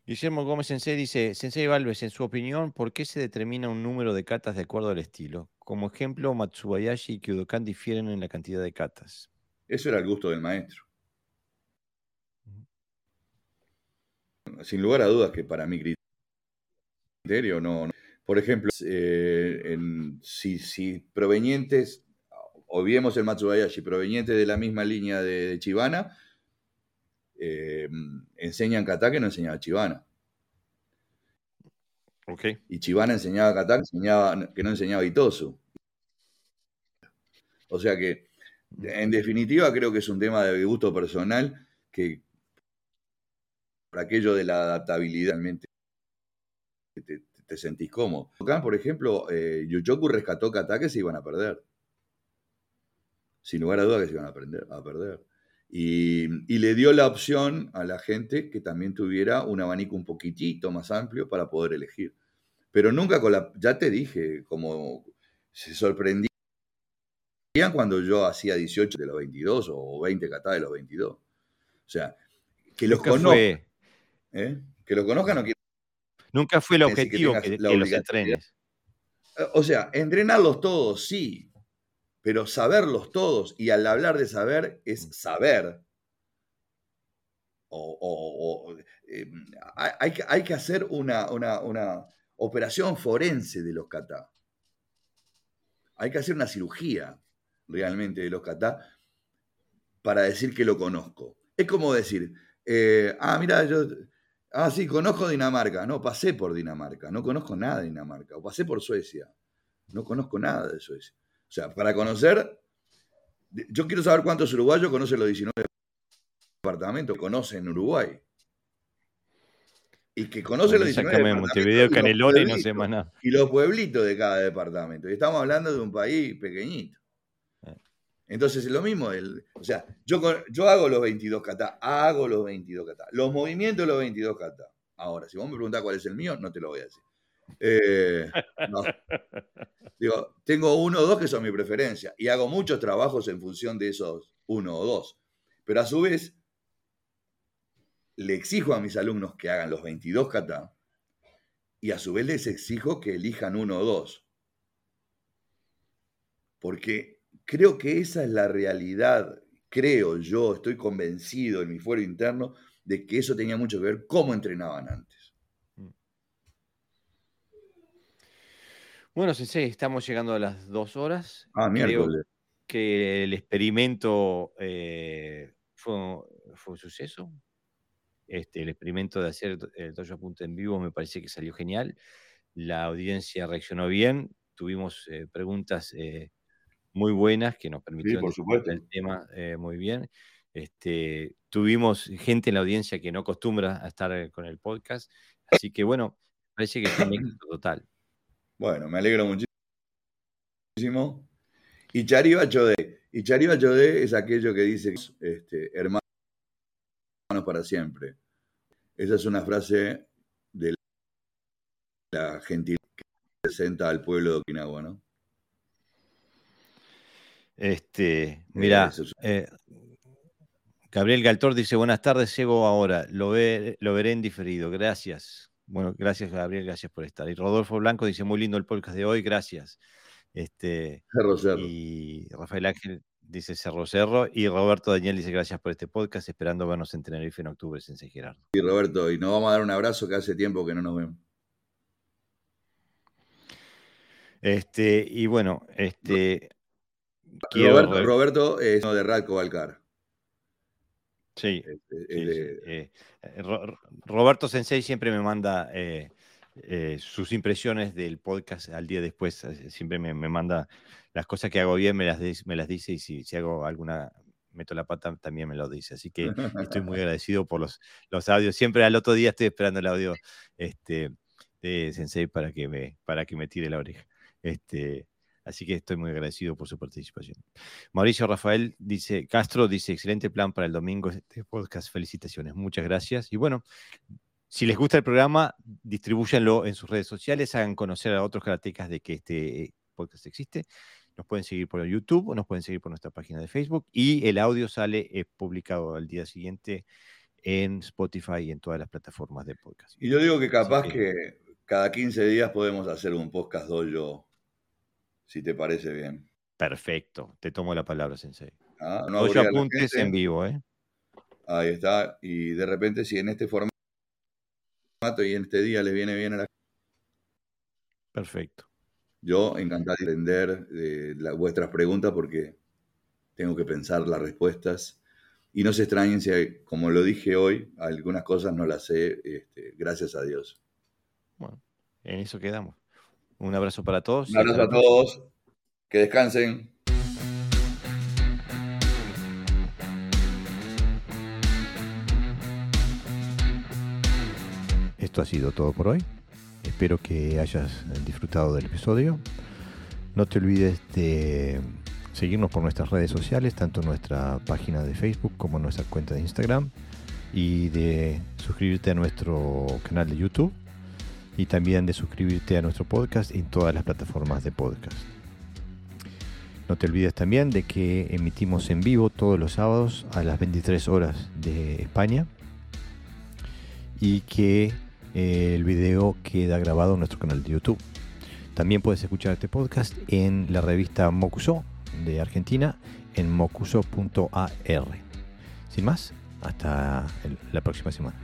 [SPEAKER 1] Guillermo Gómez Sensei dice, Sensei Valves, en su opinión, ¿por qué se determina un número de katas de acuerdo al estilo? Como ejemplo, Matsubayashi y Kyodokan difieren en la cantidad de katas.
[SPEAKER 2] Eso era el gusto del maestro. Sin lugar a dudas que para mi criterio no. no. Por ejemplo, eh, en- si, si provenientes, obviemos el Matsubayashi, provenientes de la misma línea de, de Chibana, eh, enseñan kata que no enseñaba Chibana.
[SPEAKER 1] Ok.
[SPEAKER 2] Y Chibana enseñaba kata que, enseñaba- que no enseñaba Itosu. O sea que, en definitiva, creo que es un tema de gusto personal que por aquello de la adaptabilidad realmente te, te- te sentís cómodo. Acá, por ejemplo, eh, Yuchoku rescató kata que se iban a perder. Sin lugar a dudas que se iban a, aprender, a perder. Y, y le dio la opción a la gente que también tuviera un abanico un poquitito más amplio para poder elegir. Pero nunca con la... Ya te dije, como se sorprendían cuando yo hacía 18 de los 22 o 20 kata de los 22. O sea, que los conozcan. ¿eh? Que los conozcan no quiere
[SPEAKER 1] nunca fue el
[SPEAKER 2] que
[SPEAKER 1] objetivo que, que los entrenes.
[SPEAKER 2] O sea, entrenarlos todos, sí, pero saberlos todos, y al hablar de saber es saber. O, o- o, eh, hay, hay que- hacer una, una- una operación forense de los kata. Hay que hacer una cirugía realmente de los kata para decir que lo conozco. Es como decir, eh, ah, mira, yo, ah, sí, conozco Dinamarca. No, pasé por Dinamarca, no conozco nada de Dinamarca. O pasé por Suecia, no conozco nada de Suecia. O sea, para conocer, yo quiero saber cuántos uruguayos conocen los 19 departamentos, conocen Uruguay. Y que conocen los 19
[SPEAKER 1] Montevideo, Canelones y no sé más nada.
[SPEAKER 2] Y los pueblitos de cada departamento. Y estamos hablando de un país pequeñito. Entonces es lo mismo, el, o sea, yo, yo hago los 22 kata, hago los 22 kata, los movimientos de los 22 kata. Ahora, si vos me preguntás cuál es el mío, no te lo voy a decir. Eh, tengo uno o dos que son mi preferencia y hago muchos trabajos en función de esos uno o dos. Pero a su vez, le exijo a mis alumnos que hagan los 22 kata y a su vez les exijo que elijan uno o dos. Porque Creo que esa es la realidad, creo yo, estoy convencido en mi fuero interno de que eso tenía mucho que ver cómo entrenaban antes. Mm.
[SPEAKER 1] Bueno, Sensei, estamos llegando a las dos horas.
[SPEAKER 2] Ah, miércoles.
[SPEAKER 1] que el experimento eh, fue, un suceso. Este, el experimento de hacer el Dojo Punto en vivo me parece que salió genial. La audiencia reaccionó bien. Tuvimos eh, preguntas eh, muy buenas que nos permitieron
[SPEAKER 2] sí,
[SPEAKER 1] el tema eh, muy bien. Este, tuvimos gente en la audiencia que no acostumbra a estar eh, con el podcast, así que bueno, parece que es un éxito total.
[SPEAKER 2] Bueno, me alegro muchísimo. Y Chariba Chodé. Y Chariba Chodé es aquello que dice, este, hermanos para siempre. Esa es una frase de la gentileza que presenta al pueblo de Okinawa, ¿no?
[SPEAKER 1] Este, mira, eh, Gabriel Galtor dice, buenas tardes, llego ahora, lo, ve, lo veré en diferido, gracias. Bueno, gracias Gabriel, gracias por estar. Y Rodolfo Blanco dice, muy lindo el podcast de hoy, gracias. Este,
[SPEAKER 2] Cerro Cerro.
[SPEAKER 1] Y Rafael Ángel dice Cerro Cerro. Y Roberto Daniel dice, gracias por este podcast, esperando vernos en Tenerife en octubre, en San Gerardo.
[SPEAKER 2] Y Roberto, y nos vamos a dar un abrazo que hace tiempo que no nos vemos.
[SPEAKER 1] Este, y bueno, este,
[SPEAKER 2] Roberto, es de Radco Valcar.
[SPEAKER 1] Sí. Eh, eh, Roberto Sensei siempre me manda eh, sus impresiones del podcast al día después. Siempre me, manda las cosas que hago bien, me las, me las dice y si, si, hago alguna, meto la pata, también me lo dice. Así que estoy muy agradecido por los, los audios. Siempre al otro día estoy esperando el audio este, de Sensei para que me, para que me tire la oreja. Este, Así que estoy muy agradecido por su participación. Mauricio Rafael dice, Castro dice, excelente plan para el domingo este podcast, felicitaciones, muchas gracias. Y bueno, si les gusta el programa, distribúyanlo en sus redes sociales, hagan conocer a otros karatecas de que este podcast existe. Nos pueden seguir por YouTube o nos pueden seguir por nuestra página de Facebook y el audio sale eh, publicado al día siguiente en Spotify y en todas las plataformas de podcast.
[SPEAKER 2] Y yo digo que capaz que, cada 15 días podemos hacer un podcast dojo si te parece bien.
[SPEAKER 1] Perfecto, te tomo la palabra, Sensei.
[SPEAKER 2] Ah,
[SPEAKER 1] no apuntes en vivo, ¿eh?
[SPEAKER 2] Ahí está. Y de repente, si en este formato y en este día les viene bien a la
[SPEAKER 1] Perfecto.
[SPEAKER 2] Yo encantado de entender eh, vuestras preguntas porque tengo que pensar las respuestas. Y no se extrañen si, como lo dije hoy, algunas cosas no las sé, este, gracias a Dios.
[SPEAKER 1] Bueno, en eso quedamos. Un abrazo para todos.
[SPEAKER 2] Un abrazo a todos. Que descansen.
[SPEAKER 1] Esto ha sido todo por hoy. Espero que hayas disfrutado del episodio. No te olvides de seguirnos por nuestras redes sociales, tanto nuestra página de Facebook como nuestra cuenta de Instagram, y de suscribirte a nuestro canal de YouTube y también de suscribirte a nuestro podcast en todas las plataformas de podcast. No te olvides también de que emitimos en vivo todos los sábados a las 23 horas de España y que eh, el video queda grabado en nuestro canal de YouTube. También puedes escuchar este podcast en la revista Mocuso de Argentina en mocuso.ar. Sin más, hasta la próxima semana.